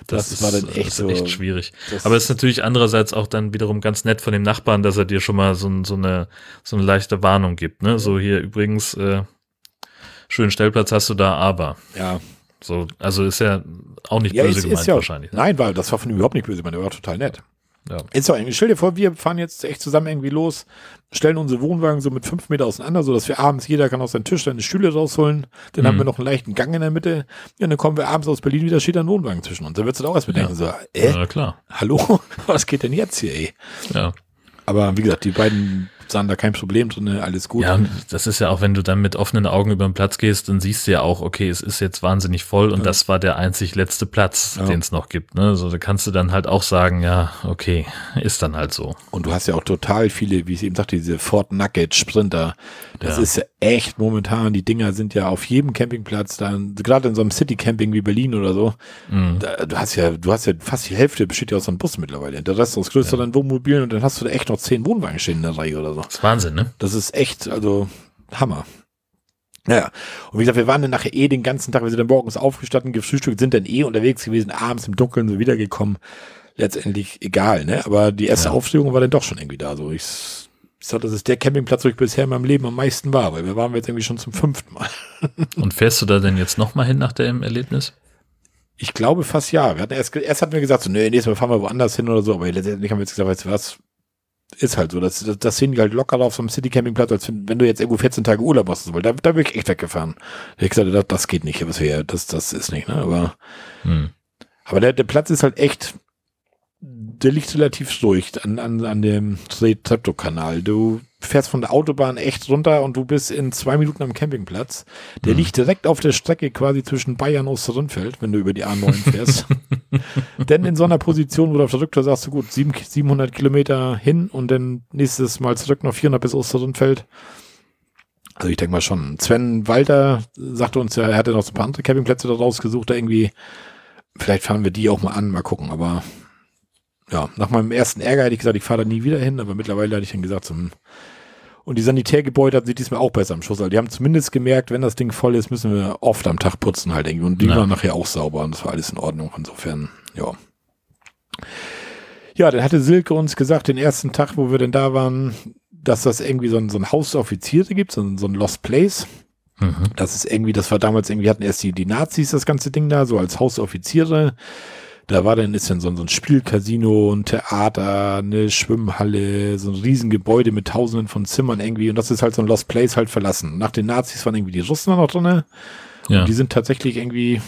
Das, das war dann echt das so. echt schwierig. Aber es ist natürlich andererseits auch dann wiederum ganz nett von dem Nachbarn, dass er dir schon mal so, so eine, so eine leichte Warnung gibt, ne? So hier übrigens, äh, schönen Stellplatz hast du da, aber. Ja. So, also ist ja auch nicht ja, böse ist, gemeint ist ja, wahrscheinlich. Ne? Nein, weil das war von ihm überhaupt nicht böse gemeint, der war total nett. Ja. Ist doch irgendwie, stell dir vor, wir fahren jetzt echt zusammen irgendwie los, stellen unsere Wohnwagen so mit fünf Meter auseinander, so dass wir abends, jeder kann aus seinem Tisch seine Stühle rausholen, dann mhm. haben wir noch einen leichten Gang in der Mitte, ja, dann kommen wir abends aus Berlin wieder, steht ein Wohnwagen zwischen uns. Dann würdest du auch erst mit ja. denken, so, äh, ja, klar. hallo, was geht denn jetzt hier, ey? Ja. Aber wie gesagt, die beiden sahen da kein Problem drin, alles gut. Ja, das ist ja auch, wenn du dann mit offenen Augen über den Platz gehst, dann siehst du ja auch, okay, es ist jetzt wahnsinnig voll und ja. das war der einzig letzte Platz, ja. den es noch gibt. Ne? So, da kannst du dann halt auch sagen, ja, okay, ist dann halt so. Und du hast ja auch total viele, wie ich eben sagte, diese Ford Nugget Sprinter. Das ja. ist ja echt momentan, die Dinger sind ja auf jedem Campingplatz, dann, gerade in so einem City Camping wie Berlin oder so, mhm. da, du hast ja, du hast ja fast die Hälfte besteht ja aus einem Bus mittlerweile. Der Rest aus größeren Wohnmobilen und dann hast du da echt noch zehn Wohnwagen stehen in der Reihe oder so. Das ist Wahnsinn, ne? Das ist echt, also Hammer. Naja, und wie gesagt, wir waren dann nachher eh den ganzen Tag, wir sind dann morgens aufgestanden, gefrühstückt, sind dann eh unterwegs gewesen, abends im Dunkeln so wiedergekommen. Letztendlich egal, ne? Aber die erste ja. Aufstellung war dann doch schon irgendwie da. So, ich, ich sag, das ist der Campingplatz, wo ich bisher in meinem Leben am meisten war, weil wir waren jetzt irgendwie schon zum fünften Mal. und fährst du da denn jetzt nochmal hin nach dem Erlebnis? Ich glaube fast ja. Wir hatten erst, erst hatten wir gesagt, so, nee, nächstes Mal fahren wir woanders hin oder so, aber letztendlich haben wir jetzt gesagt, weißt du was, ist halt so. Das, das, das sehen die halt locker auf so einem City Campingplatz, als wenn, wenn du jetzt irgendwo 14 Tage Urlaub hast, weil da, da bin ich echt weggefahren. Da ich gesagt, das, das geht nicht, was wir, das, das ist nicht, ne? Aber, hm. aber der, der Platz ist halt echt, der liegt relativ ruhig an, an, an dem Treptow-Kanal. Du fährst von der Autobahn echt runter und du bist in zwei Minuten am Campingplatz. Der mhm. liegt direkt auf der Strecke quasi zwischen Bayern und Osterrindfeld, wenn du über die A9 fährst. Denn in so einer Position, wo du auf der Rücktour sagst, du gut, 700 Kilometer hin und dann nächstes Mal zurück noch 400 bis Osterrindfeld. Also ich denke mal schon. Sven Walter sagte uns ja, er hatte noch so ein paar andere Campingplätze da rausgesucht, da irgendwie, vielleicht fahren wir die auch mal an, mal gucken, aber ja, nach meinem ersten Ärger hätte ich gesagt, ich fahre da nie wieder hin, aber mittlerweile hatte ich dann gesagt, zum und die Sanitärgebäude hatten sie diesmal auch besser am Schuss. Also die haben zumindest gemerkt, wenn das Ding voll ist, müssen wir oft am Tag putzen halt irgendwie. Und die ja. waren nachher auch sauber und das war alles in Ordnung. Insofern, ja. Ja, dann hatte Silke uns gesagt, den ersten Tag, wo wir denn da waren, dass das irgendwie so ein, so ein Haus der Offiziere gibt, so ein, so ein Lost Place. Mhm. Das ist irgendwie, das war damals irgendwie, hatten erst die, die Nazis das ganze Ding da, so als Hausoffiziere. Da war dann ist dann so, so ein Spielcasino, ein Theater, eine Schwimmhalle, so ein Riesengebäude mit tausenden von Zimmern irgendwie. Und das ist halt so ein Lost Place halt verlassen. Nach den Nazis waren irgendwie die Russen noch drin. Ja. Und die sind tatsächlich irgendwie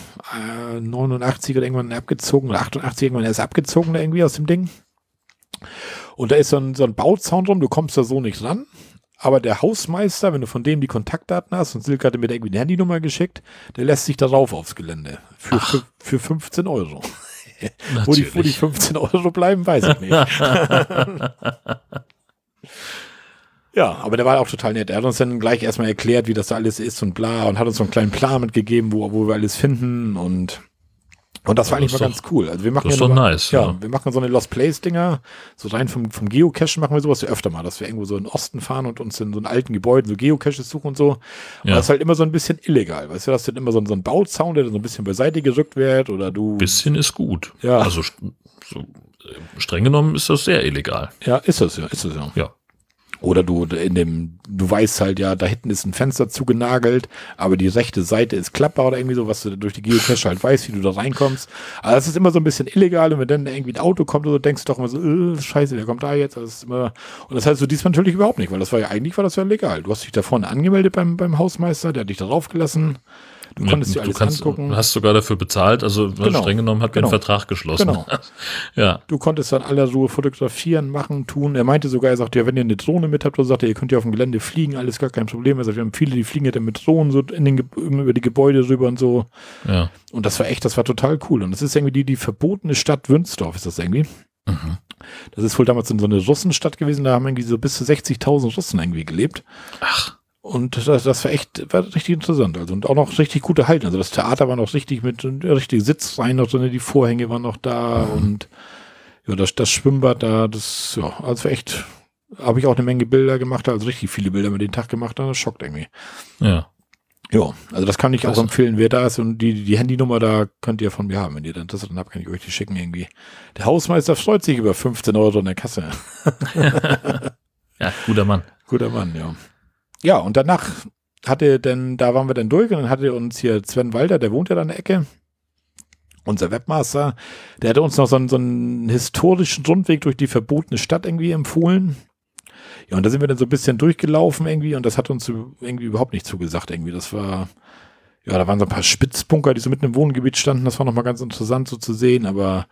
äh, 89 oder irgendwann abgezogen, oder 88 irgendwann erst abgezogen da irgendwie aus dem Ding. Und da ist so ein, so ein Bauzaun drum, du kommst da so nicht ran. Aber der Hausmeister, wenn du von dem die Kontaktdaten hast, und Silke hatte mir da irgendwie eine Handynummer geschickt, der lässt sich darauf aufs Gelände. Für, für, für 15 Euro wo, die, wo die 15 Euro bleiben, weiß ich nicht. ja, aber der war auch total nett. Er hat uns dann gleich erstmal erklärt, wie das da alles ist und bla und hat uns so einen kleinen Plan mitgegeben, wo, wo wir alles finden und und das war eigentlich mal ganz cool. Also wir machen das ja, nur, nice, ja, ja, wir machen so eine Lost Place Dinger, so rein vom, vom Geocachen machen wir sowas ja öfter mal, dass wir irgendwo so in den Osten fahren und uns in so einen alten Gebäuden so Geocaches suchen und so. Und ja. das ist halt immer so ein bisschen illegal. Weißt du, das ist dann immer so ein, so ein Bauzaun, der dann so ein bisschen beiseite gerückt wird oder du. Bisschen ist gut. Ja. Also so, streng genommen ist das sehr illegal. Ja, ist das ja, ist das ja. Ja. Oder du in dem, du weißt halt ja, da hinten ist ein Fenster zugenagelt, aber die rechte Seite ist klappbar oder irgendwie so, was du durch die Geocache halt weißt, wie du da reinkommst. Aber das ist immer so ein bisschen illegal und wenn dann irgendwie ein Auto kommt oder so, denkst du doch immer so, äh, scheiße, wer kommt da jetzt? Das ist immer, und das heißt so diesmal natürlich überhaupt nicht, weil das war ja eigentlich war das ja legal. Du hast dich da vorne angemeldet beim, beim Hausmeister, der hat dich da draufgelassen. Du konntest dir alles kannst, angucken. Du hast sogar dafür bezahlt, also genau. streng genommen hat genau. einen Vertrag geschlossen. Genau. ja. Du konntest dann aller Ruhe fotografieren, machen, tun. Er meinte sogar, er sagte, ja, wenn ihr eine Drohne mit habt, oder sagt er, ihr könnt ja auf dem Gelände fliegen, alles gar kein Problem. Also wir haben viele, die fliegen ja dann mit Drohnen so in den, über die Gebäude rüber und so. Ja. Und das war echt, das war total cool. Und das ist irgendwie die, die verbotene Stadt Wünsdorf, ist das irgendwie. Mhm. Das ist wohl damals in so eine Russenstadt gewesen, da haben irgendwie so bis zu 60.000 Russen irgendwie gelebt. Ach. Und das, das war echt, war richtig interessant. Also, und auch noch richtig gute Halten. Also, das Theater war noch richtig mit, richtig Sitzreihen noch drin, die Vorhänge waren noch da mhm. und, ja, das, das Schwimmbad da, das, ja, also echt, habe ich auch eine Menge Bilder gemacht, also richtig viele Bilder mit den Tag gemacht, das schockt irgendwie. Ja. Ja, also das kann ich auch empfehlen, wer da ist und die, die Handynummer da könnt ihr von mir haben. Wenn ihr dann das dann habt, kann ich euch die schicken irgendwie. Der Hausmeister freut sich über 15 Euro in der Kasse. ja, guter Mann. Guter Mann, ja. Ja, und danach hatte denn, da waren wir dann durch und dann hatte uns hier Sven Walter, der wohnt ja da in der Ecke, unser Webmaster, der hatte uns noch so einen, so einen historischen Rundweg durch die verbotene Stadt irgendwie empfohlen. Ja, und da sind wir dann so ein bisschen durchgelaufen irgendwie und das hat uns irgendwie überhaupt nicht zugesagt irgendwie. Das war, ja, da waren so ein paar Spitzbunker, die so mitten im Wohngebiet standen. Das war nochmal ganz interessant so zu sehen, aber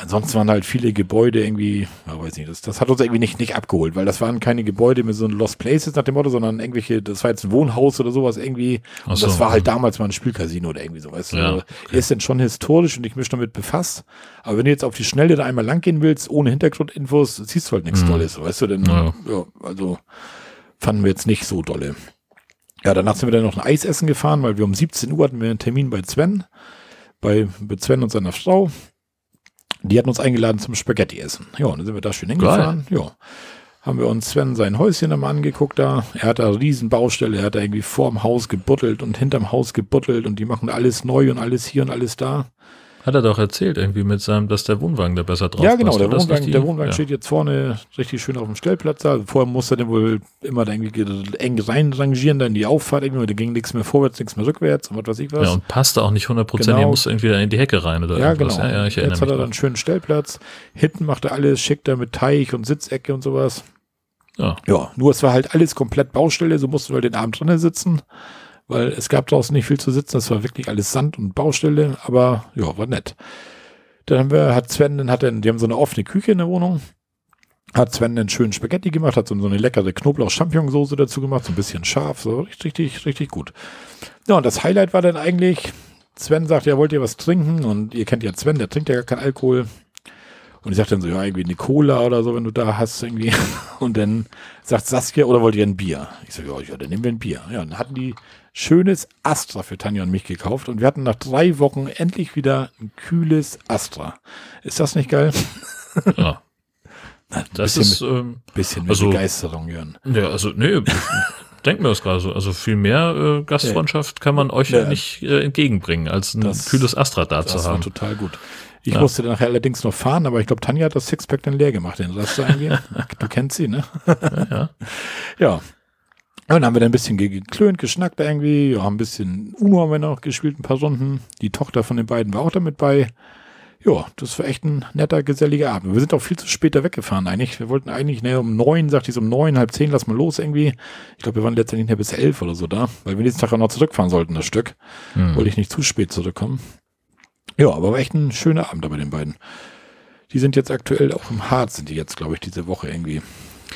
Ansonsten waren halt viele Gebäude irgendwie, ja, weiß nicht, das, das hat uns irgendwie nicht, nicht abgeholt, weil das waren keine Gebäude mit so einem Lost Places nach dem Motto, sondern irgendwelche, das war jetzt ein Wohnhaus oder sowas irgendwie. Und so, das war halt damals mal ein Spielcasino oder irgendwie sowas. Ja, also, okay. Ist denn schon historisch und ich mich damit befasst. Aber wenn du jetzt auf die Schnelle da einmal lang gehen willst, ohne Hintergrundinfos, siehst du halt nichts mhm. Tolles, weißt du denn? Ja. ja, also fanden wir jetzt nicht so dolle. Ja, danach sind wir dann noch ein Eis essen gefahren, weil wir um 17 Uhr hatten wir einen Termin bei Sven, bei, bei Sven und seiner Frau. Die hatten uns eingeladen zum Spaghetti-Essen. Ja, und dann sind wir da schön hingefahren. Ja. Haben wir uns Sven sein Häuschen einmal angeguckt da. Er hat da riesen Baustelle. Er hat da irgendwie vorm Haus gebuttelt und hinterm Haus gebuttelt und die machen alles neu und alles hier und alles da. Hat er doch erzählt, irgendwie mit seinem, dass der Wohnwagen da besser drauf Ja, genau, der Wohnwagen, der Wohnwagen ja. steht jetzt vorne richtig schön auf dem Stellplatz da. Vorher musste er den wohl immer da irgendwie eng reinrangieren, dann in die Auffahrt irgendwie, da ging nichts mehr vorwärts, nichts mehr rückwärts und was weiß ich was. Ja, und passte auch nicht 100%, genau. er musste irgendwie in die Hecke rein oder ja, irgendwas. Genau. Ja, ja, ich erinnere Jetzt hat er dann einen schönen Stellplatz. Hinten macht er alles schick da mit Teich und Sitzecke und sowas. Ja. Ja, nur es war halt alles komplett Baustelle, so mussten wir den Abend drinnen sitzen weil es gab draußen nicht viel zu sitzen. Das war wirklich alles Sand und Baustelle, aber ja, war nett. Dann haben wir, hat Sven, dann hat er, die haben so eine offene Küche in der Wohnung. Hat Sven einen schönen Spaghetti gemacht, hat so eine leckere Knoblauch-Champignonsauce dazu gemacht, so ein bisschen scharf, so richtig, richtig, richtig gut. Ja, und das Highlight war dann eigentlich, Sven sagt, ja, wollt ihr was trinken? Und ihr kennt ja Sven, der trinkt ja gar keinen Alkohol. Und ich sag dann so, ja, irgendwie eine Cola oder so, wenn du da hast, irgendwie. Und dann sagt Saskia, oder wollt ihr ein Bier? Ich so, ja, ja, dann nehmen wir ein Bier. Ja, dann hatten die schönes Astra für Tanja und mich gekauft und wir hatten nach drei Wochen endlich wieder ein kühles Astra. Ist das nicht geil? Ja. Na, das bisschen ist, ähm, bisschen mit also, Begeisterung, Jörn. Ja, also, nee, denk mir das gerade so. Also viel mehr äh, Gastfreundschaft kann man euch ja, ja nicht äh, entgegenbringen, als ein das, kühles Astra da zu haben. Das war total gut. Ich ja. musste nachher allerdings noch fahren, aber ich glaube, Tanja hat das Sixpack dann leer gemacht. Den Rest irgendwie. du kennst sie, ne? ja. ja. Dann haben wir dann ein bisschen geklönt, geschnackt irgendwie. Ja, ein bisschen Uno haben wir noch gespielt, ein paar Runden. Die Tochter von den beiden war auch damit bei. Ja, das war echt ein netter, geselliger Abend. Wir sind auch viel zu spät da weggefahren eigentlich. Wir wollten eigentlich, ne, um neun, sagte ich so um neun, halb zehn, lass mal los irgendwie. Ich glaube, wir waren letztendlich nicht bis elf oder so da, weil wir nächsten Tag auch noch zurückfahren sollten, das Stück. Hm. Wollte ich nicht zu spät zurückkommen. Ja, aber war echt ein schöner Abend da bei den beiden. Die sind jetzt aktuell auch im Harz, sind die jetzt, glaube ich, diese Woche irgendwie.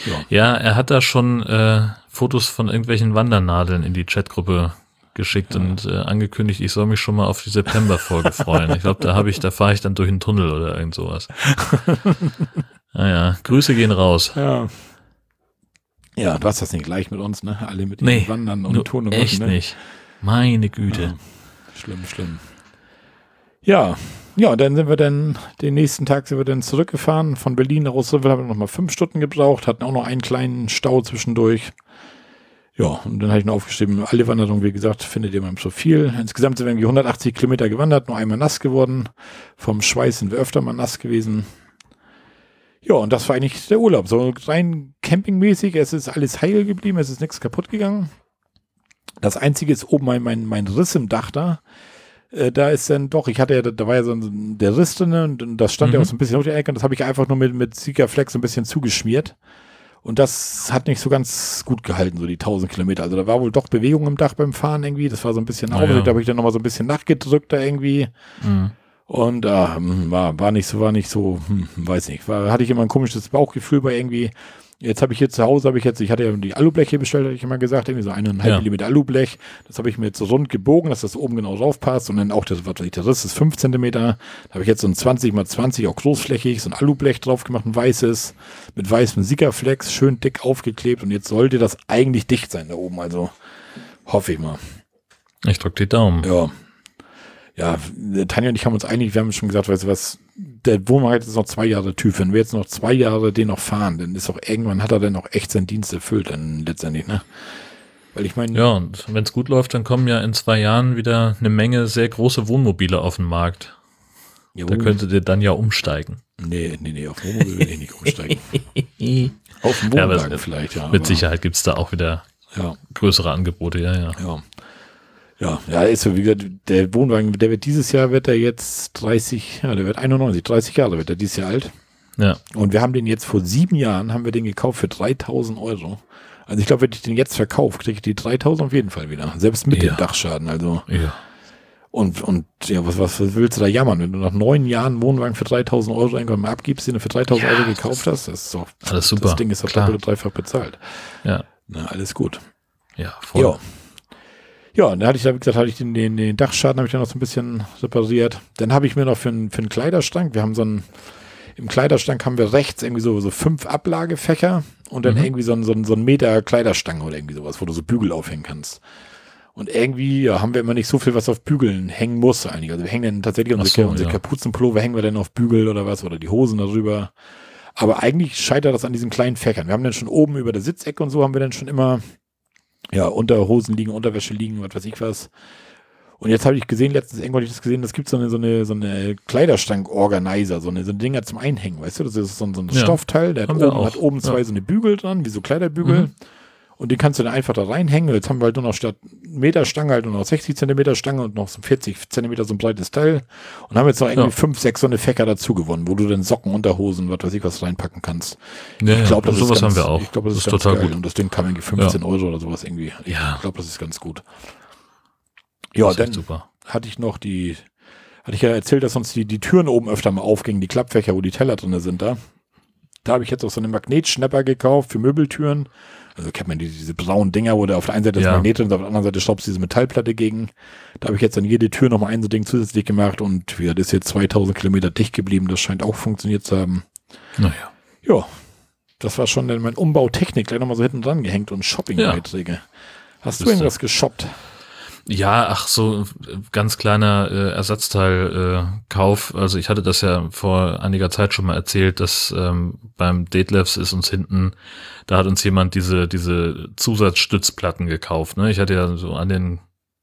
Ja, ja er hat da schon äh, Fotos von irgendwelchen Wandernadeln in die Chatgruppe geschickt ja. und äh, angekündigt, ich soll mich schon mal auf die September-Folge freuen. Ich glaube, da habe ich, da fahre ich dann durch einen Tunnel oder irgend sowas. naja, Grüße gehen raus. Ja. Ja, du hast das nicht gleich mit uns, ne? Alle mit nee, Wandern und Turnen. Echt ne? nicht. Meine Güte. Ja. Schlimm, schlimm. Ja, ja, dann sind wir dann, den nächsten Tag sind wir dann zurückgefahren. Von Berlin nach Russell haben wir nochmal fünf Stunden gebraucht, hatten auch noch einen kleinen Stau zwischendurch. Ja, und dann habe ich noch aufgeschrieben, alle Wanderungen, wie gesagt, findet ihr beim Profil. Insgesamt sind wir irgendwie 180 Kilometer gewandert, nur einmal nass geworden. Vom Schweiß sind wir öfter mal nass gewesen. Ja, und das war eigentlich der Urlaub. So rein campingmäßig, es ist alles heil geblieben, es ist nichts kaputt gegangen. Das Einzige ist oben mein, mein, mein Riss im Dach da. Äh, da ist dann doch, ich hatte ja, da war ja so ein, der Riss drin und, das stand mhm. ja auch so ein bisschen auf der Ecke und das habe ich einfach nur mit, mit Sikaflex so ein bisschen zugeschmiert. Und das hat nicht so ganz gut gehalten, so die 1000 Kilometer. Also da war wohl doch Bewegung im Dach beim Fahren irgendwie. Das war so ein bisschen auf. Ja. Da habe ich dann nochmal so ein bisschen nachgedrückt da irgendwie. Mhm. Und äh, war, war nicht so, war nicht so, hm, weiß nicht, war, hatte ich immer ein komisches Bauchgefühl bei irgendwie, Jetzt habe ich hier zu Hause, habe ich jetzt, ich hatte ja die Alubleche bestellt, hatte ich immer gesagt, irgendwie so eineinhalb ja. Millimeter Alublech. Das habe ich mir jetzt so rund gebogen, dass das oben genau drauf passt. Und dann auch das, was ich, Riss ist fünf Zentimeter. Da habe ich jetzt so ein 20 mal 20, auch großflächig, so ein Alublech drauf gemacht, ein weißes, mit weißem Sickerflex, schön dick aufgeklebt. Und jetzt sollte das eigentlich dicht sein da oben. Also hoffe ich mal. Ich drücke die Daumen. Ja. Ja, Tanja und ich haben uns einig, wir haben schon gesagt, weißt du was, der hat jetzt noch zwei Jahre TÜV. Wenn wir jetzt noch zwei Jahre den noch fahren, dann ist auch irgendwann hat er dann auch echt seinen Dienst erfüllt, dann letztendlich, ne? Weil ich meine. Ja, und wenn es gut läuft, dann kommen ja in zwei Jahren wieder eine Menge sehr große Wohnmobile auf den Markt. Jo. Da könntet ihr dann ja umsteigen. Nee, nee, nee, auf Wohnmobil will ich nicht umsteigen. auf dem Wohnwagen ja, vielleicht, ja. Mit Sicherheit gibt es da auch wieder ja. größere Angebote, ja, ja. Ja. Ja, ja, ist so, wie gesagt, der Wohnwagen, der wird dieses Jahr, wird er jetzt 30, ja, der wird 91, 30 Jahre wird er dieses Jahr alt. Ja. Und wir haben den jetzt vor sieben Jahren, haben wir den gekauft für 3000 Euro. Also ich glaube, wenn ich den jetzt verkaufe, kriege ich die 3000 auf jeden Fall wieder. Selbst mit ja. dem Dachschaden, also. Ja. Und, und ja, was, was, willst du da jammern? Wenn du nach neun Jahren Wohnwagen für 3000 Euro irgendwann mal abgibst, den du für 3000 ja, Euro gekauft hast, das ist doch, alles super. Das Ding ist doch doppelt dreifach bezahlt. Ja. Na, alles gut. Ja, voll. Ja. Ja, und dann hatte ich da, wie gesagt, hatte ich den, den, den Dachschaden, habe ich dann noch so ein bisschen repariert. Dann habe ich mir noch für, einen, für einen Kleiderstank, wir haben so einen, im Kleiderstank haben wir rechts irgendwie so, so fünf Ablagefächer und dann mhm. irgendwie so ein, so, ein, so ein Meter Kleiderstange oder irgendwie sowas, wo du so Bügel aufhängen kannst. Und irgendwie ja, haben wir immer nicht so viel, was auf Bügeln hängen muss eigentlich. Also wir hängen dann tatsächlich unsere, so, unsere ja. Kapuzenpullover hängen wir dann auf Bügel oder was oder die Hosen darüber. Aber eigentlich scheitert das an diesen kleinen Fächern. Wir haben dann schon oben über der Sitzecke und so haben wir dann schon immer ja, Unterhosen liegen, Unterwäsche liegen, was weiß ich was. Und jetzt habe ich gesehen, letztens irgendwo habe ich das gesehen, das gibt so eine, so eine, so eine Kleiderstank-Organizer, so eine, so eine Dinger zum Einhängen, weißt du? Das ist so ein, so ein ja, Stoffteil, der hat oben, hat oben, zwei ja. so eine Bügel dran, wie so Kleiderbügel. Mhm. Und den kannst du dann einfach da reinhängen. Jetzt haben wir halt nur noch statt Meterstange halt nur noch 60 Zentimeter Stange und noch so 40 Zentimeter so ein breites Teil. Und haben jetzt noch irgendwie ja. fünf, sechs so eine Fächer dazu gewonnen, wo du dann Socken, Unterhosen, was weiß ich was reinpacken kannst. Ja, ich glaube, das sowas ist ganz, haben wir auch. Ich glaube, das, das, ist, total geil. gut. Und das Ding kam irgendwie 15 ja. Euro oder sowas irgendwie. Ich ja. glaube, das ist ganz gut. Ja, dann super. hatte ich noch die, hatte ich ja erzählt, dass uns die, die Türen oben öfter mal aufgingen, die Klappfächer, wo die Teller drin sind da. Da habe ich jetzt auch so eine Magnetschnapper gekauft für Möbeltüren. Also kennt man diese, diese braunen Dinger, wo der auf der einen Seite das ja. Magnet ist, auf der anderen Seite schraubst diese Metallplatte gegen. Da habe ich jetzt an jede Tür nochmal ein so Ding zusätzlich gemacht und ja, das ist jetzt 2000 Kilometer dicht geblieben. Das scheint auch funktioniert zu haben. Naja. Ja, das war schon mein Umbautechnik gleich nochmal so hinten dran gehängt und Shopping-Beiträge. Ja. Hast du irgendwas geshoppt? Ja, ach so, ganz kleiner äh, Ersatzteilkauf. Äh, also ich hatte das ja vor einiger Zeit schon mal erzählt, dass ähm, beim Detlefs ist uns hinten, da hat uns jemand diese diese Zusatzstützplatten gekauft. Ne? Ich hatte ja so an den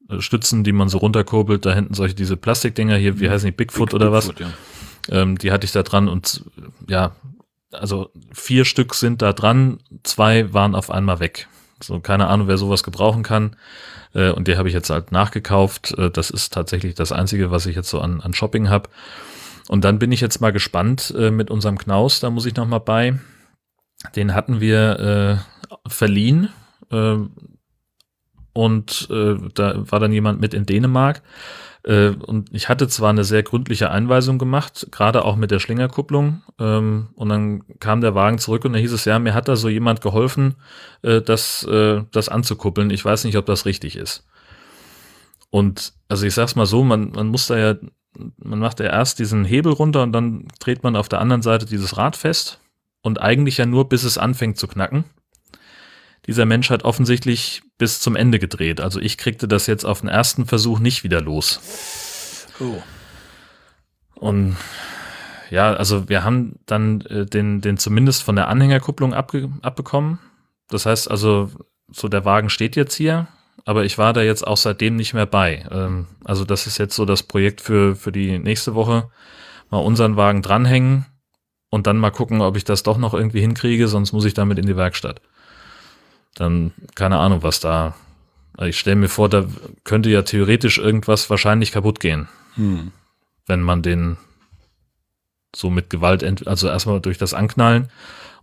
äh, Stützen, die man so runterkurbelt, da hinten solche diese Plastikdinger hier, wie mhm. heißen die, Bigfoot Big, oder Bigfoot, was? Ja. Ähm, die hatte ich da dran und ja, also vier Stück sind da dran, zwei waren auf einmal weg. So, keine Ahnung, wer sowas gebrauchen kann. Äh, und die habe ich jetzt halt nachgekauft. Äh, das ist tatsächlich das Einzige, was ich jetzt so an, an Shopping habe. Und dann bin ich jetzt mal gespannt äh, mit unserem Knaus, da muss ich noch mal bei. Den hatten wir äh, verliehen. Äh, und äh, da war dann jemand mit in Dänemark. Äh, und ich hatte zwar eine sehr gründliche Einweisung gemacht, gerade auch mit der Schlingerkupplung. Ähm, und dann kam der Wagen zurück und da hieß es, ja, mir hat da so jemand geholfen, äh, das, äh, das anzukuppeln. Ich weiß nicht, ob das richtig ist. Und also ich sag's mal so, man, man muss da ja, man macht ja erst diesen Hebel runter und dann dreht man auf der anderen Seite dieses Rad fest. Und eigentlich ja nur, bis es anfängt zu knacken dieser Mensch hat offensichtlich bis zum Ende gedreht. Also ich kriegte das jetzt auf den ersten Versuch nicht wieder los. Oh. Und ja, also wir haben dann äh, den, den zumindest von der Anhängerkupplung abge abbekommen. Das heißt also, so der Wagen steht jetzt hier, aber ich war da jetzt auch seitdem nicht mehr bei. Ähm, also das ist jetzt so das Projekt für, für die nächste Woche. Mal unseren Wagen dranhängen, und dann mal gucken, ob ich das doch noch irgendwie hinkriege, sonst muss ich damit in die Werkstatt. Dann keine Ahnung, was da. Also ich stelle mir vor, da könnte ja theoretisch irgendwas wahrscheinlich kaputt gehen, hm. wenn man den so mit Gewalt, also erstmal durch das Anknallen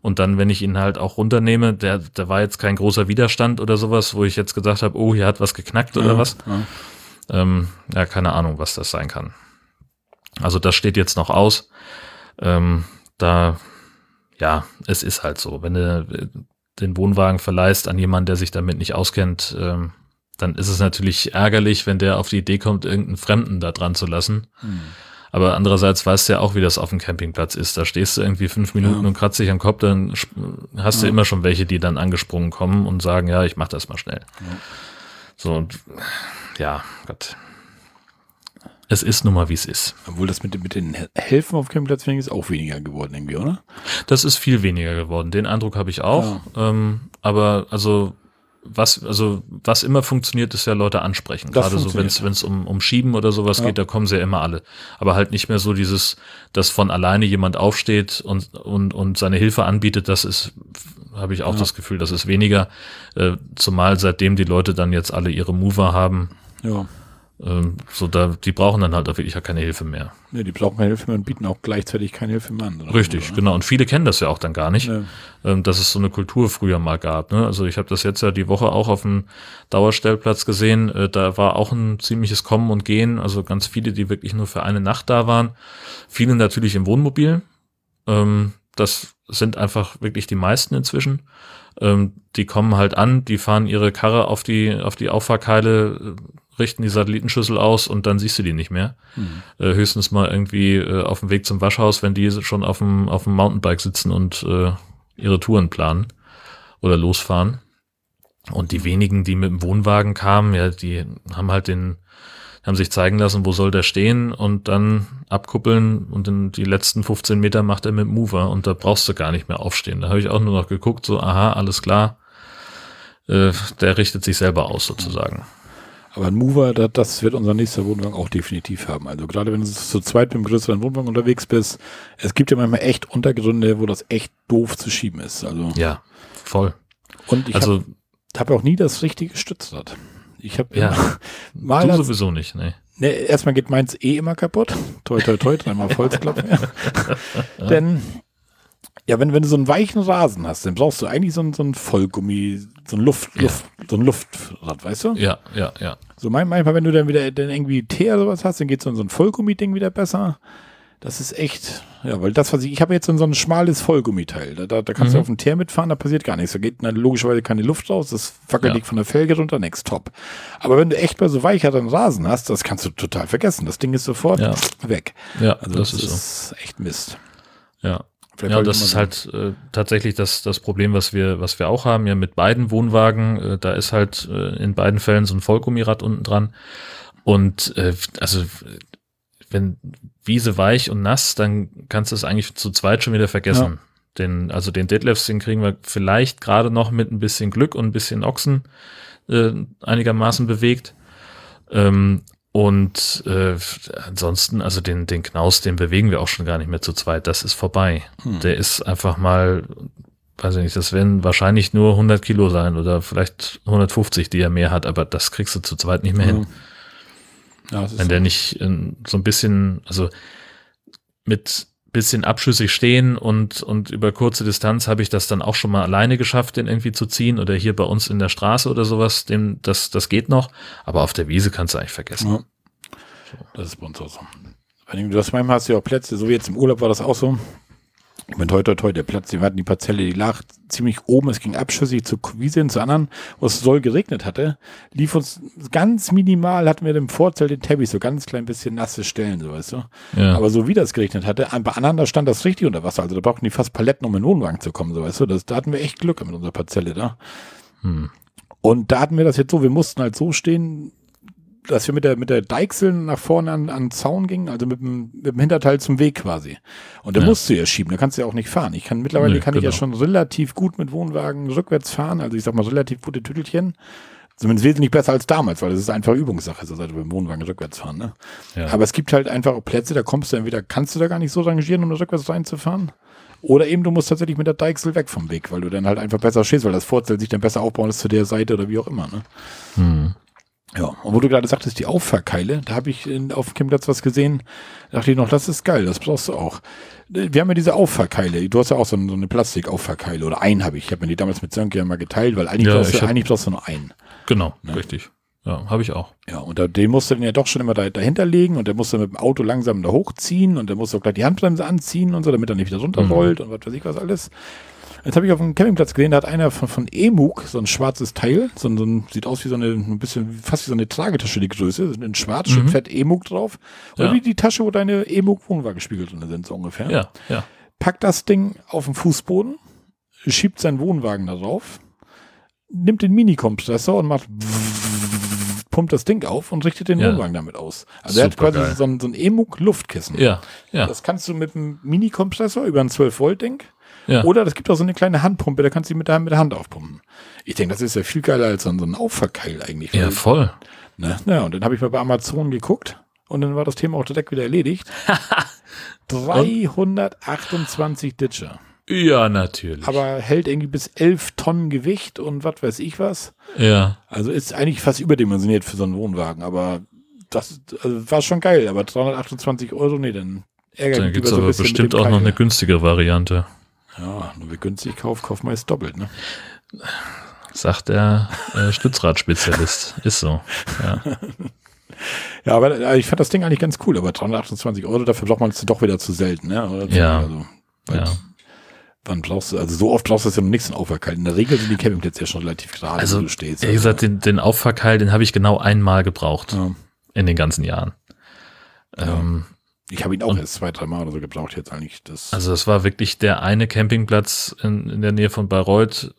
und dann, wenn ich ihn halt auch runternehme, der, der war jetzt kein großer Widerstand oder sowas, wo ich jetzt gesagt habe, oh, hier hat was geknackt oder ja, was. Ja. Ähm, ja, keine Ahnung, was das sein kann. Also das steht jetzt noch aus. Ähm, da, ja, es ist halt so. Wenn du den Wohnwagen verleihst an jemanden, der sich damit nicht auskennt, ähm, dann ist es natürlich ärgerlich, wenn der auf die Idee kommt, irgendeinen Fremden da dran zu lassen. Hm. Aber andererseits weißt du ja auch, wie das auf dem Campingplatz ist. Da stehst du irgendwie fünf Minuten ja. und kratzt dich am Kopf, dann hast ja. du immer schon welche, die dann angesprungen kommen und sagen, ja, ich mach das mal schnell. Ja. So, und ja, Gott. Es ist nun mal, wie es ist. Obwohl das mit, mit den Helfen auf Campingplatz finde ich ist auch weniger geworden irgendwie, oder? Das ist viel weniger geworden. Den Eindruck habe ich auch. Ähm, aber also was, also was immer funktioniert, ist ja Leute ansprechen. Das Gerade so, wenn es um, um Schieben oder sowas ja. geht, da kommen sie ja immer alle. Aber halt nicht mehr so dieses, dass von alleine jemand aufsteht und, und, und seine Hilfe anbietet, das ist, habe ich auch ja. das Gefühl, das ist weniger, äh, zumal seitdem die Leute dann jetzt alle ihre Mover haben. Ja. Ähm, so da, die brauchen dann halt auch wirklich keine Hilfe mehr. Nee, die brauchen keine Hilfe mehr und bieten auch gleichzeitig keine Hilfe mehr an. Richtig, oder? genau. Und viele kennen das ja auch dann gar nicht, nee. ähm, dass es so eine Kultur früher mal gab. Ne? Also ich habe das jetzt ja die Woche auch auf dem Dauerstellplatz gesehen. Äh, da war auch ein ziemliches Kommen und Gehen. Also ganz viele, die wirklich nur für eine Nacht da waren. Viele natürlich im Wohnmobil. Ähm, das sind einfach wirklich die meisten inzwischen. Ähm, die kommen halt an, die fahren ihre Karre auf die, auf die Auffahrkeile, richten die Satellitenschüssel aus und dann siehst du die nicht mehr. Mhm. Äh, höchstens mal irgendwie äh, auf dem Weg zum Waschhaus, wenn die schon auf dem, auf dem Mountainbike sitzen und äh, ihre Touren planen oder losfahren. Und die wenigen, die mit dem Wohnwagen kamen, ja, die haben halt den, haben sich zeigen lassen, wo soll der stehen und dann abkuppeln und in die letzten 15 Meter macht er mit Mover und da brauchst du gar nicht mehr aufstehen. Da habe ich auch nur noch geguckt, so, aha, alles klar. Äh, der richtet sich selber aus sozusagen. Aber ein Mover, das, das wird unser nächster Wohnwagen auch definitiv haben. Also gerade wenn du zu zweit mit einem größeren Wohnwagen unterwegs bist, es gibt ja manchmal echt Untergründe, wo das echt doof zu schieben ist. Also ja, voll. Und ich also, habe hab auch nie das richtige Stützrad. Ich habe ja, mal du sowieso nicht, ne. Ne, erstmal geht meins eh immer kaputt. Toi, toi, toi, dreimal Holzklappe. Denn ja, wenn, wenn du so einen weichen Rasen hast, dann brauchst du eigentlich so ein, so ein Vollgummi, so ein Luft, ja. Luft, so ein Luftrad, weißt du? Ja, ja, ja. So manchmal, wenn du dann wieder dann irgendwie Tee oder sowas hast, dann geht so ein Vollgummi-Ding wieder besser. Das ist echt, ja, weil das, was ich, ich habe jetzt so ein schmales Vollgummiteil. Da, da, da kannst mhm. du auf dem Teer mitfahren, da passiert gar nichts. Da geht dann logischerweise keine Luft raus, das fackelt ja. von der Felge runter, nix, top. Aber wenn du echt mal so weicheren Rasen hast, das kannst du total vergessen. Das Ding ist sofort ja. weg. Ja, also das, das ist, ist so. echt Mist. Ja, ja, das ist halt äh, tatsächlich das, das Problem, was wir, was wir auch haben, ja mit beiden Wohnwagen. Äh, da ist halt äh, in beiden Fällen so ein Vollgummirad unten dran. Und äh, also wenn Wiese weich und nass, dann kannst du es eigentlich zu zweit schon wieder vergessen. Ja. Den, also den Deadlifts, den kriegen wir vielleicht gerade noch mit ein bisschen Glück und ein bisschen Ochsen äh, einigermaßen bewegt. Ähm, und äh, ansonsten, also den, den Knaus, den bewegen wir auch schon gar nicht mehr zu zweit. Das ist vorbei. Hm. Der ist einfach mal, weiß ich nicht, das werden wahrscheinlich nur 100 Kilo sein oder vielleicht 150, die er mehr hat, aber das kriegst du zu zweit nicht mehr hm. hin. Ja, Wenn der nicht in, so ein bisschen, also mit bisschen abschüssig stehen und, und über kurze Distanz habe ich das dann auch schon mal alleine geschafft, den irgendwie zu ziehen oder hier bei uns in der Straße oder sowas, dem, das, das geht noch, aber auf der Wiese kannst du eigentlich vergessen. Ja. Das ist bei uns auch so. Du hast manchmal hast du ja auch Plätze, so wie jetzt im Urlaub war das auch so. Ich bin toi, toi, toi, der Platz, wir hatten die Parzelle, die lag ziemlich oben, es ging abschüssig zu Wiese und zu anderen, wo es soll geregnet hatte, lief uns ganz minimal, hatten wir im Vorzelt den Teppich, so ganz klein bisschen nasse Stellen, so weißt du. Ja. Aber so wie das geregnet hatte, bei anderen, da stand das richtig unter Wasser, also da brauchten die fast Paletten, um in den Wohnwagen zu kommen, so weißt du. Das, da hatten wir echt Glück mit unserer Parzelle da. Hm. Und da hatten wir das jetzt so, wir mussten halt so stehen, dass wir mit der, mit der Deichsel nach vorne an, an den Zaun gingen, also mit dem, mit dem Hinterteil zum Weg quasi. Und da ja. musst du ja schieben, da kannst du ja auch nicht fahren. Ich kann mittlerweile nee, kann genau. ich ja genau. schon relativ gut mit Wohnwagen rückwärts fahren, also ich sag mal relativ gute Tüttelchen. Zumindest wesentlich besser als damals, weil das ist einfach Übungssache, so seit wir mit dem Wohnwagen rückwärts fahren. Ne? Ja. Aber es gibt halt einfach Plätze, da kommst du entweder, kannst du da gar nicht so rangieren, um da rückwärts reinzufahren. Oder eben du musst tatsächlich mit der Deichsel weg vom Weg, weil du dann halt einfach besser stehst, weil das Vorzelt sich dann besser aufbauen ist zu der Seite oder wie auch immer. Ne? Hm. Ja, und wo du gerade sagtest, die Auffahrkeile, da habe ich in, auf dem Campingplatz was gesehen, dachte ich noch, das ist geil, das brauchst du auch. Wir haben ja diese Auffahrkeile, du hast ja auch so, so eine Plastik-Auffahrkeile oder einen habe ich, ich habe mir die damals mit Sönke ja mal geteilt, weil eigentlich, ja, brauchst, du, hab, eigentlich brauchst du nur einen. Genau, ne? richtig. Ja, habe ich auch. Ja, und da, den musst du dann ja doch schon immer da, dahinter legen und der musst du mit dem Auto langsam da hochziehen und der musst du auch gleich die Handbremse anziehen und so, damit er nicht wieder runterrollt mhm. und was weiß ich was alles. Jetzt habe ich auf dem Campingplatz gesehen, da hat einer von, von Emug so ein schwarzes Teil, so ein, so ein, sieht aus wie so eine, ein bisschen, fast wie so eine Tragetasche, die Größe, in schwarz, mhm. fett Emug drauf. Oder ja. wie die Tasche, wo deine Emug Wohnwagen gespiegelt drin sind, so ungefähr. Ja, ja. Packt das Ding auf den Fußboden, schiebt seinen Wohnwagen da drauf, nimmt den Mini-Kompressor und macht pumpt das Ding auf und richtet den ja. Wohnwagen damit aus. Also er hat quasi so ein, so ein Emug-Luftkissen. Ja, ja. Das kannst du mit einem Mini-Kompressor über ein 12-Volt-Ding ja. Oder es gibt auch so eine kleine Handpumpe, da kannst du mit der, mit der Hand aufpumpen. Ich denke, das ist ja viel geiler als so ein Aufverkeil eigentlich. Ja, voll. Ne? Ja, und dann habe ich mal bei Amazon geguckt und dann war das Thema auch direkt wieder erledigt. 328 Ditcher. Ja, natürlich. Aber hält irgendwie bis 11 Tonnen Gewicht und was weiß ich was. Ja. Also ist eigentlich fast überdimensioniert für so einen Wohnwagen, aber das also war schon geil, aber 328 Euro, nee, dann ärgert Dann gibt es aber so bestimmt auch noch eine günstige Variante. Ja, nur wer günstig kauft, kauft meist doppelt, ne? Sagt der äh, Stützradspezialist. Ist so. Ja. ja, aber äh, ich fand das Ding eigentlich ganz cool, aber 328 Euro, dafür braucht man es doch wieder zu selten, ne? Oder ja. Also, ja. Wann brauchst du, also so oft brauchst du das ja noch nichts in Aufverkeil. In der Regel sind die Campingplätze ja schon relativ gerade, also, wo du stehst. Ehrlich gesagt, den, den Aufverkeil, den habe ich genau einmal gebraucht. Ja. In den ganzen Jahren. Ja. Ähm, ich habe ihn auch und, erst zwei, drei Mal oder so gebraucht jetzt eigentlich. Das also es war wirklich der eine Campingplatz in, in der Nähe von Bayreuth,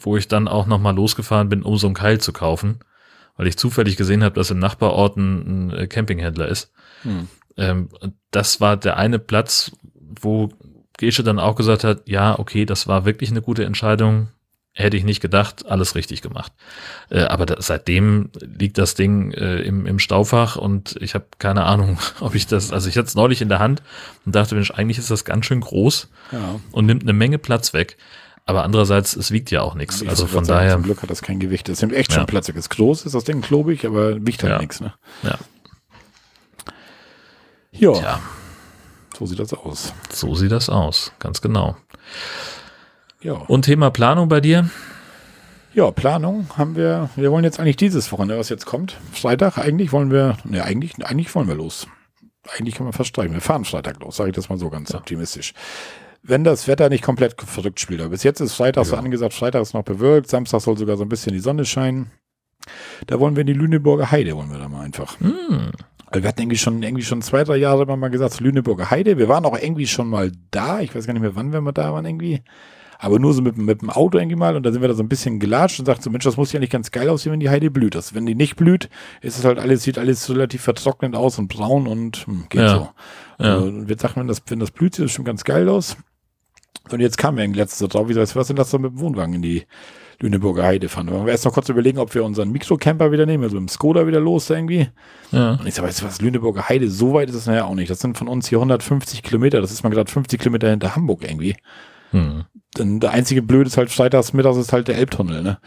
wo ich dann auch nochmal losgefahren bin, um so einen Keil zu kaufen, weil ich zufällig gesehen habe, dass im Nachbarort ein, ein äh, Campinghändler ist. Hm. Ähm, das war der eine Platz, wo Gesche dann auch gesagt hat, ja, okay, das war wirklich eine gute Entscheidung hätte ich nicht gedacht, alles richtig gemacht. Äh, aber da, seitdem liegt das Ding äh, im, im Staufach und ich habe keine Ahnung, ob ich das, also ich hatte es neulich in der Hand und dachte, Mensch, eigentlich ist das ganz schön groß ja. und nimmt eine Menge Platz weg. Aber andererseits, es wiegt ja auch nichts. Also von sagen, daher. Zum Glück hat das kein Gewicht. Das nimmt echt schon ja. Platz weg. Es ist groß, ist das Ding klobig, aber wiegt halt ja. nichts. Ne? Ja. Ja. Tja. So sieht das aus. So sieht das aus, ganz genau. Ja. Und Thema Planung bei dir? Ja, Planung haben wir. Wir wollen jetzt eigentlich dieses Wochenende, was jetzt kommt. Freitag eigentlich wollen wir. Ne, eigentlich, eigentlich wollen wir los. Eigentlich können wir fast streichen. Wir fahren Freitag los, sage ich das mal so ganz ja. optimistisch. Wenn das Wetter nicht komplett verrückt spielt. Aber bis jetzt ist Freitag ja. so angesagt, Freitag ist noch bewölkt, Samstag soll sogar so ein bisschen die Sonne scheinen. Da wollen wir in die Lüneburger Heide, wollen wir da mal einfach. Mm. Wir hatten irgendwie schon, irgendwie schon zwei, drei Jahre mal gesagt, Lüneburger Heide. Wir waren auch irgendwie schon mal da. Ich weiß gar nicht mehr, wann wir mal da waren irgendwie aber nur so mit, mit dem Auto irgendwie mal und da sind wir da so ein bisschen gelatscht und sagt so, Mensch, das muss ja nicht ganz geil aussehen, wenn die Heide blüht. Das, wenn die nicht blüht, ist es halt alles, sieht alles relativ vertrocknet aus und braun und hm, geht ja. so. Ja. Also, wir sagen, wenn das, wenn das blüht, sieht das schon ganz geil aus. Und jetzt kam in letztes so drauf, wie sagst was sind das so mit dem Wohnwagen in die Lüneburger Heide fahren. Wir erst noch kurz überlegen, ob wir unseren Mikrocamper wieder nehmen, also im Skoda wieder los irgendwie. Ja. Und ich sag, weißt du was, Lüneburger Heide, so weit ist es naja auch nicht. Das sind von uns hier 150 Kilometer, das ist mal gerade 50 Kilometer hinter Hamburg irgendwie. Hm. Denn der einzige Blöde ist halt freitags mittags ist halt der Elbtunnel, ne?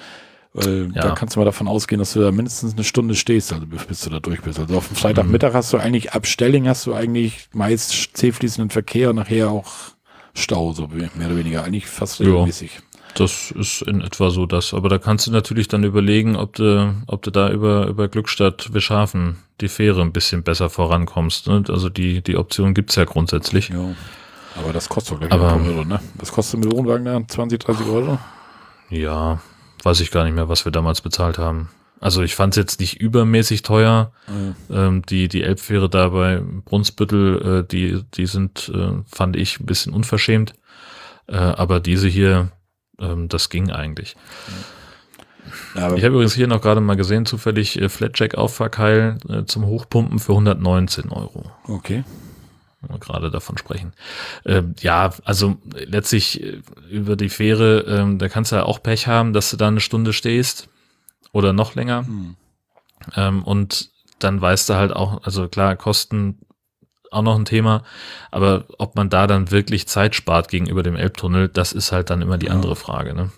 Weil ja. da kannst du mal davon ausgehen, dass du da mindestens eine Stunde stehst, also bis du da durch bist. Also auf dem Freitagmittag mhm. hast du eigentlich ab Stelling hast du eigentlich meist zähfließenden Verkehr und nachher auch Stau, so mehr oder weniger, eigentlich fast regelmäßig. Ja, das ist in etwa so das. Aber da kannst du natürlich dann überlegen, ob du, ob du da über, über Glückstadt Wischhafen die Fähre ein bisschen besser vorankommst. Ne? Also die, die Option gibt's ja grundsätzlich. Ja. Aber das kostet doch gleich Aber, Euro, ne? Was kostet mit Wohnwagen da? 20, 30 Euro? Ja, weiß ich gar nicht mehr, was wir damals bezahlt haben. Also ich fand es jetzt nicht übermäßig teuer. Mhm. Ähm, die, die Elbfähre da bei Brunsbüttel, äh, die, die sind, äh, fand ich, ein bisschen unverschämt. Äh, aber diese hier, ähm, das ging eigentlich. Ja, ich habe übrigens hier noch gerade mal gesehen, zufällig äh, Flatjack Auffahrkeil äh, zum Hochpumpen für 119 Euro. Okay wenn wir gerade davon sprechen. Ähm, ja, also letztlich äh, über die Fähre, ähm, da kannst du ja auch Pech haben, dass du da eine Stunde stehst oder noch länger. Hm. Ähm, und dann weißt du halt auch, also klar, Kosten auch noch ein Thema. Aber ob man da dann wirklich Zeit spart gegenüber dem Elbtunnel, das ist halt dann immer die ja. andere Frage. Ne?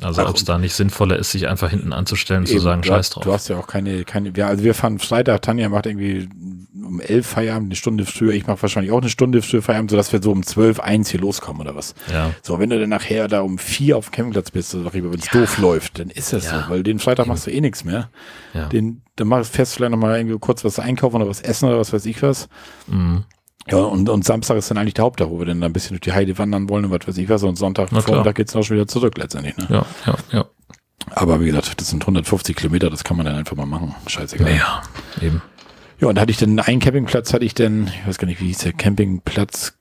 Also ob es da nicht sinnvoller ist, sich einfach hinten anzustellen und zu sagen, scheiß drauf. Du hast ja auch keine, keine, ja, also wir fahren Freitag, Tanja macht irgendwie um elf Feierabend, eine Stunde früher, ich mache wahrscheinlich auch eine Stunde früher Feierabend, sodass wir so um zwölf, eins hier loskommen oder was. Ja. So, wenn du dann nachher da um vier auf dem Campingplatz bist, oder wenn es ja. doof läuft, dann ist das ja. so, weil den Freitag machst du eh nichts mehr. Ja. Den, dann machst, fährst du vielleicht nochmal irgendwie kurz was einkaufen oder was essen oder was weiß ich was. Mhm. Ja, und, und Samstag ist dann eigentlich der Haupttag, wo wir dann ein bisschen durch die Heide wandern wollen und was weiß ich was. Und Sonntag, Vormittag geht's dann auch schon wieder zurück letztendlich. Ne? Ja, ja, ja. Aber wie gesagt, das sind 150 Kilometer, das kann man dann einfach mal machen. Scheißegal. Ja, eben. Ja, und da hatte ich dann einen Campingplatz, hatte ich dann, ich weiß gar nicht, wie hieß der Campingplatz,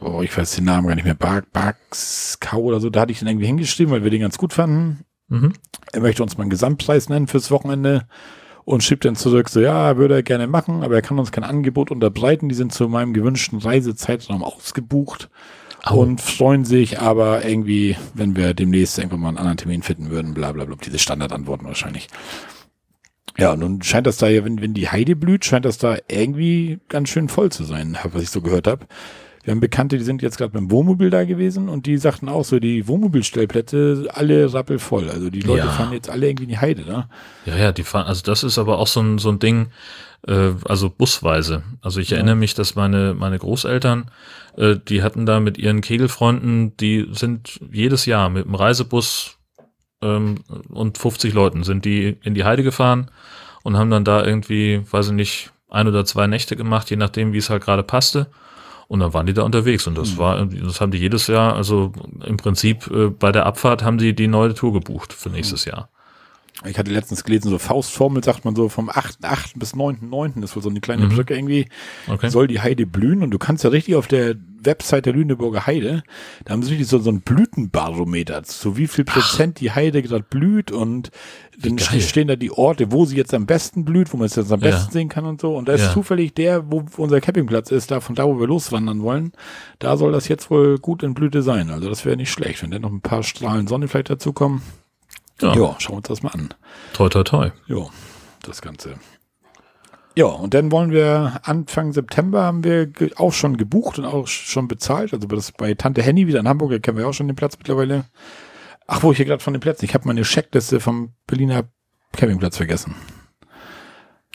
oh, ich weiß den Namen gar nicht mehr, Bark, Barkskau oder so, da hatte ich dann irgendwie hingeschrieben, weil wir den ganz gut fanden. Mhm. Er möchte uns mal einen Gesamtpreis nennen fürs Wochenende und schrieb dann zurück, so ja, würde er gerne machen, aber er kann uns kein Angebot unterbreiten. Die sind zu meinem gewünschten Reisezeitraum ausgebucht oh. und freuen sich aber irgendwie, wenn wir demnächst irgendwann mal einen anderen Termin finden würden, bla bla bla, diese Standardantworten wahrscheinlich. Ja, nun scheint das da ja, wenn, wenn die Heide blüht, scheint das da irgendwie ganz schön voll zu sein, was ich so gehört habe. Wir haben Bekannte, die sind jetzt gerade beim Wohnmobil da gewesen und die sagten auch so, die Wohnmobilstellplätze alle rappelvoll. Also die Leute ja. fahren jetzt alle irgendwie in die Heide, ne? Ja, ja, die fahren, also das ist aber auch so ein, so ein Ding, äh, also busweise. Also ich ja. erinnere mich, dass meine, meine Großeltern, äh, die hatten da mit ihren Kegelfreunden, die sind jedes Jahr mit dem Reisebus ähm, und 50 Leuten sind die in die Heide gefahren und haben dann da irgendwie, weiß ich nicht, ein oder zwei Nächte gemacht, je nachdem, wie es halt gerade passte. Und dann waren die da unterwegs und das mhm. war, das haben die jedes Jahr, also im Prinzip äh, bei der Abfahrt haben sie die neue Tour gebucht für nächstes mhm. Jahr. Ich hatte letztens gelesen, so Faustformel sagt man so vom 8.8. bis 9.9. ist wohl so eine kleine mhm. Brücke irgendwie. Okay. Soll die Heide blühen und du kannst ja richtig auf der Website der Lüneburger Heide, da haben sie richtig so, so ein Blütenbarometer, so wie viel Prozent Ach. die Heide gerade blüht und dann Geil. stehen da die Orte, wo sie jetzt am besten blüht, wo man es jetzt am besten ja. sehen kann und so. Und da ist ja. zufällig der, wo unser Campingplatz ist, da von da, wo wir loswandern wollen, da soll das jetzt wohl gut in Blüte sein. Also das wäre nicht schlecht, wenn da noch ein paar Strahlen Sonne vielleicht dazukommen. Ja. ja, schauen wir uns das mal an. Toi, toi, toi. Ja, das Ganze. Ja, und dann wollen wir Anfang September haben wir auch schon gebucht und auch schon bezahlt. Also das bei Tante Henny wieder in Hamburg, da kennen wir auch schon den Platz mittlerweile. Ach, wo ich hier gerade von den Plätzen. Ich habe meine Checkliste vom Berliner Campingplatz vergessen.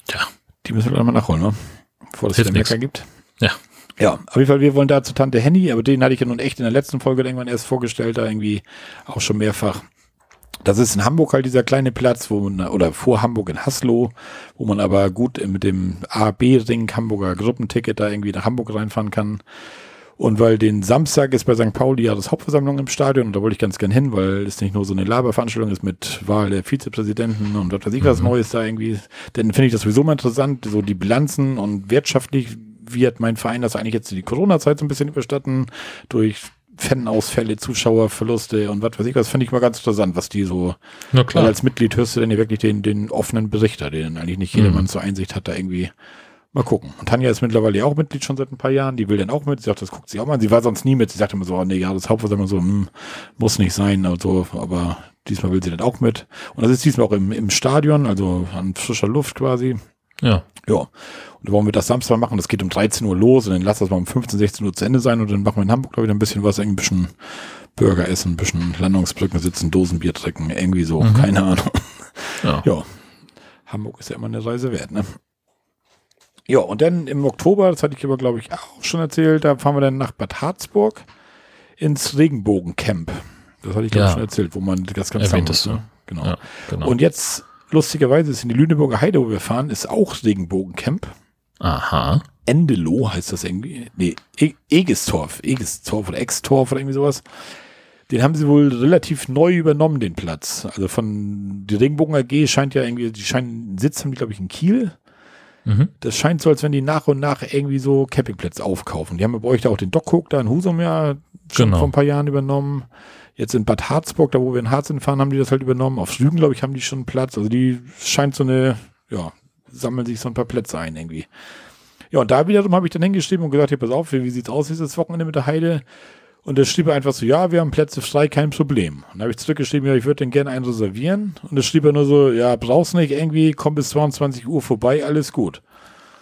Tja. Die müssen wir dann mal nachholen, ne? Bevor es wieder Mecker gibt. Ja. Ja, auf jeden Fall, wir wollen da zu Tante Henny, aber den hatte ich ja nun echt in der letzten Folge irgendwann erst vorgestellt, da irgendwie auch schon mehrfach. Das ist in Hamburg halt dieser kleine Platz, wo man, oder vor Hamburg in Haslo, wo man aber gut mit dem A-B-Ring Hamburger Gruppenticket da irgendwie nach Hamburg reinfahren kann. Und weil den Samstag ist bei St. Pauli ja das Hauptversammlung im Stadion und da wollte ich ganz gern hin, weil es nicht nur so eine Laberveranstaltung ist mit Wahl der Vizepräsidenten und was weiß ich was mhm. Neues da irgendwie. Denn finde ich das sowieso mal interessant, so die Bilanzen und wirtschaftlich wird mein Verein das eigentlich jetzt die Corona-Zeit so ein bisschen überstatten durch Fanausfälle, Zuschauerverluste und was weiß ich was, finde ich mal ganz interessant, was die so, Na klar. weil als Mitglied hörst du dann ja wirklich den, den offenen Berichter, den eigentlich nicht jedermann mhm. zur Einsicht hat, da irgendwie mal gucken. Und Tanja ist mittlerweile auch Mitglied schon seit ein paar Jahren, die will dann auch mit, sie sagt, das guckt sie auch mal, sie war sonst nie mit, sie sagte immer so, oh, nee, ja, das Hauptversammlung so, hm, muss nicht sein, also, aber diesmal will sie dann auch mit. Und das ist diesmal auch im, im Stadion, also an frischer Luft quasi. Ja. Ja. Und da wollen wir das Samstag machen. Das geht um 13 Uhr los und dann lass das mal um 15, 16 Uhr zu Ende sein und dann machen wir in Hamburg, glaube ich, ein bisschen was, ein bisschen Burger essen, ein bisschen Landungsbrücken sitzen, Dosenbier trinken, irgendwie so, mhm. keine Ahnung. Ja. ja. Hamburg ist ja immer eine Reise wert, ne? Ja, und dann im Oktober, das hatte ich aber, glaube ich, auch schon erzählt, da fahren wir dann nach Bad Harzburg ins Regenbogencamp. Das hatte ich, glaube ich, ja. schon erzählt, wo man das ganz Erwähnt ist, ne? Genau. Ja, genau. Und jetzt lustigerweise ist in die Lüneburger Heide, wo wir fahren, ist auch Regenbogencamp. Aha. Endeloh heißt das irgendwie. Nee, e Egestorf. Egestorf oder Extorf oder irgendwie sowas. Den haben sie wohl relativ neu übernommen, den Platz. Also von, die Regenbogen AG scheint ja irgendwie, die scheinen einen Sitz haben die, glaube ich, in Kiel. Mhm. Das scheint so, als wenn die nach und nach irgendwie so Campingplätze aufkaufen. Die haben bei euch da auch den Dockhook da in Husum ja schon genau. vor ein paar Jahren übernommen. Jetzt in Bad Harzburg, da wo wir in Harz fahren, haben die das halt übernommen. Auf Rügen, glaube ich, haben die schon Platz. Also die scheint so eine, ja, sammeln sich so ein paar Plätze ein irgendwie. Ja, und da wiederum habe ich dann hingeschrieben und gesagt, hier, pass auf, wie, sieht's aus dieses Wochenende mit der Heide? Und er schrieb einfach so, ja, wir haben Plätze frei, kein Problem. Und dann habe ich zurückgeschrieben, ja, ich würde den gerne einen reservieren. Und er schrieb er nur so, ja, brauchst nicht irgendwie, komm bis 22 Uhr vorbei, alles gut.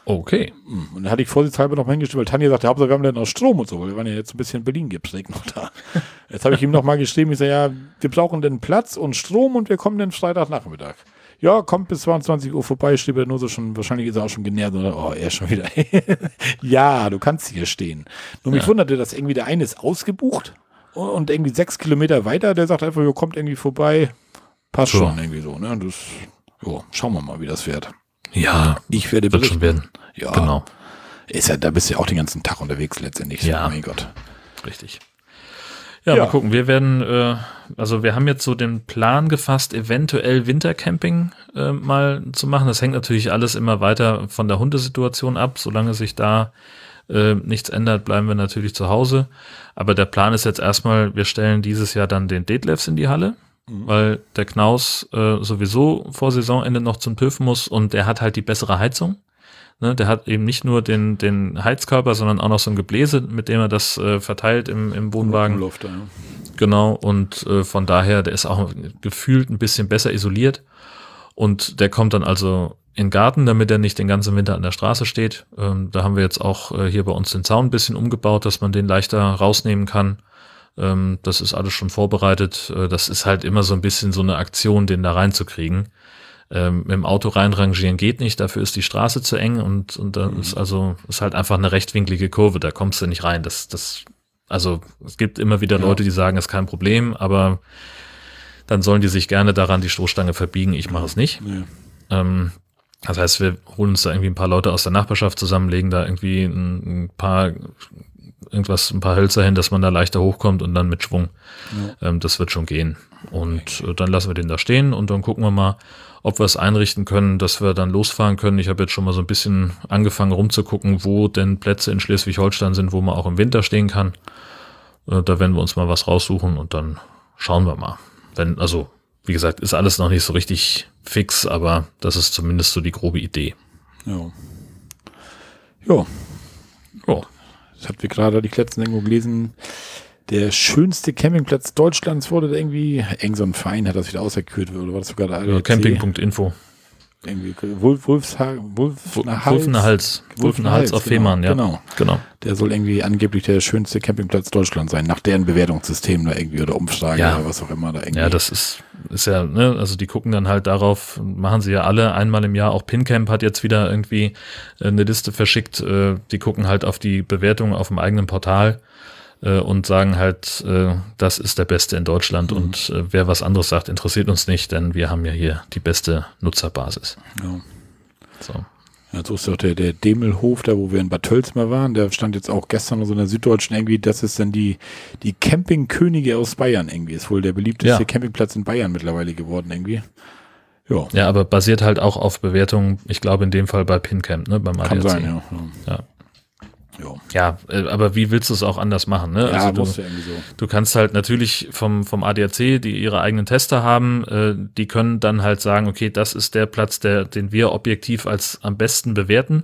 Okay. Hm, und dann hatte ich vorsichtshalber noch mal hingestellt, weil Tanja sagte, Hauptsache wir haben dann noch Strom und so, weil wir waren ja jetzt ein bisschen in Berlin geprägt noch da. Jetzt habe ich ihm noch mal geschrieben, ich sage, ja, wir brauchen dann Platz und Strom und wir kommen dann Freitagnachmittag. Ja, kommt bis 22 Uhr vorbei, schrieb er nur so schon, wahrscheinlich ist er auch schon genervt oder, oh, er schon wieder. ja, du kannst hier stehen. Nur mich ja. wunderte, dass irgendwie der eine ist ausgebucht und irgendwie sechs Kilometer weiter, der sagt einfach, ihr kommt irgendwie vorbei, passt so. schon irgendwie so, ne? Das, jo, schauen wir mal, wie das wird. Ja, ich werde wird schon werden. Ja, genau. Ist ja, da bist du ja auch den ganzen Tag unterwegs letztendlich. Ja, mein Gott. Richtig. Ja, ja, mal gucken. Wir werden, äh, also wir haben jetzt so den Plan gefasst, eventuell Wintercamping äh, mal zu machen. Das hängt natürlich alles immer weiter von der Hundesituation ab. Solange sich da äh, nichts ändert, bleiben wir natürlich zu Hause. Aber der Plan ist jetzt erstmal, wir stellen dieses Jahr dann den Detlefs in die Halle, mhm. weil der Knaus äh, sowieso vor Saisonende noch zum TÜV muss und der hat halt die bessere Heizung. Ne, der hat eben nicht nur den, den Heizkörper, sondern auch noch so ein Gebläse, mit dem er das äh, verteilt im, im Wohnwagen. Luft, ja. Genau, und äh, von daher, der ist auch gefühlt ein bisschen besser isoliert. Und der kommt dann also in den Garten, damit er nicht den ganzen Winter an der Straße steht. Ähm, da haben wir jetzt auch äh, hier bei uns den Zaun ein bisschen umgebaut, dass man den leichter rausnehmen kann. Ähm, das ist alles schon vorbereitet. Äh, das ist halt immer so ein bisschen so eine Aktion, den da reinzukriegen. Ähm, mit dem Auto reinrangieren geht nicht, dafür ist die Straße zu eng und, und da mhm. ist also, ist halt einfach eine rechtwinklige Kurve, da kommst du nicht rein. Das, das, also es gibt immer wieder ja. Leute, die sagen, ist kein Problem, aber dann sollen die sich gerne daran die Stoßstange verbiegen, ich mache es nicht. Nee. Ähm, das heißt, wir holen uns da irgendwie ein paar Leute aus der Nachbarschaft zusammen, legen da irgendwie ein, ein paar irgendwas, ein paar Hölzer hin, dass man da leichter hochkommt und dann mit Schwung. Ja. Ähm, das wird schon gehen. Und äh, dann lassen wir den da stehen und dann gucken wir mal, ob wir es einrichten können, dass wir dann losfahren können. Ich habe jetzt schon mal so ein bisschen angefangen rumzugucken, wo denn Plätze in Schleswig-Holstein sind, wo man auch im Winter stehen kann. Äh, da werden wir uns mal was raussuchen und dann schauen wir mal. Wenn, also, wie gesagt, ist alles noch nicht so richtig fix, aber das ist zumindest so die grobe Idee. Ja. Ja. Ja. Das habt ihr gerade die letzten irgendwo gelesen der schönste Campingplatz Deutschlands wurde irgendwie, eng so ein Verein hat das wieder ausgekürt, oder war das sogar der ja, Camping.info. Irgendwie Wolf, Wolfsha Wolfener Hals. Wolfener Hals auf genau, Fehmarn, ja. Genau. genau. Der soll irgendwie angeblich der schönste Campingplatz Deutschlands sein, nach deren Bewertungssystem da irgendwie oder Umfrage ja. oder was auch immer da irgendwie. Ja, das ist, ist ja, ne, also die gucken dann halt darauf, machen sie ja alle einmal im Jahr. Auch Pincamp hat jetzt wieder irgendwie eine Liste verschickt. Äh, die gucken halt auf die Bewertung auf dem eigenen Portal äh, und sagen halt, äh, das ist der Beste in Deutschland mhm. und äh, wer was anderes sagt, interessiert uns nicht, denn wir haben ja hier die beste Nutzerbasis. Ja. So. Ja, so ist doch der, der Demelhof, da wo wir in Bad Tölz mal waren, der stand jetzt auch gestern so in der Süddeutschen irgendwie, das ist dann die, die Campingkönige aus Bayern irgendwie, ist wohl der beliebteste ja. Campingplatz in Bayern mittlerweile geworden irgendwie. Ja. ja, aber basiert halt auch auf Bewertungen, ich glaube in dem Fall bei PinCamp, ne, beim ADAC. Kann sein, ja. ja. Ja. ja, äh, aber wie willst du es auch anders machen? Ne? Ja, also du, so. du kannst halt natürlich vom, vom ADAC, die ihre eigenen Tester haben, äh, die können dann halt sagen, okay, das ist der Platz, der, den wir objektiv als am besten bewerten.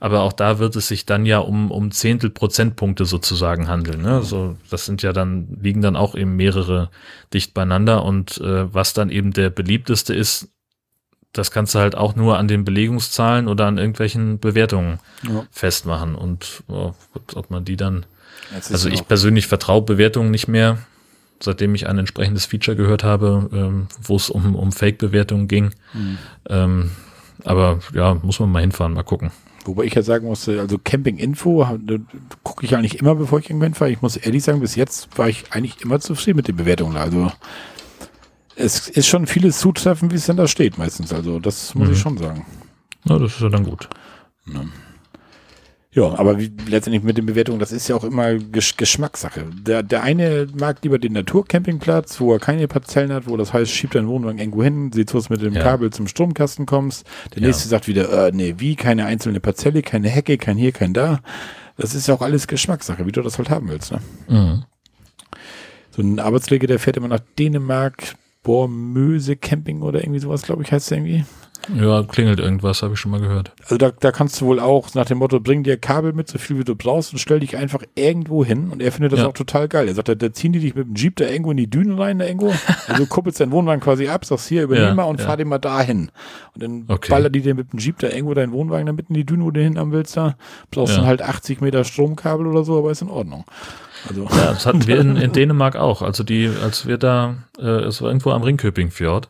Aber auch da wird es sich dann ja um, um Zehntel Prozentpunkte sozusagen handeln. Ne? So, das sind ja dann, liegen dann auch eben mehrere dicht beieinander. Und äh, was dann eben der beliebteste ist, das kannst du halt auch nur an den Belegungszahlen oder an irgendwelchen Bewertungen ja. festmachen. Und oh, ob man die dann. Also ich persönlich vertraue Bewertungen nicht mehr, seitdem ich ein entsprechendes Feature gehört habe, ähm, wo es um, um Fake-Bewertungen ging. Mhm. Ähm, aber ja, muss man mal hinfahren, mal gucken. Wobei ich ja sagen musste, also Camping-Info gucke ich eigentlich immer, bevor ich irgendwo hinfahre. Ich muss ehrlich sagen, bis jetzt war ich eigentlich immer zufrieden mit den Bewertungen. Also es ist schon vieles zutreffen, wie es denn da steht meistens. Also das muss mhm. ich schon sagen. Na, das ist ja dann gut. Ja, ja aber wie, letztendlich mit den Bewertungen, das ist ja auch immer Gesch Geschmackssache. Der, der eine mag lieber den Naturcampingplatz, wo er keine Parzellen hat, wo das heißt, schiebt deinen Wohnwagen irgendwo hin, sieh zu, dass mit dem ja. Kabel zum Stromkasten kommst. Der ja. nächste sagt wieder, äh, nee, wie, keine einzelne Parzelle, keine Hecke, kein hier, kein da. Das ist ja auch alles Geschmackssache, wie du das halt haben willst. Ne? Mhm. So ein Arbeitskollege, der fährt immer nach Dänemark, Bormöse Camping oder irgendwie sowas, glaube ich, heißt es irgendwie. Ja, klingelt irgendwas, habe ich schon mal gehört. Also da, da kannst du wohl auch nach dem Motto, bring dir Kabel mit, so viel wie du brauchst und stell dich einfach irgendwo hin. Und er findet das ja. auch total geil. Er sagt, da, da, ziehen die dich mit dem Jeep da irgendwo in die Dünen rein, da irgendwo. Also kuppelst deinen Wohnwagen quasi ab, sagst hier, übernehm ja, mal und ja. fahr den mal dahin. Und dann okay. ballert die dir mit dem Jeep da irgendwo deinen Wohnwagen da mitten in die Dünen, wo du hin haben willst da. Brauchst dann halt 80 Meter Stromkabel oder so, aber ist in Ordnung. Also. Ja, das hatten wir in, in Dänemark auch. Also die, als wir da, äh, es war irgendwo am Ringköping-Fjord,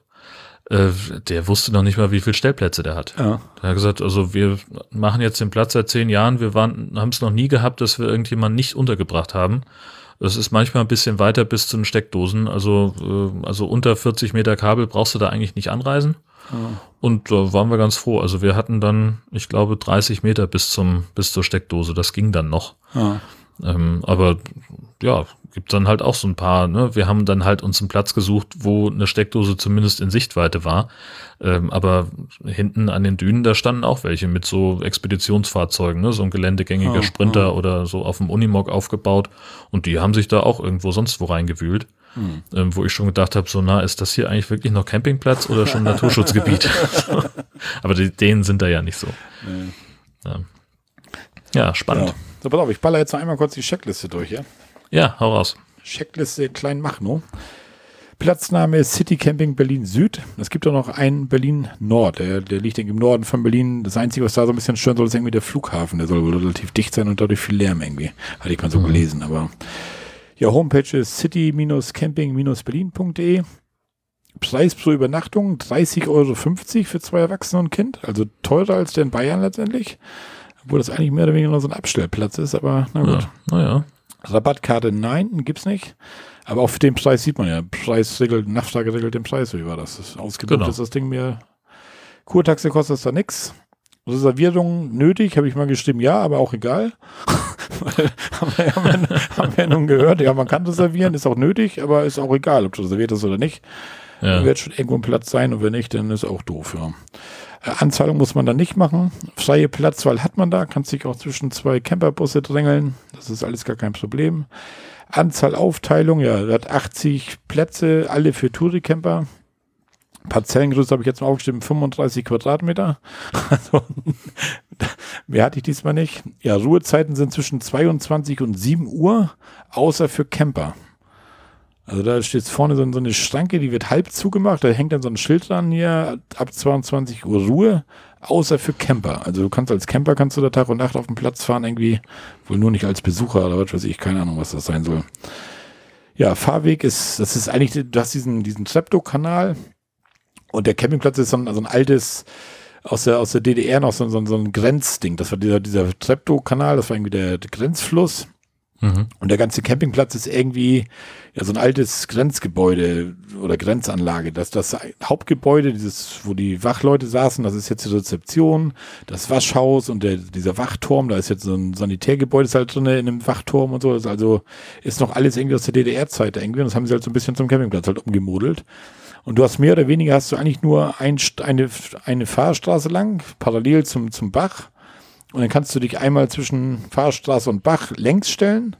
äh, der wusste noch nicht mal, wie viele Stellplätze der hat. Ja. Der hat gesagt, also wir machen jetzt den Platz seit zehn Jahren, wir waren, haben es noch nie gehabt, dass wir irgendjemanden nicht untergebracht haben. Das ist manchmal ein bisschen weiter bis zu den Steckdosen. Also, äh, also unter 40 Meter Kabel brauchst du da eigentlich nicht anreisen. Ja. Und da waren wir ganz froh. Also wir hatten dann, ich glaube, 30 Meter bis zum, bis zur Steckdose. Das ging dann noch. Ja. Ähm, aber ja, gibt dann halt auch so ein paar. Ne? Wir haben dann halt uns einen Platz gesucht, wo eine Steckdose zumindest in Sichtweite war. Ähm, aber hinten an den Dünen, da standen auch welche mit so Expeditionsfahrzeugen, ne? so ein geländegängiger oh, Sprinter oh. oder so auf dem Unimog aufgebaut. Und die haben sich da auch irgendwo sonst wo reingewühlt. Hm. Ähm, wo ich schon gedacht habe, so na, ist das hier eigentlich wirklich noch Campingplatz oder schon Naturschutzgebiet? aber die, denen sind da ja nicht so. Nee. Ja. ja. spannend. Ja. So, pass auf, ich baller jetzt noch einmal kurz die Checkliste durch, ja? Ja, hau raus. Checkliste Klein Machno. Platzname City Camping Berlin Süd. Es gibt auch noch einen Berlin Nord. Der, der liegt im Norden von Berlin. Das Einzige, was da so ein bisschen stören soll, ist irgendwie der Flughafen. Der soll wohl relativ dicht sein und dadurch viel Lärm irgendwie. Hatte ich mal so mhm. gelesen. Aber ja, Homepage ist city-camping-berlin.de. Preis pro Übernachtung 30,50 Euro für zwei Erwachsene und Kind. Also teurer als der in Bayern letztendlich. Obwohl das eigentlich mehr oder weniger nur so ein Abstellplatz ist, aber na gut. Ja, naja. Rabattkarte nein, gibt's nicht. Aber auch für den Preis sieht man ja, Preis regelt, Nachfrage regelt den Preis, wie war das? das ausgebucht genau. ist das Ding mir. Kurtaxe kostet da nix. Reservierung nötig, habe ich mal geschrieben, ja, aber auch egal. haben, wir, haben, wir, haben wir nun gehört, ja, man kann reservieren, ist auch nötig, aber ist auch egal, ob du reserviert hast oder nicht. Ja. Wird schon irgendwo ein Platz sein und wenn nicht, dann ist auch doof, ja. Anzahlung muss man da nicht machen. Freie Platzwahl hat man da, kannst dich auch zwischen zwei Camperbusse drängeln. Das ist alles gar kein Problem. Anzahl Aufteilung, ja, hat 80 Plätze, alle für Touricamper. Parzellengröße habe ich jetzt mal aufgeschrieben, 35 Quadratmeter. Also, mehr hatte ich diesmal nicht. Ja, Ruhezeiten sind zwischen 22 und 7 Uhr, außer für Camper. Also da steht vorne so, so, eine Schranke, die wird halb zugemacht, da hängt dann so ein Schild dran hier, ab 22 Uhr Ruhe, außer für Camper. Also du kannst als Camper kannst du da Tag und Nacht auf dem Platz fahren irgendwie, wohl nur nicht als Besucher oder was weiß ich, keine Ahnung, was das sein soll. Ja, Fahrweg ist, das ist eigentlich, du hast diesen, diesen Treptow-Kanal und der Campingplatz ist so ein, so ein altes, aus der, aus der DDR noch so, so, so ein Grenzding. Das war dieser, dieser Treptow-Kanal, das war irgendwie der, der Grenzfluss. Mhm. Und der ganze Campingplatz ist irgendwie ja so ein altes Grenzgebäude oder Grenzanlage. Das, das Hauptgebäude, dieses, wo die Wachleute saßen, das ist jetzt die Rezeption, das Waschhaus und der, dieser Wachturm, da ist jetzt so ein Sanitärgebäude ist halt drin in einem Wachturm und so. Das also ist noch alles irgendwie aus der DDR-Zeit irgendwie. Und das haben sie halt so ein bisschen zum Campingplatz halt umgemodelt. Und du hast mehr oder weniger hast du eigentlich nur ein, eine, eine Fahrstraße lang, parallel zum, zum Bach. Und dann kannst du dich einmal zwischen Fahrstraße und Bach längs stellen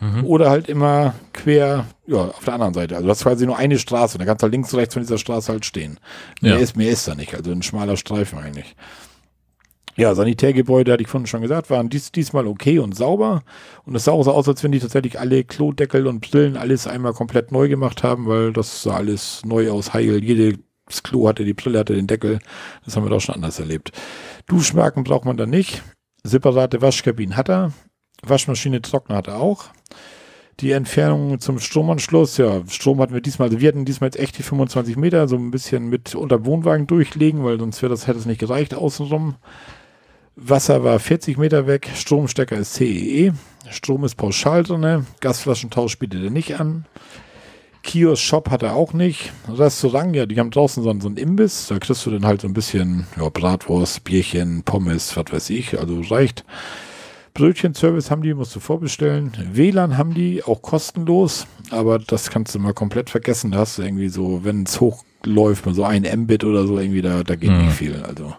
mhm. oder halt immer quer, ja, auf der anderen Seite. Also du hast quasi nur eine Straße und dann kannst du halt links und rechts von dieser Straße halt stehen. Ja. Mehr, ist, mehr ist da nicht, also ein schmaler Streifen eigentlich. Ja, Sanitärgebäude, hatte ich vorhin schon gesagt, waren dies, diesmal okay und sauber. Und es sah auch so aus, als wenn die tatsächlich alle Klodeckel und Brillen alles einmal komplett neu gemacht haben, weil das sah alles neu aus, heil. Jedes Klo hatte die Brille, hatte den Deckel. Das haben wir doch schon anders erlebt. Duschmarken braucht man da nicht. Separate Waschkabinen hat er. Waschmaschine, Trockner hat er auch. Die Entfernung zum Stromanschluss, ja, Strom hatten wir diesmal, wir hatten diesmal jetzt echt die 25 Meter, so ein bisschen mit unter Wohnwagen durchlegen, weil sonst wäre das, hätte es nicht gereicht außenrum. Wasser war 40 Meter weg, Stromstecker ist CEE, e. Strom ist pauschal drin, Gasflaschentausch bietet er nicht an. Kiosk Shop hat er auch nicht. Restaurant, ja, die haben draußen so, so einen Imbiss. Da kriegst du dann halt so ein bisschen ja, Bratwurst, Bierchen, Pommes, was weiß ich. Also reicht. Brötchenservice haben die, musst du vorbestellen. WLAN haben die, auch kostenlos. Aber das kannst du mal komplett vergessen. Da hast du irgendwie so, wenn es hochläuft, mal so ein Mbit oder so, irgendwie da, da geht mhm. nicht viel. Also,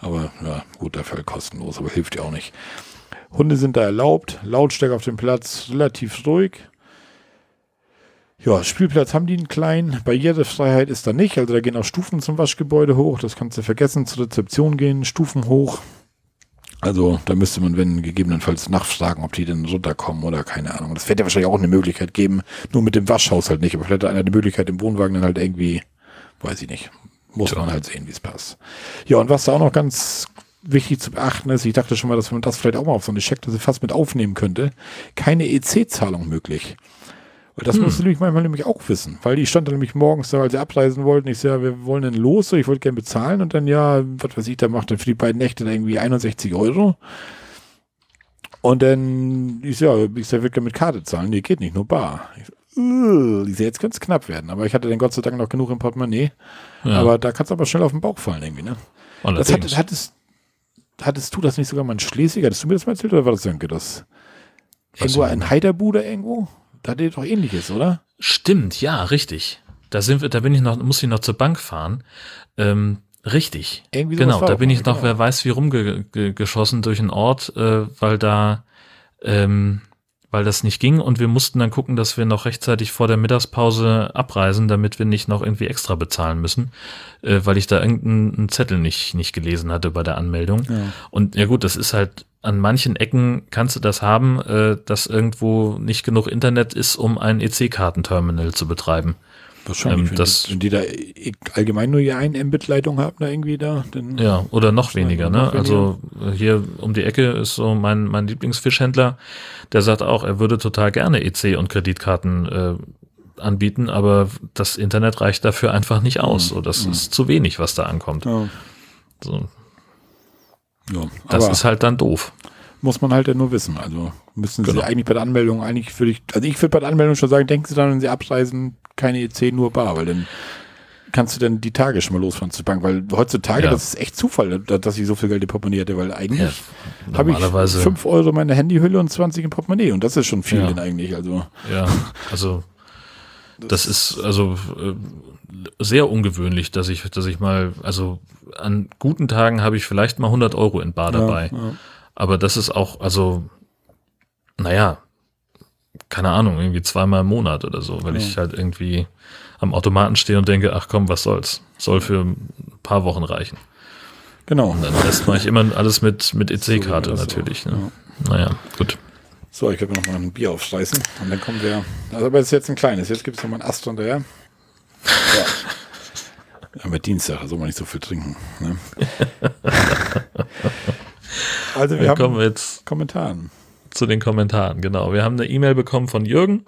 aber ja, gut, dafür halt kostenlos, aber hilft dir auch nicht. Hunde sind da erlaubt. Lautstärke auf dem Platz relativ ruhig. Ja, Spielplatz haben die einen kleinen. Barrierefreiheit ist da nicht. Also da gehen auch Stufen zum Waschgebäude hoch. Das kannst du vergessen. Zur Rezeption gehen, Stufen hoch. Also da müsste man, wenn gegebenenfalls nachfragen, ob die denn runterkommen oder keine Ahnung. Das wird ja wahrscheinlich auch eine Möglichkeit geben. Nur mit dem Waschhaus halt nicht. Aber vielleicht hat einer die Möglichkeit im Wohnwagen dann halt irgendwie, weiß ich nicht. Muss man halt sehen, wie es passt. Ja, und was da auch noch ganz wichtig zu beachten ist, ich dachte schon mal, dass man das vielleicht auch mal auf so eine Checkliste fast mit aufnehmen könnte. Keine EC-Zahlung möglich. Und das hm. musst du nämlich manchmal nämlich auch wissen, weil die stand dann nämlich morgens da, als sie abreisen wollten. Ich sage, wir wollen dann los, ich wollte gerne bezahlen und dann, ja, was weiß ich, da macht dann für die beiden Nächte dann irgendwie 61 Euro. Und dann, ich sage, ja, ich sage, wir können mit Karte zahlen. Nee, geht nicht, nur bar. Ich sage, ich jetzt könnte es knapp werden. Aber ich hatte dann Gott sei Dank noch genug im Portemonnaie. Ja. Aber da kannst du aber schnell auf den Bauch fallen irgendwie, ne? Das hat, hattest, hattest du das nicht sogar mal in Schleswig? Hattest du mir das mal erzählt oder war das Sönke das? Irgendwo ein Heiderbude irgendwo? Da hat ihr doch ähnliches, oder? Stimmt, ja, richtig. Da sind wir, da bin ich noch, muss ich noch zur Bank fahren. Ähm, richtig. Irgendwie genau, da bin ich noch, genau. wer weiß wie rumgeschossen durch einen Ort, äh, weil da, ähm, weil das nicht ging und wir mussten dann gucken, dass wir noch rechtzeitig vor der Mittagspause abreisen, damit wir nicht noch irgendwie extra bezahlen müssen, äh, weil ich da irgendeinen Zettel nicht, nicht gelesen hatte bei der Anmeldung. Ja. Und ja gut, das ist halt an manchen Ecken kannst du das haben, äh, dass irgendwo nicht genug Internet ist, um ein EC-Kartenterminal zu betreiben. Wahrscheinlich, ähm, das, wenn, die da allgemein nur ihr ein Mbit-Leitung haben, da irgendwie da. Ja, oder noch weniger, ne? Noch also äh, hier um die Ecke ist so mein, mein Lieblingsfischhändler, der sagt auch, er würde total gerne EC und Kreditkarten äh, anbieten, aber das Internet reicht dafür einfach nicht aus. Mhm. So, das mhm. ist zu wenig, was da ankommt. Ja. So, ja, das ist halt dann doof. Muss man halt ja nur wissen. Also müssen genau. Sie eigentlich bei der Anmeldung, eigentlich würde ich, also ich würde bei der Anmeldung schon sagen, denken Sie dann, wenn Sie abreisen, keine EC, nur bar, weil dann kannst du dann die Tage schon mal losfahren zur Bank, weil heutzutage, ja. das ist echt Zufall, dass ich so viel Geld im Portemonnaie hatte, weil eigentlich ja, habe ich 5 Euro meine Handyhülle und 20 im Portemonnaie und das ist schon viel ja. denn eigentlich, also. Ja, also das, das ist also äh, sehr ungewöhnlich, dass ich, dass ich mal, also an guten Tagen habe ich vielleicht mal 100 Euro in Bar dabei. Ja, ja. Aber das ist auch, also, naja, keine Ahnung, irgendwie zweimal im Monat oder so, weil ja. ich halt irgendwie am Automaten stehe und denke, ach komm, was soll's? Soll für ein paar Wochen reichen. Genau. Und dann Rest mache ich immer alles mit, mit EC-Karte so natürlich. Ne? Naja, gut. So, ich werde mir noch mal ein Bier aufschreißen und dann kommen wir. Also, aber es ist jetzt ein kleines. Jetzt gibt es noch mal ein Ast hinterher. Ja. Mit Dienstag soll man nicht so viel trinken. Ne? also wir Dann haben kommen wir jetzt Kommentaren. Zu den Kommentaren, genau. Wir haben eine E-Mail bekommen von Jürgen.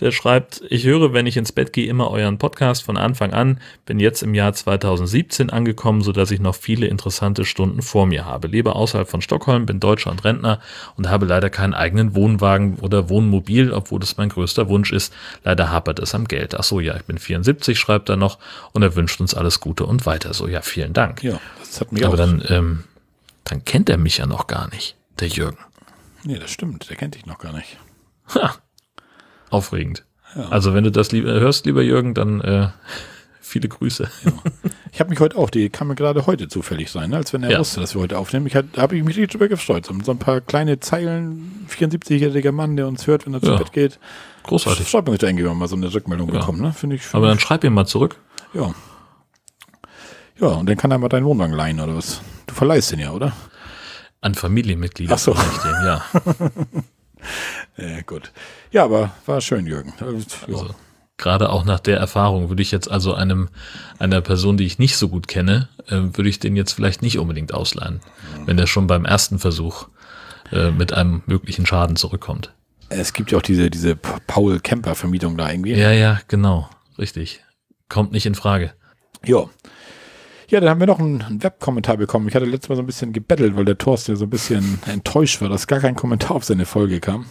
Der schreibt, ich höre, wenn ich ins Bett gehe, immer euren Podcast von Anfang an, bin jetzt im Jahr 2017 angekommen, sodass ich noch viele interessante Stunden vor mir habe. Lebe außerhalb von Stockholm, bin Deutscher und Rentner und habe leider keinen eigenen Wohnwagen oder Wohnmobil, obwohl das mein größter Wunsch ist. Leider hapert es am Geld. Ach so, ja, ich bin 74, schreibt er noch und er wünscht uns alles Gute und weiter so. Ja, vielen Dank. Ja, das hat mich Aber auch. dann, ähm, dann kennt er mich ja noch gar nicht, der Jürgen. Nee, das stimmt. Der kennt dich noch gar nicht. Ha. Aufregend. Ja. Also wenn du das lieb hörst, lieber Jürgen, dann äh, viele Grüße. Ja. Ich habe mich heute auch, die kam mir gerade heute zufällig sein, ne, als wenn er ja. wusste, dass wir heute aufnehmen. Ich da habe ich mich richtig drüber gefreut. So, so ein paar kleine Zeilen, 74-jähriger Mann, der uns hört, wenn er zu Bett geht. Großartig. Freut mich da irgendwie mal so eine Rückmeldung bekommen, ne? Finde ich. Find Aber dann schreib ihm mal zurück. Ja. Ja, und dann kann er mal deinen Wohnwagen leihen oder was? Du verleihst den ja, oder? An Familienmitglieder. Ach so. Den, ja. ja. Gut. Ja, aber war schön, Jürgen. Also, gerade auch nach der Erfahrung würde ich jetzt also einem einer Person, die ich nicht so gut kenne, äh, würde ich den jetzt vielleicht nicht unbedingt ausleihen, mhm. wenn er schon beim ersten Versuch äh, mit einem möglichen Schaden zurückkommt. Es gibt ja auch diese diese Paul Kemper Vermietung da irgendwie. Ja, ja, genau, richtig. Kommt nicht in Frage. Ja. Ja, dann haben wir noch einen, Webkommentar bekommen. Ich hatte letztes Mal so ein bisschen gebettelt, weil der Thorsten ja so ein bisschen enttäuscht war, dass gar kein Kommentar auf seine Folge kam.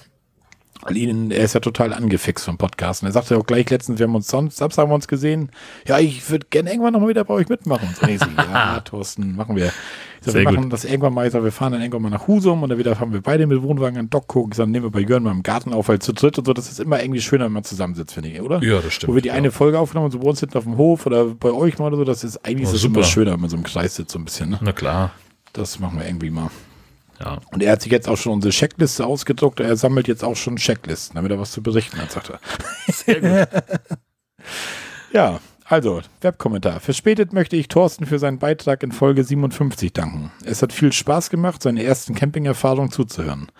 Weil ihn, er ist ja total angefixt vom Podcast. Und er sagte auch gleich letztens, wir haben uns sonst, Samstag haben wir uns gesehen. Ja, ich würde gerne irgendwann nochmal wieder bei euch mitmachen. So, ich, ja, Thorsten, machen wir. Sag, wir machen gut. das irgendwann mal. Ich sag, wir fahren dann irgendwann mal nach Husum und dann wieder fahren wir beide mit Wohnwagen an Dock gucken. Ich sag, nehmen wir bei Jörn mal im Garten auf, weil zu dritt und so, das ist immer irgendwie schöner, wenn man zusammensitzt, finde ich, oder? Ja, das stimmt. Wo wir die ja. eine Folge aufgenommen so bei uns hinten auf dem Hof oder bei euch mal oder so, das ist eigentlich oh, ist immer schöner, wenn man so im Kreis sitzt, so ein bisschen, ne? Na klar. Das machen wir irgendwie mal. Ja. Und er hat sich jetzt auch schon unsere Checkliste ausgedruckt. Er sammelt jetzt auch schon Checklisten, damit er was zu berichten hat, sagt er. Sehr gut. ja, also, Webkommentar. Verspätet möchte ich Thorsten für seinen Beitrag in Folge 57 danken. Es hat viel Spaß gemacht, seine ersten Camping-Erfahrungen zuzuhören.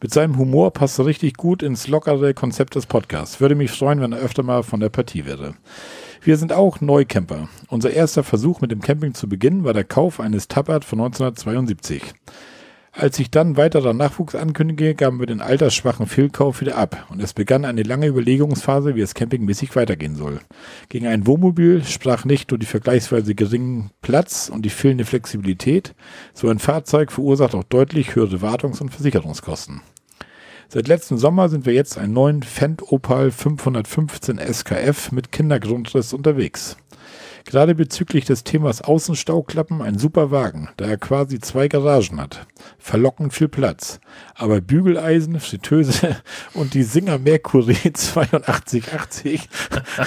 Mit seinem Humor passt er richtig gut ins lockere Konzept des Podcasts. Würde mich freuen, wenn er öfter mal von der Partie wäre. Wir sind auch Neucamper. Unser erster Versuch mit dem Camping zu beginnen war der Kauf eines Tappert von 1972. Als sich dann weiterer Nachwuchs ankündigte, gaben wir den altersschwachen Fehlkauf wieder ab und es begann eine lange Überlegungsphase, wie es campingmäßig weitergehen soll. Gegen ein Wohnmobil sprach nicht nur die vergleichsweise geringen Platz und die fehlende Flexibilität, so ein Fahrzeug verursacht auch deutlich höhere Wartungs- und Versicherungskosten. Seit letztem Sommer sind wir jetzt einen neuen Fendt Opal 515 SKF mit Kindergrundriss unterwegs. Gerade bezüglich des Themas Außenstauklappen ein super Wagen, da er quasi zwei Garagen hat. Verlockend viel Platz. Aber Bügeleisen, Fritteuse und die Singer Mercury 8280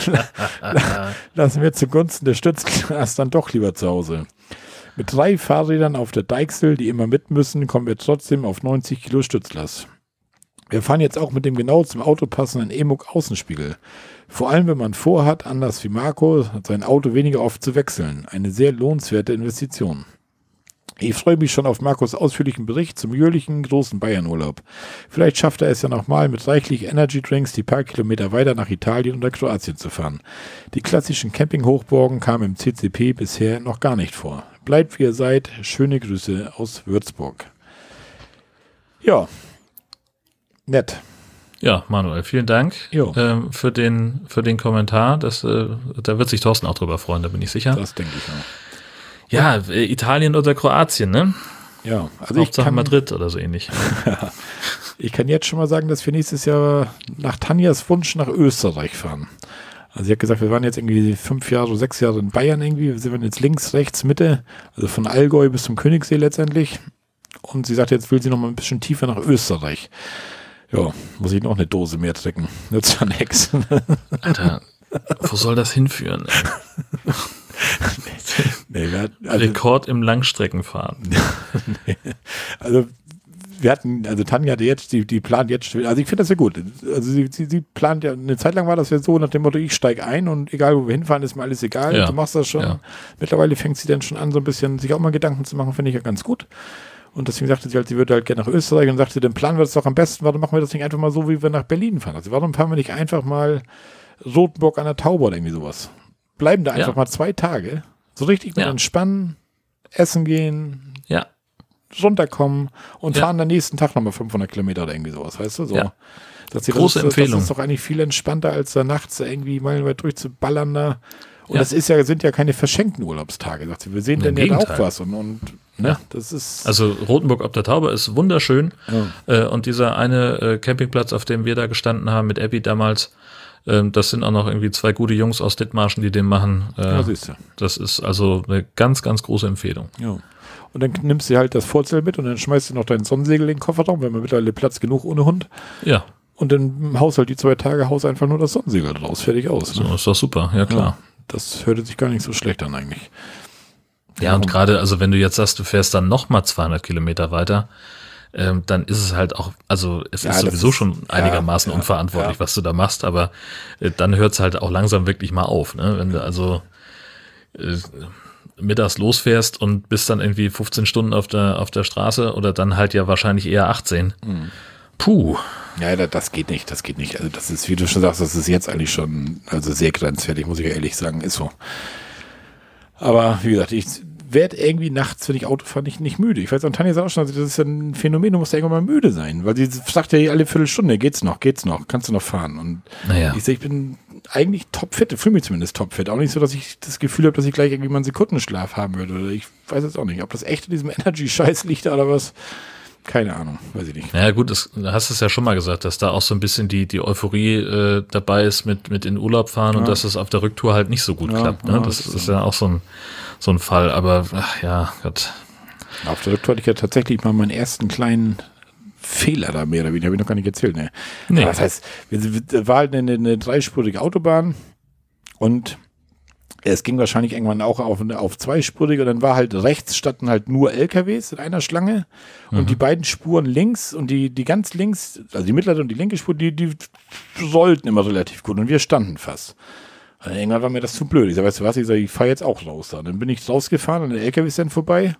lassen wir zugunsten der Stützglas dann doch lieber zu Hause. Mit drei Fahrrädern auf der Deichsel, die immer mit müssen, kommen wir trotzdem auf 90 Kilo Stützlast. Wir fahren jetzt auch mit dem genau zum Auto passenden EMUG Außenspiegel. Vor allem, wenn man vorhat, anders wie Marco, sein Auto weniger oft zu wechseln. Eine sehr lohnenswerte Investition. Ich freue mich schon auf Marcos ausführlichen Bericht zum jährlichen großen Bayernurlaub. Vielleicht schafft er es ja nochmal mit reichlich Energy Drinks die paar Kilometer weiter nach Italien oder Kroatien zu fahren. Die klassischen Campinghochburgen kamen im CCP bisher noch gar nicht vor. Bleibt wie ihr seid. Schöne Grüße aus Würzburg. Ja, nett. Ja, Manuel, vielen Dank ähm, für, den, für den Kommentar. Das, äh, da wird sich Thorsten auch drüber freuen, da bin ich sicher. Das denke ich auch. Ja, äh, Italien oder Kroatien, ne? Ja, also Hauptsache ich kann, Madrid oder so ähnlich. ich kann jetzt schon mal sagen, dass wir nächstes Jahr nach Tanjas Wunsch nach Österreich fahren. Also sie hat gesagt, wir waren jetzt irgendwie fünf Jahre, sechs Jahre in Bayern irgendwie. Wir sind jetzt links, rechts, Mitte, also von Allgäu bis zum Königssee letztendlich. Und sie sagt, jetzt will sie noch mal ein bisschen tiefer nach Österreich. Ja, muss ich noch eine Dose mehr trinken. Nützt ja nichts. Alter, wo soll das hinführen? nee, wir hatten, also, Rekord im Langstreckenfahren. nee, also wir hatten, also Tanja hatte jetzt, die, die plant jetzt, also ich finde das ja gut. Also sie, sie, sie, plant ja, eine Zeit lang war das ja so nach dem Motto, ich steige ein und egal wo wir hinfahren, ist mir alles egal. Ja. Du machst das schon. Ja. Mittlerweile fängt sie dann schon an, so ein bisschen sich auch mal Gedanken zu machen, finde ich ja ganz gut. Und deswegen sagte sie halt, sie würde halt gerne nach Österreich und sagte, dann planen wir das doch am besten, warum machen wir das nicht einfach mal so, wie wir nach Berlin fahren? Also warum fahren wir nicht einfach mal Rotenburg an der Taube oder irgendwie sowas? Bleiben da einfach ja. mal zwei Tage, so richtig mit ja. entspannen, essen gehen, ja. runterkommen und ja. fahren dann nächsten Tag nochmal 500 Kilometer oder irgendwie sowas, weißt du? So. Ja. Große das, Empfehlung. Das ist doch eigentlich viel entspannter, als da nachts irgendwie meilenweit durchzuballern da. Und ja. das ist ja, sind ja keine verschenkten Urlaubstage. Sagt sie, wir sehen denn ja auch was und, und ne, ja. das ist. Also Rotenburg ob der Taube ist wunderschön. Ja. Äh, und dieser eine äh, Campingplatz, auf dem wir da gestanden haben mit Abby damals, äh, das sind auch noch irgendwie zwei gute Jungs aus Dithmarschen, die den machen. Äh, ja, siehst du. Das ist also eine ganz, ganz große Empfehlung. Ja. Und dann nimmst du halt das Vorzelt mit und dann schmeißt du noch deinen Sonnensegel in den Kofferraum, wenn man mittlerweile Platz genug ohne Hund. Ja. Und dann haust halt die zwei Tage, haust einfach nur das Sonnensegel draus, fertig aus. Ne? So ist doch super, ja klar. Ja. Das hörte sich gar nicht so schlecht an eigentlich. Ja, und gerade, also wenn du jetzt sagst, du fährst dann nochmal 200 Kilometer weiter, ähm, dann ist es halt auch, also es ja, ist sowieso ist, schon einigermaßen ja, unverantwortlich, was du da machst, aber äh, dann hört es halt auch langsam wirklich mal auf, ne? Wenn du also äh, mittags losfährst und bist dann irgendwie 15 Stunden auf der, auf der Straße oder dann halt ja wahrscheinlich eher 18. Mhm. Puh. Ja, das geht nicht, das geht nicht. Also das ist, wie du schon sagst, das ist jetzt eigentlich schon, also sehr grenzwertig, muss ich ehrlich sagen, ist so. Aber wie gesagt, ich werde irgendwie nachts, wenn ich Auto fahre, nicht, nicht müde. Ich weiß, Tanja sagt auch schon, das ist ein Phänomen, du musst ja irgendwann mal müde sein, weil sie sagt ja alle Viertelstunde, geht's noch, geht's noch, kannst du noch fahren. Und naja. ich sehe, ich bin eigentlich topfit, fühle mich zumindest topfit. Auch nicht so, dass ich das Gefühl habe, dass ich gleich irgendwie mal einen Sekundenschlaf haben würde. Oder ich weiß jetzt auch nicht, ob das echt in diesem Energy-Scheiß liegt oder was. Keine Ahnung, weiß ich nicht. Ja gut, das, du hast es ja schon mal gesagt, dass da auch so ein bisschen die, die Euphorie äh, dabei ist mit, mit in Urlaub fahren ja. und dass es auf der Rücktour halt nicht so gut ja, klappt. Ne? Ja, das, das ist ja auch so ein, so ein Fall, aber ach, ja, Gott. Auf der Rücktour hatte ich ja tatsächlich mal meinen ersten kleinen Fehler da mehr oder weniger, habe ich noch gar nicht erzählt. Ne? Nee. das heißt, wir, wir war halt eine, eine dreispurige Autobahn und es ging wahrscheinlich irgendwann auch auf, auf zweispurig und dann war halt rechts standen halt nur LKWs in einer Schlange mhm. und die beiden Spuren links und die, die ganz links, also die mittlere und die linke Spur, die, die sollten immer relativ gut und wir standen fast. Und irgendwann war mir das zu blöd. Ich sag, weißt du was, ich, sag, ich fahre jetzt auch raus da. Dann bin ich rausgefahren und der LKW ist dann vorbei.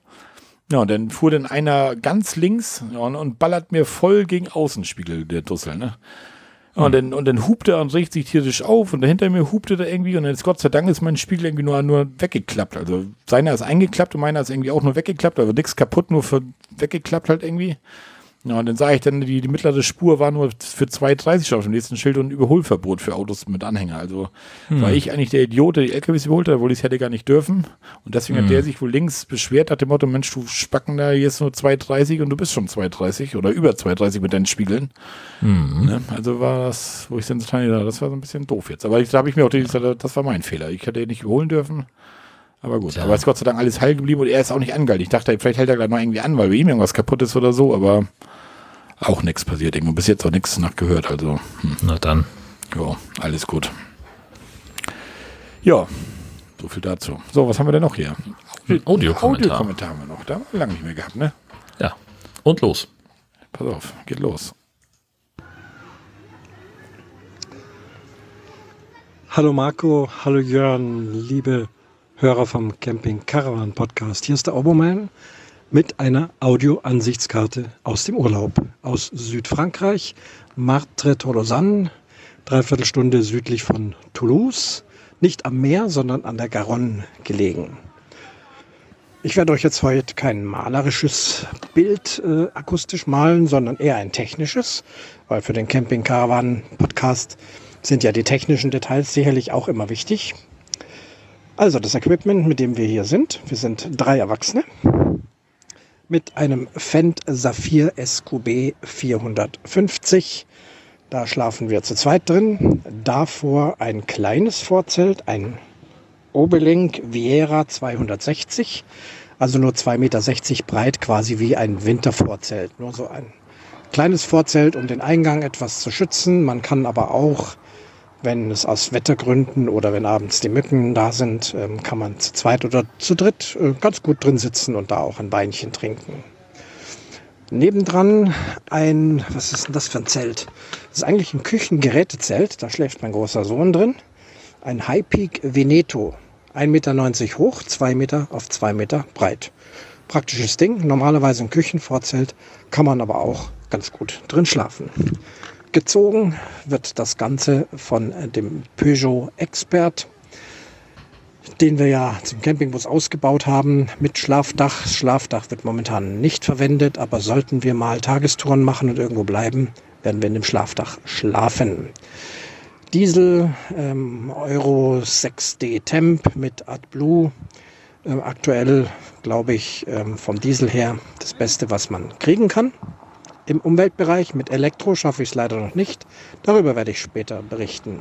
Ja, und dann fuhr dann einer ganz links und, und, ballert mir voll gegen Außenspiegel, der Dussel, ne? Und, dann, und dann hupte er und regt sich tierisch auf und dahinter mir hupte er irgendwie und dann ist Gott sei Dank ist mein Spiegel irgendwie nur, nur weggeklappt. Also seiner ist eingeklappt und meiner ist irgendwie auch nur weggeklappt, aber nichts kaputt, nur für weggeklappt halt irgendwie. Ja, und dann sah ich dann, die, die mittlere Spur war nur für 2,30 auf dem nächsten Schild und Überholverbot für Autos mit Anhänger. Also hm. war ich eigentlich der Idiot, der die LKWs überholt hat, obwohl ich es hätte gar nicht dürfen. Und deswegen hm. hat der sich wohl links beschwert, hat dem Motto, Mensch, du Spacken da, hier ist nur 2,30 und du bist schon 2,30 oder über 2,30 mit deinen Spiegeln. Hm. Ne? Also war das, wo ich dann total, das war so ein bisschen doof jetzt. Aber da habe ich mir auch gesagt, das war mein Fehler. Ich hätte ihn nicht überholen dürfen. Aber gut, ja. aber es ist Gott sei Dank alles heil geblieben und er ist auch nicht angehalten. Ich dachte, vielleicht hält er gleich noch irgendwie an, weil bei ihm irgendwas kaputt ist oder so, aber auch nichts passiert. Irgendwo bis jetzt auch nichts nachgehört. Also, hm. na dann. Ja, alles gut. Ja, so viel dazu. So, was haben wir denn noch hier? Audiokommentar. Audiokommentar haben wir noch. Da haben wir lange nicht mehr gehabt, ne? Ja. Und los. Pass auf, geht los. Hallo Marco, hallo Jörn, liebe Hörer vom Camping Caravan Podcast. Hier ist der Obermann mit einer Audio-Ansichtskarte aus dem Urlaub aus Südfrankreich, Martre-Tolosan, dreiviertel Stunde südlich von Toulouse, nicht am Meer, sondern an der Garonne gelegen. Ich werde euch jetzt heute kein malerisches Bild äh, akustisch malen, sondern eher ein technisches, weil für den Camping Caravan Podcast sind ja die technischen Details sicherlich auch immer wichtig. Also das Equipment, mit dem wir hier sind, wir sind drei Erwachsene, mit einem Fendt Saphir SQB 450. Da schlafen wir zu zweit drin. Davor ein kleines Vorzelt, ein Obelink Viera 260, also nur 2,60 Meter breit, quasi wie ein Wintervorzelt. Nur so ein kleines Vorzelt, um den Eingang etwas zu schützen. Man kann aber auch wenn es aus Wettergründen oder wenn abends die Mücken da sind, ähm, kann man zu zweit oder zu dritt äh, ganz gut drin sitzen und da auch ein Weinchen trinken. Nebendran ein, was ist denn das für ein Zelt? Das ist eigentlich ein Küchengerätezelt, da schläft mein großer Sohn drin. Ein High Peak Veneto, 1,90 Meter hoch, 2 Meter auf 2 Meter breit. Praktisches Ding, normalerweise ein Küchenvorzelt, kann man aber auch ganz gut drin schlafen. Gezogen wird das Ganze von dem Peugeot Expert, den wir ja zum Campingbus ausgebaut haben mit Schlafdach. Schlafdach wird momentan nicht verwendet, aber sollten wir mal Tagestouren machen und irgendwo bleiben, werden wir in dem Schlafdach schlafen. Diesel ähm, Euro 6D Temp mit AdBlue. Ähm, aktuell glaube ich ähm, vom Diesel her das Beste, was man kriegen kann. Im Umweltbereich mit Elektro schaffe ich es leider noch nicht. Darüber werde ich später berichten.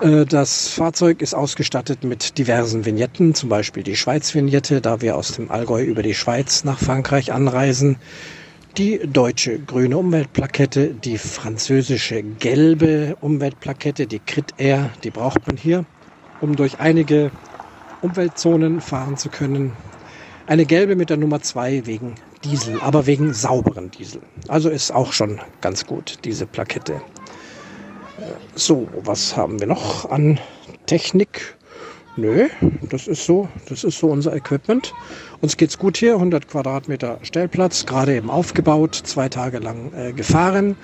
Äh, das Fahrzeug ist ausgestattet mit diversen Vignetten, zum Beispiel die Schweiz-Vignette, da wir aus dem Allgäu über die Schweiz nach Frankreich anreisen. Die deutsche grüne Umweltplakette, die französische gelbe Umweltplakette, die Crit Air, die braucht man hier, um durch einige Umweltzonen fahren zu können. Eine gelbe mit der Nummer 2 wegen Diesel, aber wegen sauberen Diesel. Also ist auch schon ganz gut, diese Plakette. Äh, so, was haben wir noch an Technik? Nö, das ist so, das ist so unser Equipment. Uns geht's gut hier, 100 Quadratmeter Stellplatz, gerade eben aufgebaut, zwei Tage lang äh, gefahren.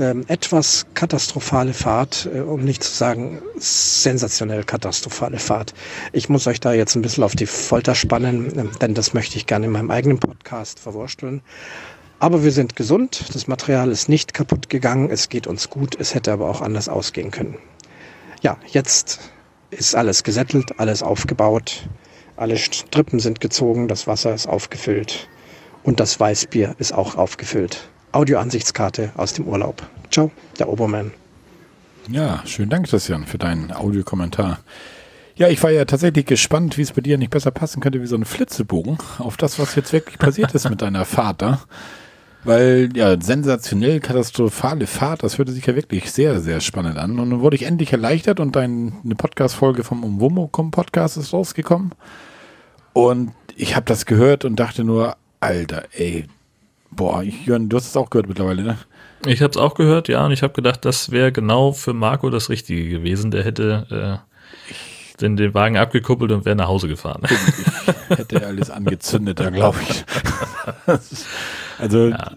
Ähm, etwas katastrophale Fahrt, äh, um nicht zu sagen sensationell katastrophale Fahrt. Ich muss euch da jetzt ein bisschen auf die Folter spannen, äh, denn das möchte ich gerne in meinem eigenen Podcast verwursteln. Aber wir sind gesund, das Material ist nicht kaputt gegangen, es geht uns gut, es hätte aber auch anders ausgehen können. Ja, jetzt ist alles gesättelt, alles aufgebaut, alle Strippen sind gezogen, das Wasser ist aufgefüllt und das Weißbier ist auch aufgefüllt. Audioansichtskarte aus dem Urlaub. Ciao, der Obermann. Ja, schönen Dank, Christian, für deinen Audiokommentar. Ja, ich war ja tatsächlich gespannt, wie es bei dir nicht besser passen könnte wie so ein Flitzebogen auf das, was jetzt wirklich passiert ist mit deiner Fahrt da. Weil, ja, sensationell katastrophale Fahrt, das hörte sich ja wirklich sehr, sehr spannend an. Und dann wurde ich endlich erleichtert und deine Podcast-Folge vom Umwomo-Podcast ist rausgekommen. Und ich habe das gehört und dachte nur, Alter, ey, boah, ich, Jörn, du hast es auch gehört mittlerweile, ne? Ich habe es auch gehört, ja, und ich habe gedacht, das wäre genau für Marco das Richtige gewesen. Der hätte äh, den, den Wagen abgekuppelt und wäre nach Hause gefahren. Ich hätte alles angezündet, da glaube ich. also ja.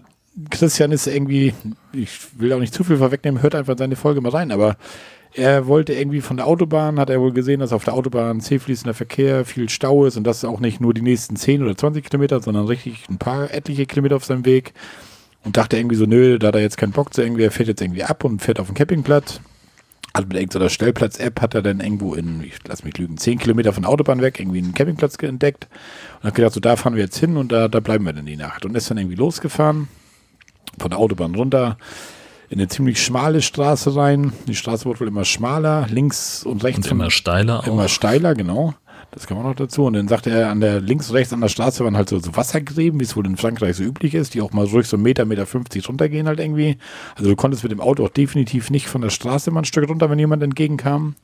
Christian ist irgendwie, ich will auch nicht zu viel vorwegnehmen, hört einfach seine Folge mal rein, aber er wollte irgendwie von der Autobahn, hat er wohl gesehen, dass auf der Autobahn zäh fließender Verkehr, viel Stau ist und das auch nicht nur die nächsten 10 oder 20 Kilometer, sondern richtig ein paar etliche Kilometer auf seinem Weg. Und dachte irgendwie so, nö, da hat er jetzt keinen Bock zu irgendwie, er fährt jetzt irgendwie ab und fährt auf den Campingplatz. Hat mit irgendeiner Stellplatz-App hat er dann irgendwo in, ich lass mich lügen, 10 Kilometer von der Autobahn weg irgendwie einen Campingplatz entdeckt und hat gedacht, so da fahren wir jetzt hin und da, da bleiben wir dann die Nacht. Und ist dann irgendwie losgefahren, von der Autobahn runter, in eine ziemlich schmale Straße rein. Die Straße wurde wohl immer schmaler, links und rechts. Und immer steiler auch. Immer steiler, genau. Das kann man noch dazu. Und dann sagte er, an der links und rechts an der Straße waren halt so, so Wassergräben, wie es wohl in Frankreich so üblich ist, die auch mal ruhig so Meter, Meter 50 runtergehen halt irgendwie. Also du konntest mit dem Auto auch definitiv nicht von der Straße mal ein Stück runter, wenn jemand entgegenkam.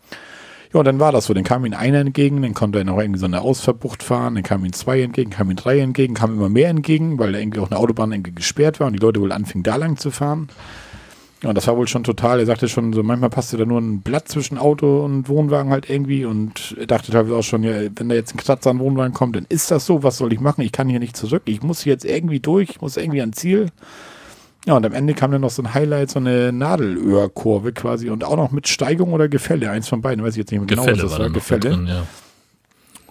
Ja, und dann war das so. Dann kam ihm einer entgegen, dann konnte er noch irgendwie so eine Ausfahrbucht fahren, dann kam ihm zwei entgegen, kam ihm drei entgegen, kam immer mehr entgegen, weil da irgendwie auch eine Autobahn irgendwie gesperrt war und die Leute wohl anfingen, da lang zu fahren. Ja, und das war wohl schon total, er sagte schon so, manchmal passte da nur ein Blatt zwischen Auto und Wohnwagen halt irgendwie und er dachte teilweise auch schon, ja, wenn da jetzt ein Kratzer an Wohnwagen kommt, dann ist das so, was soll ich machen? Ich kann hier nicht zurück, ich muss jetzt irgendwie durch, ich muss irgendwie ans Ziel. Ja, und am Ende kam dann noch so ein Highlight, so eine Nadelöhrkurve quasi und auch noch mit Steigung oder Gefälle, eins von beiden, weiß ich jetzt nicht mehr genau, Gefälle was das war. Gefälle. Drin, ja.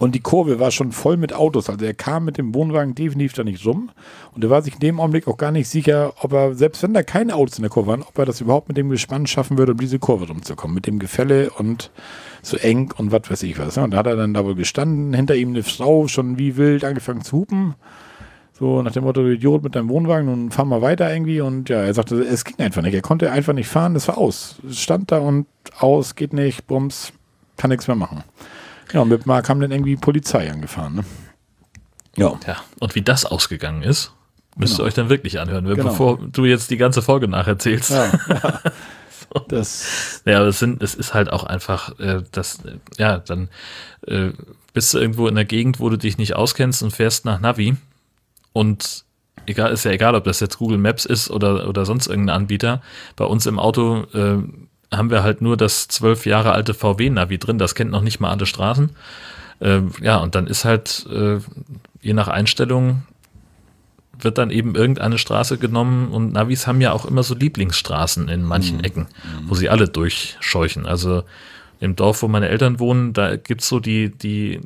Und die Kurve war schon voll mit Autos. Also er kam mit dem Wohnwagen definitiv da nicht rum. Und er war sich in dem Augenblick auch gar nicht sicher, ob er, selbst wenn da keine Autos in der Kurve waren, ob er das überhaupt mit dem Gespann schaffen würde, um diese Kurve rumzukommen. Mit dem Gefälle und so eng und was weiß ich was. Und da hat er dann da wohl gestanden, hinter ihm eine Frau schon wie wild angefangen zu hupen. So nach dem Motto, Idiot mit deinem Wohnwagen, nun fahr mal weiter irgendwie. Und ja, er sagte, es ging einfach nicht. Er konnte einfach nicht fahren, das war aus. Stand da und aus, geht nicht, bums, kann nichts mehr machen. Ja, und mit Mark haben dann irgendwie Polizei angefahren. Ne? Ja. ja. Und wie das ausgegangen ist, müsst genau. ihr euch dann wirklich anhören, genau. bevor du jetzt die ganze Folge nacherzählst. Ja, ja. so. Das ja, aber es, sind, es ist halt auch einfach, äh, das, äh, ja, dann äh, bist du irgendwo in der Gegend, wo du dich nicht auskennst und fährst nach Navi und egal, ist ja egal, ob das jetzt Google Maps ist oder, oder sonst irgendein Anbieter. Bei uns im Auto äh, haben wir halt nur das zwölf Jahre alte VW-Navi drin, das kennt noch nicht mal alle Straßen. Äh, ja, und dann ist halt, äh, je nach Einstellung, wird dann eben irgendeine Straße genommen und Navis haben ja auch immer so Lieblingsstraßen in manchen mhm. Ecken, wo sie alle durchscheuchen. Also im Dorf, wo meine Eltern wohnen, da gibt's so die, die,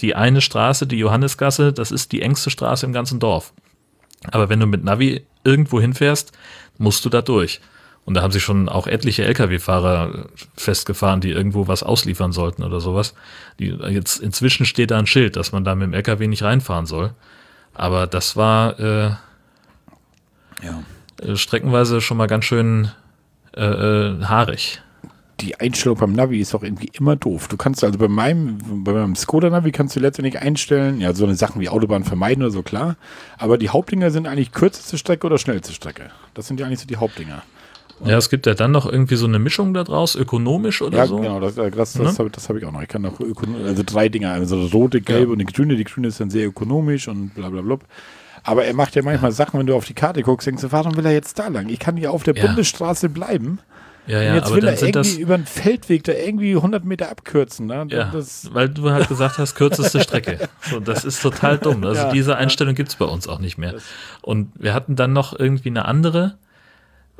die eine Straße, die Johannesgasse, das ist die engste Straße im ganzen Dorf. Aber wenn du mit Navi irgendwo hinfährst, musst du da durch. Und da haben sich schon auch etliche Lkw-Fahrer festgefahren, die irgendwo was ausliefern sollten oder sowas. Die, jetzt inzwischen steht da ein Schild, dass man da mit dem Lkw nicht reinfahren soll. Aber das war äh, ja. äh, streckenweise schon mal ganz schön äh, äh, haarig. Die Einstellung beim Navi ist auch irgendwie immer doof. Du kannst also bei meinem, bei meinem Skoda-Navi kannst du letztendlich einstellen, ja, so eine Sachen wie Autobahn vermeiden oder so, klar. Aber die Hauptdinger sind eigentlich kürzeste Strecke oder schnellste Strecke. Das sind ja eigentlich so die Hauptdinger. Ja, es gibt ja dann noch irgendwie so eine Mischung da draus, ökonomisch oder ja, so. Ja, genau, das, das, das, ne? habe hab ich auch noch. Ich kann noch also drei Dinge, also rote, gelbe ja. und die grüne. Die grüne ist dann sehr ökonomisch und bla bla bla. Aber er macht ja manchmal Sachen, wenn du auf die Karte guckst, denkst du, warum will er jetzt da lang? Ich kann hier auf der ja. Bundesstraße bleiben. Ja, ja, und jetzt will er irgendwie über einen Feldweg da irgendwie 100 Meter abkürzen. Ne? Ja, das weil du halt gesagt hast, kürzeste Strecke. So, das ist total dumm. Also ja, diese Einstellung gibt es bei uns auch nicht mehr. Und wir hatten dann noch irgendwie eine andere,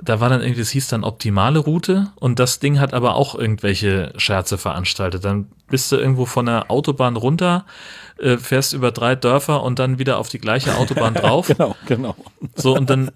da war dann irgendwie, es hieß dann optimale Route und das Ding hat aber auch irgendwelche Scherze veranstaltet. Dann bist du irgendwo von der Autobahn runter, äh, fährst über drei Dörfer und dann wieder auf die gleiche Autobahn drauf. genau, genau. So, und dann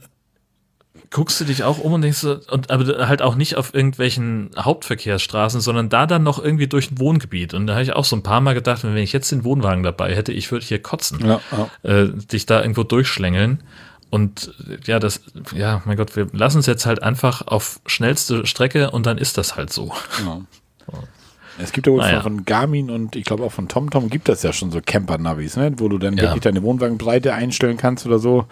guckst du dich auch um und denkst so, und aber halt auch nicht auf irgendwelchen Hauptverkehrsstraßen, sondern da dann noch irgendwie durch ein Wohngebiet. Und da habe ich auch so ein paar Mal gedacht, wenn ich jetzt den Wohnwagen dabei hätte, ich würde hier kotzen, ja, ja. Äh, dich da irgendwo durchschlängeln. Und ja, das, ja, mein Gott, wir lassen es jetzt halt einfach auf schnellste Strecke und dann ist das halt so. Ja. Es gibt ja wohl naja. von Garmin und ich glaube auch von TomTom gibt das ja schon so Camper-Navis, ne? wo du dann ja. wirklich deine Wohnwagenbreite einstellen kannst oder so.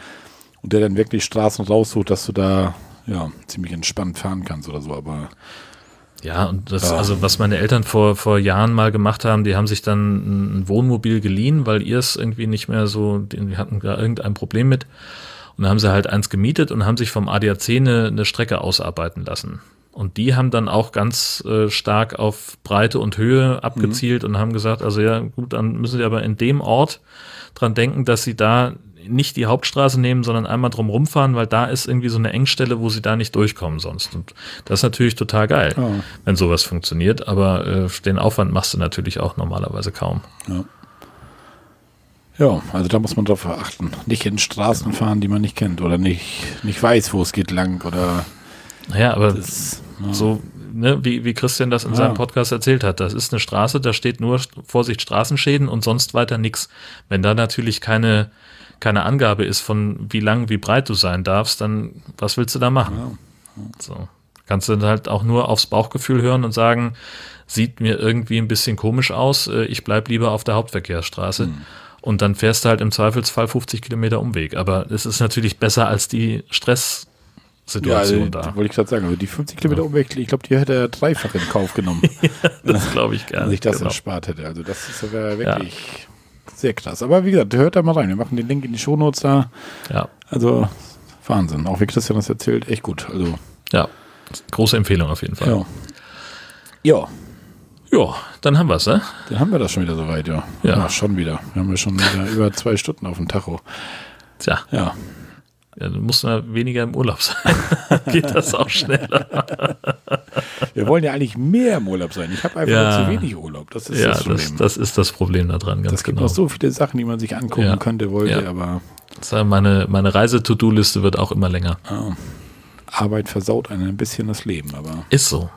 Und der dann wirklich Straßen raussucht, dass du da ja ziemlich entspannt fahren kannst oder so, aber ja, und das, also was meine Eltern vor, vor Jahren mal gemacht haben, die haben sich dann ein Wohnmobil geliehen, weil ihr es irgendwie nicht mehr so, die hatten da irgendein Problem mit. Und dann haben sie halt eins gemietet und haben sich vom ADAC eine, eine Strecke ausarbeiten lassen. Und die haben dann auch ganz äh, stark auf Breite und Höhe abgezielt mhm. und haben gesagt, also ja, gut, dann müssen sie aber in dem Ort dran denken, dass sie da nicht die Hauptstraße nehmen, sondern einmal drum rumfahren, weil da ist irgendwie so eine Engstelle, wo sie da nicht durchkommen sonst. Und das ist natürlich total geil, ja. wenn sowas funktioniert, aber äh, den Aufwand machst du natürlich auch normalerweise kaum. Ja. Ja, also da muss man drauf achten. Nicht in Straßen fahren, die man nicht kennt oder nicht, nicht weiß, wo es geht lang oder. Naja, aber das, ja. so, ne, wie, wie Christian das in ja. seinem Podcast erzählt hat, das ist eine Straße, da steht nur Vorsicht Straßenschäden und sonst weiter nichts. Wenn da natürlich keine, keine Angabe ist von wie lang, wie breit du sein darfst, dann was willst du da machen? Ja. So. Kannst du halt auch nur aufs Bauchgefühl hören und sagen, sieht mir irgendwie ein bisschen komisch aus, äh, ich bleib lieber auf der Hauptverkehrsstraße. Mhm. Und dann fährst du halt im Zweifelsfall 50 Kilometer Umweg. Aber es ist natürlich besser als die Stresssituation ja, da. Wollte ich gerade sagen, also die 50 Kilometer ja. Umweg, ich glaube, die hätte er dreifach in Kauf genommen. ja, das glaube ich gar nicht. Wenn sich das genau. erspart hätte. Also das ist aber wirklich sehr krass. Aber wie gesagt, hört da mal rein. Wir machen den Link in die Shownotes da. Ja. Also Wahnsinn. Auch wie Christian das erzählt, echt gut. Also ja, große Empfehlung auf jeden Fall. Ja. Ja, ja, dann haben wir es, ne? Dann haben wir das schon wieder soweit, ja. Ja. Ach, schon wieder. Wir haben ja schon wieder über zwei Stunden auf dem Tacho. Tja. Ja. Ja, du musst ja weniger im Urlaub sein. Geht das auch schneller. Wir wollen ja eigentlich mehr im Urlaub sein. Ich habe einfach ja. zu wenig Urlaub. Das ist ja, das Problem. Das, das ist das Problem daran, ganz Es gibt genau. noch so viele Sachen, die man sich angucken ja. könnte, wollte, ja. aber. Meine, meine Reise-To-Do-Liste wird auch immer länger. Oh. Arbeit versaut einem ein bisschen das Leben, aber. Ist so.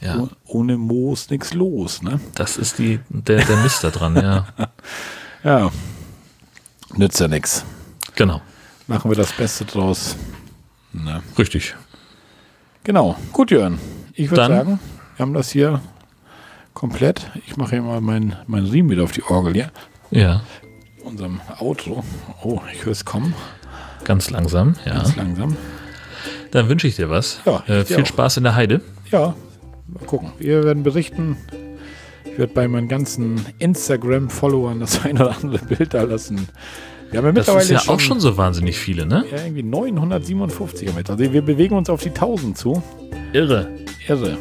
Ja. Ohne Moos nichts los, ne? Das ist die, der, der Mist da dran, ja. ja. Nützt ja nichts. Genau. Machen wir das Beste draus. Ne? Richtig. Genau. Gut, Jörn. Ich würde sagen, wir haben das hier komplett. Ich mache hier mal meinen mein Riemen wieder auf die Orgel, ja? Ja. Unserem Auto. Oh, ich höre es kommen. Ganz langsam, ja. Ganz langsam. Dann wünsche ich dir was. Ja, äh, viel Spaß in der Heide. Ja, Mal gucken. Wir werden berichten. Ich werde bei meinen ganzen Instagram-Followern das ein oder andere Bild da lassen. Wir haben ja mittlerweile das ist ja schon, auch schon so wahnsinnig viele, ne? Ja, irgendwie 957 mit. Also wir bewegen uns auf die 1000 zu. Irre. Irre.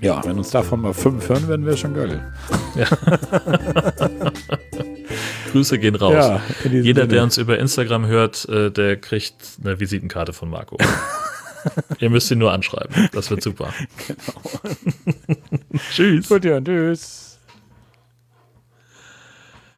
Ja, wenn uns davon mal fünf hören, werden wir schon geil. Ja. Grüße gehen raus. Ja, Jeder, Sinne. der uns über Instagram hört, äh, der kriegt eine Visitenkarte von Marco. Ihr müsst ihn nur anschreiben. Das wird super. Genau. tschüss. Gut, ja, tschüss.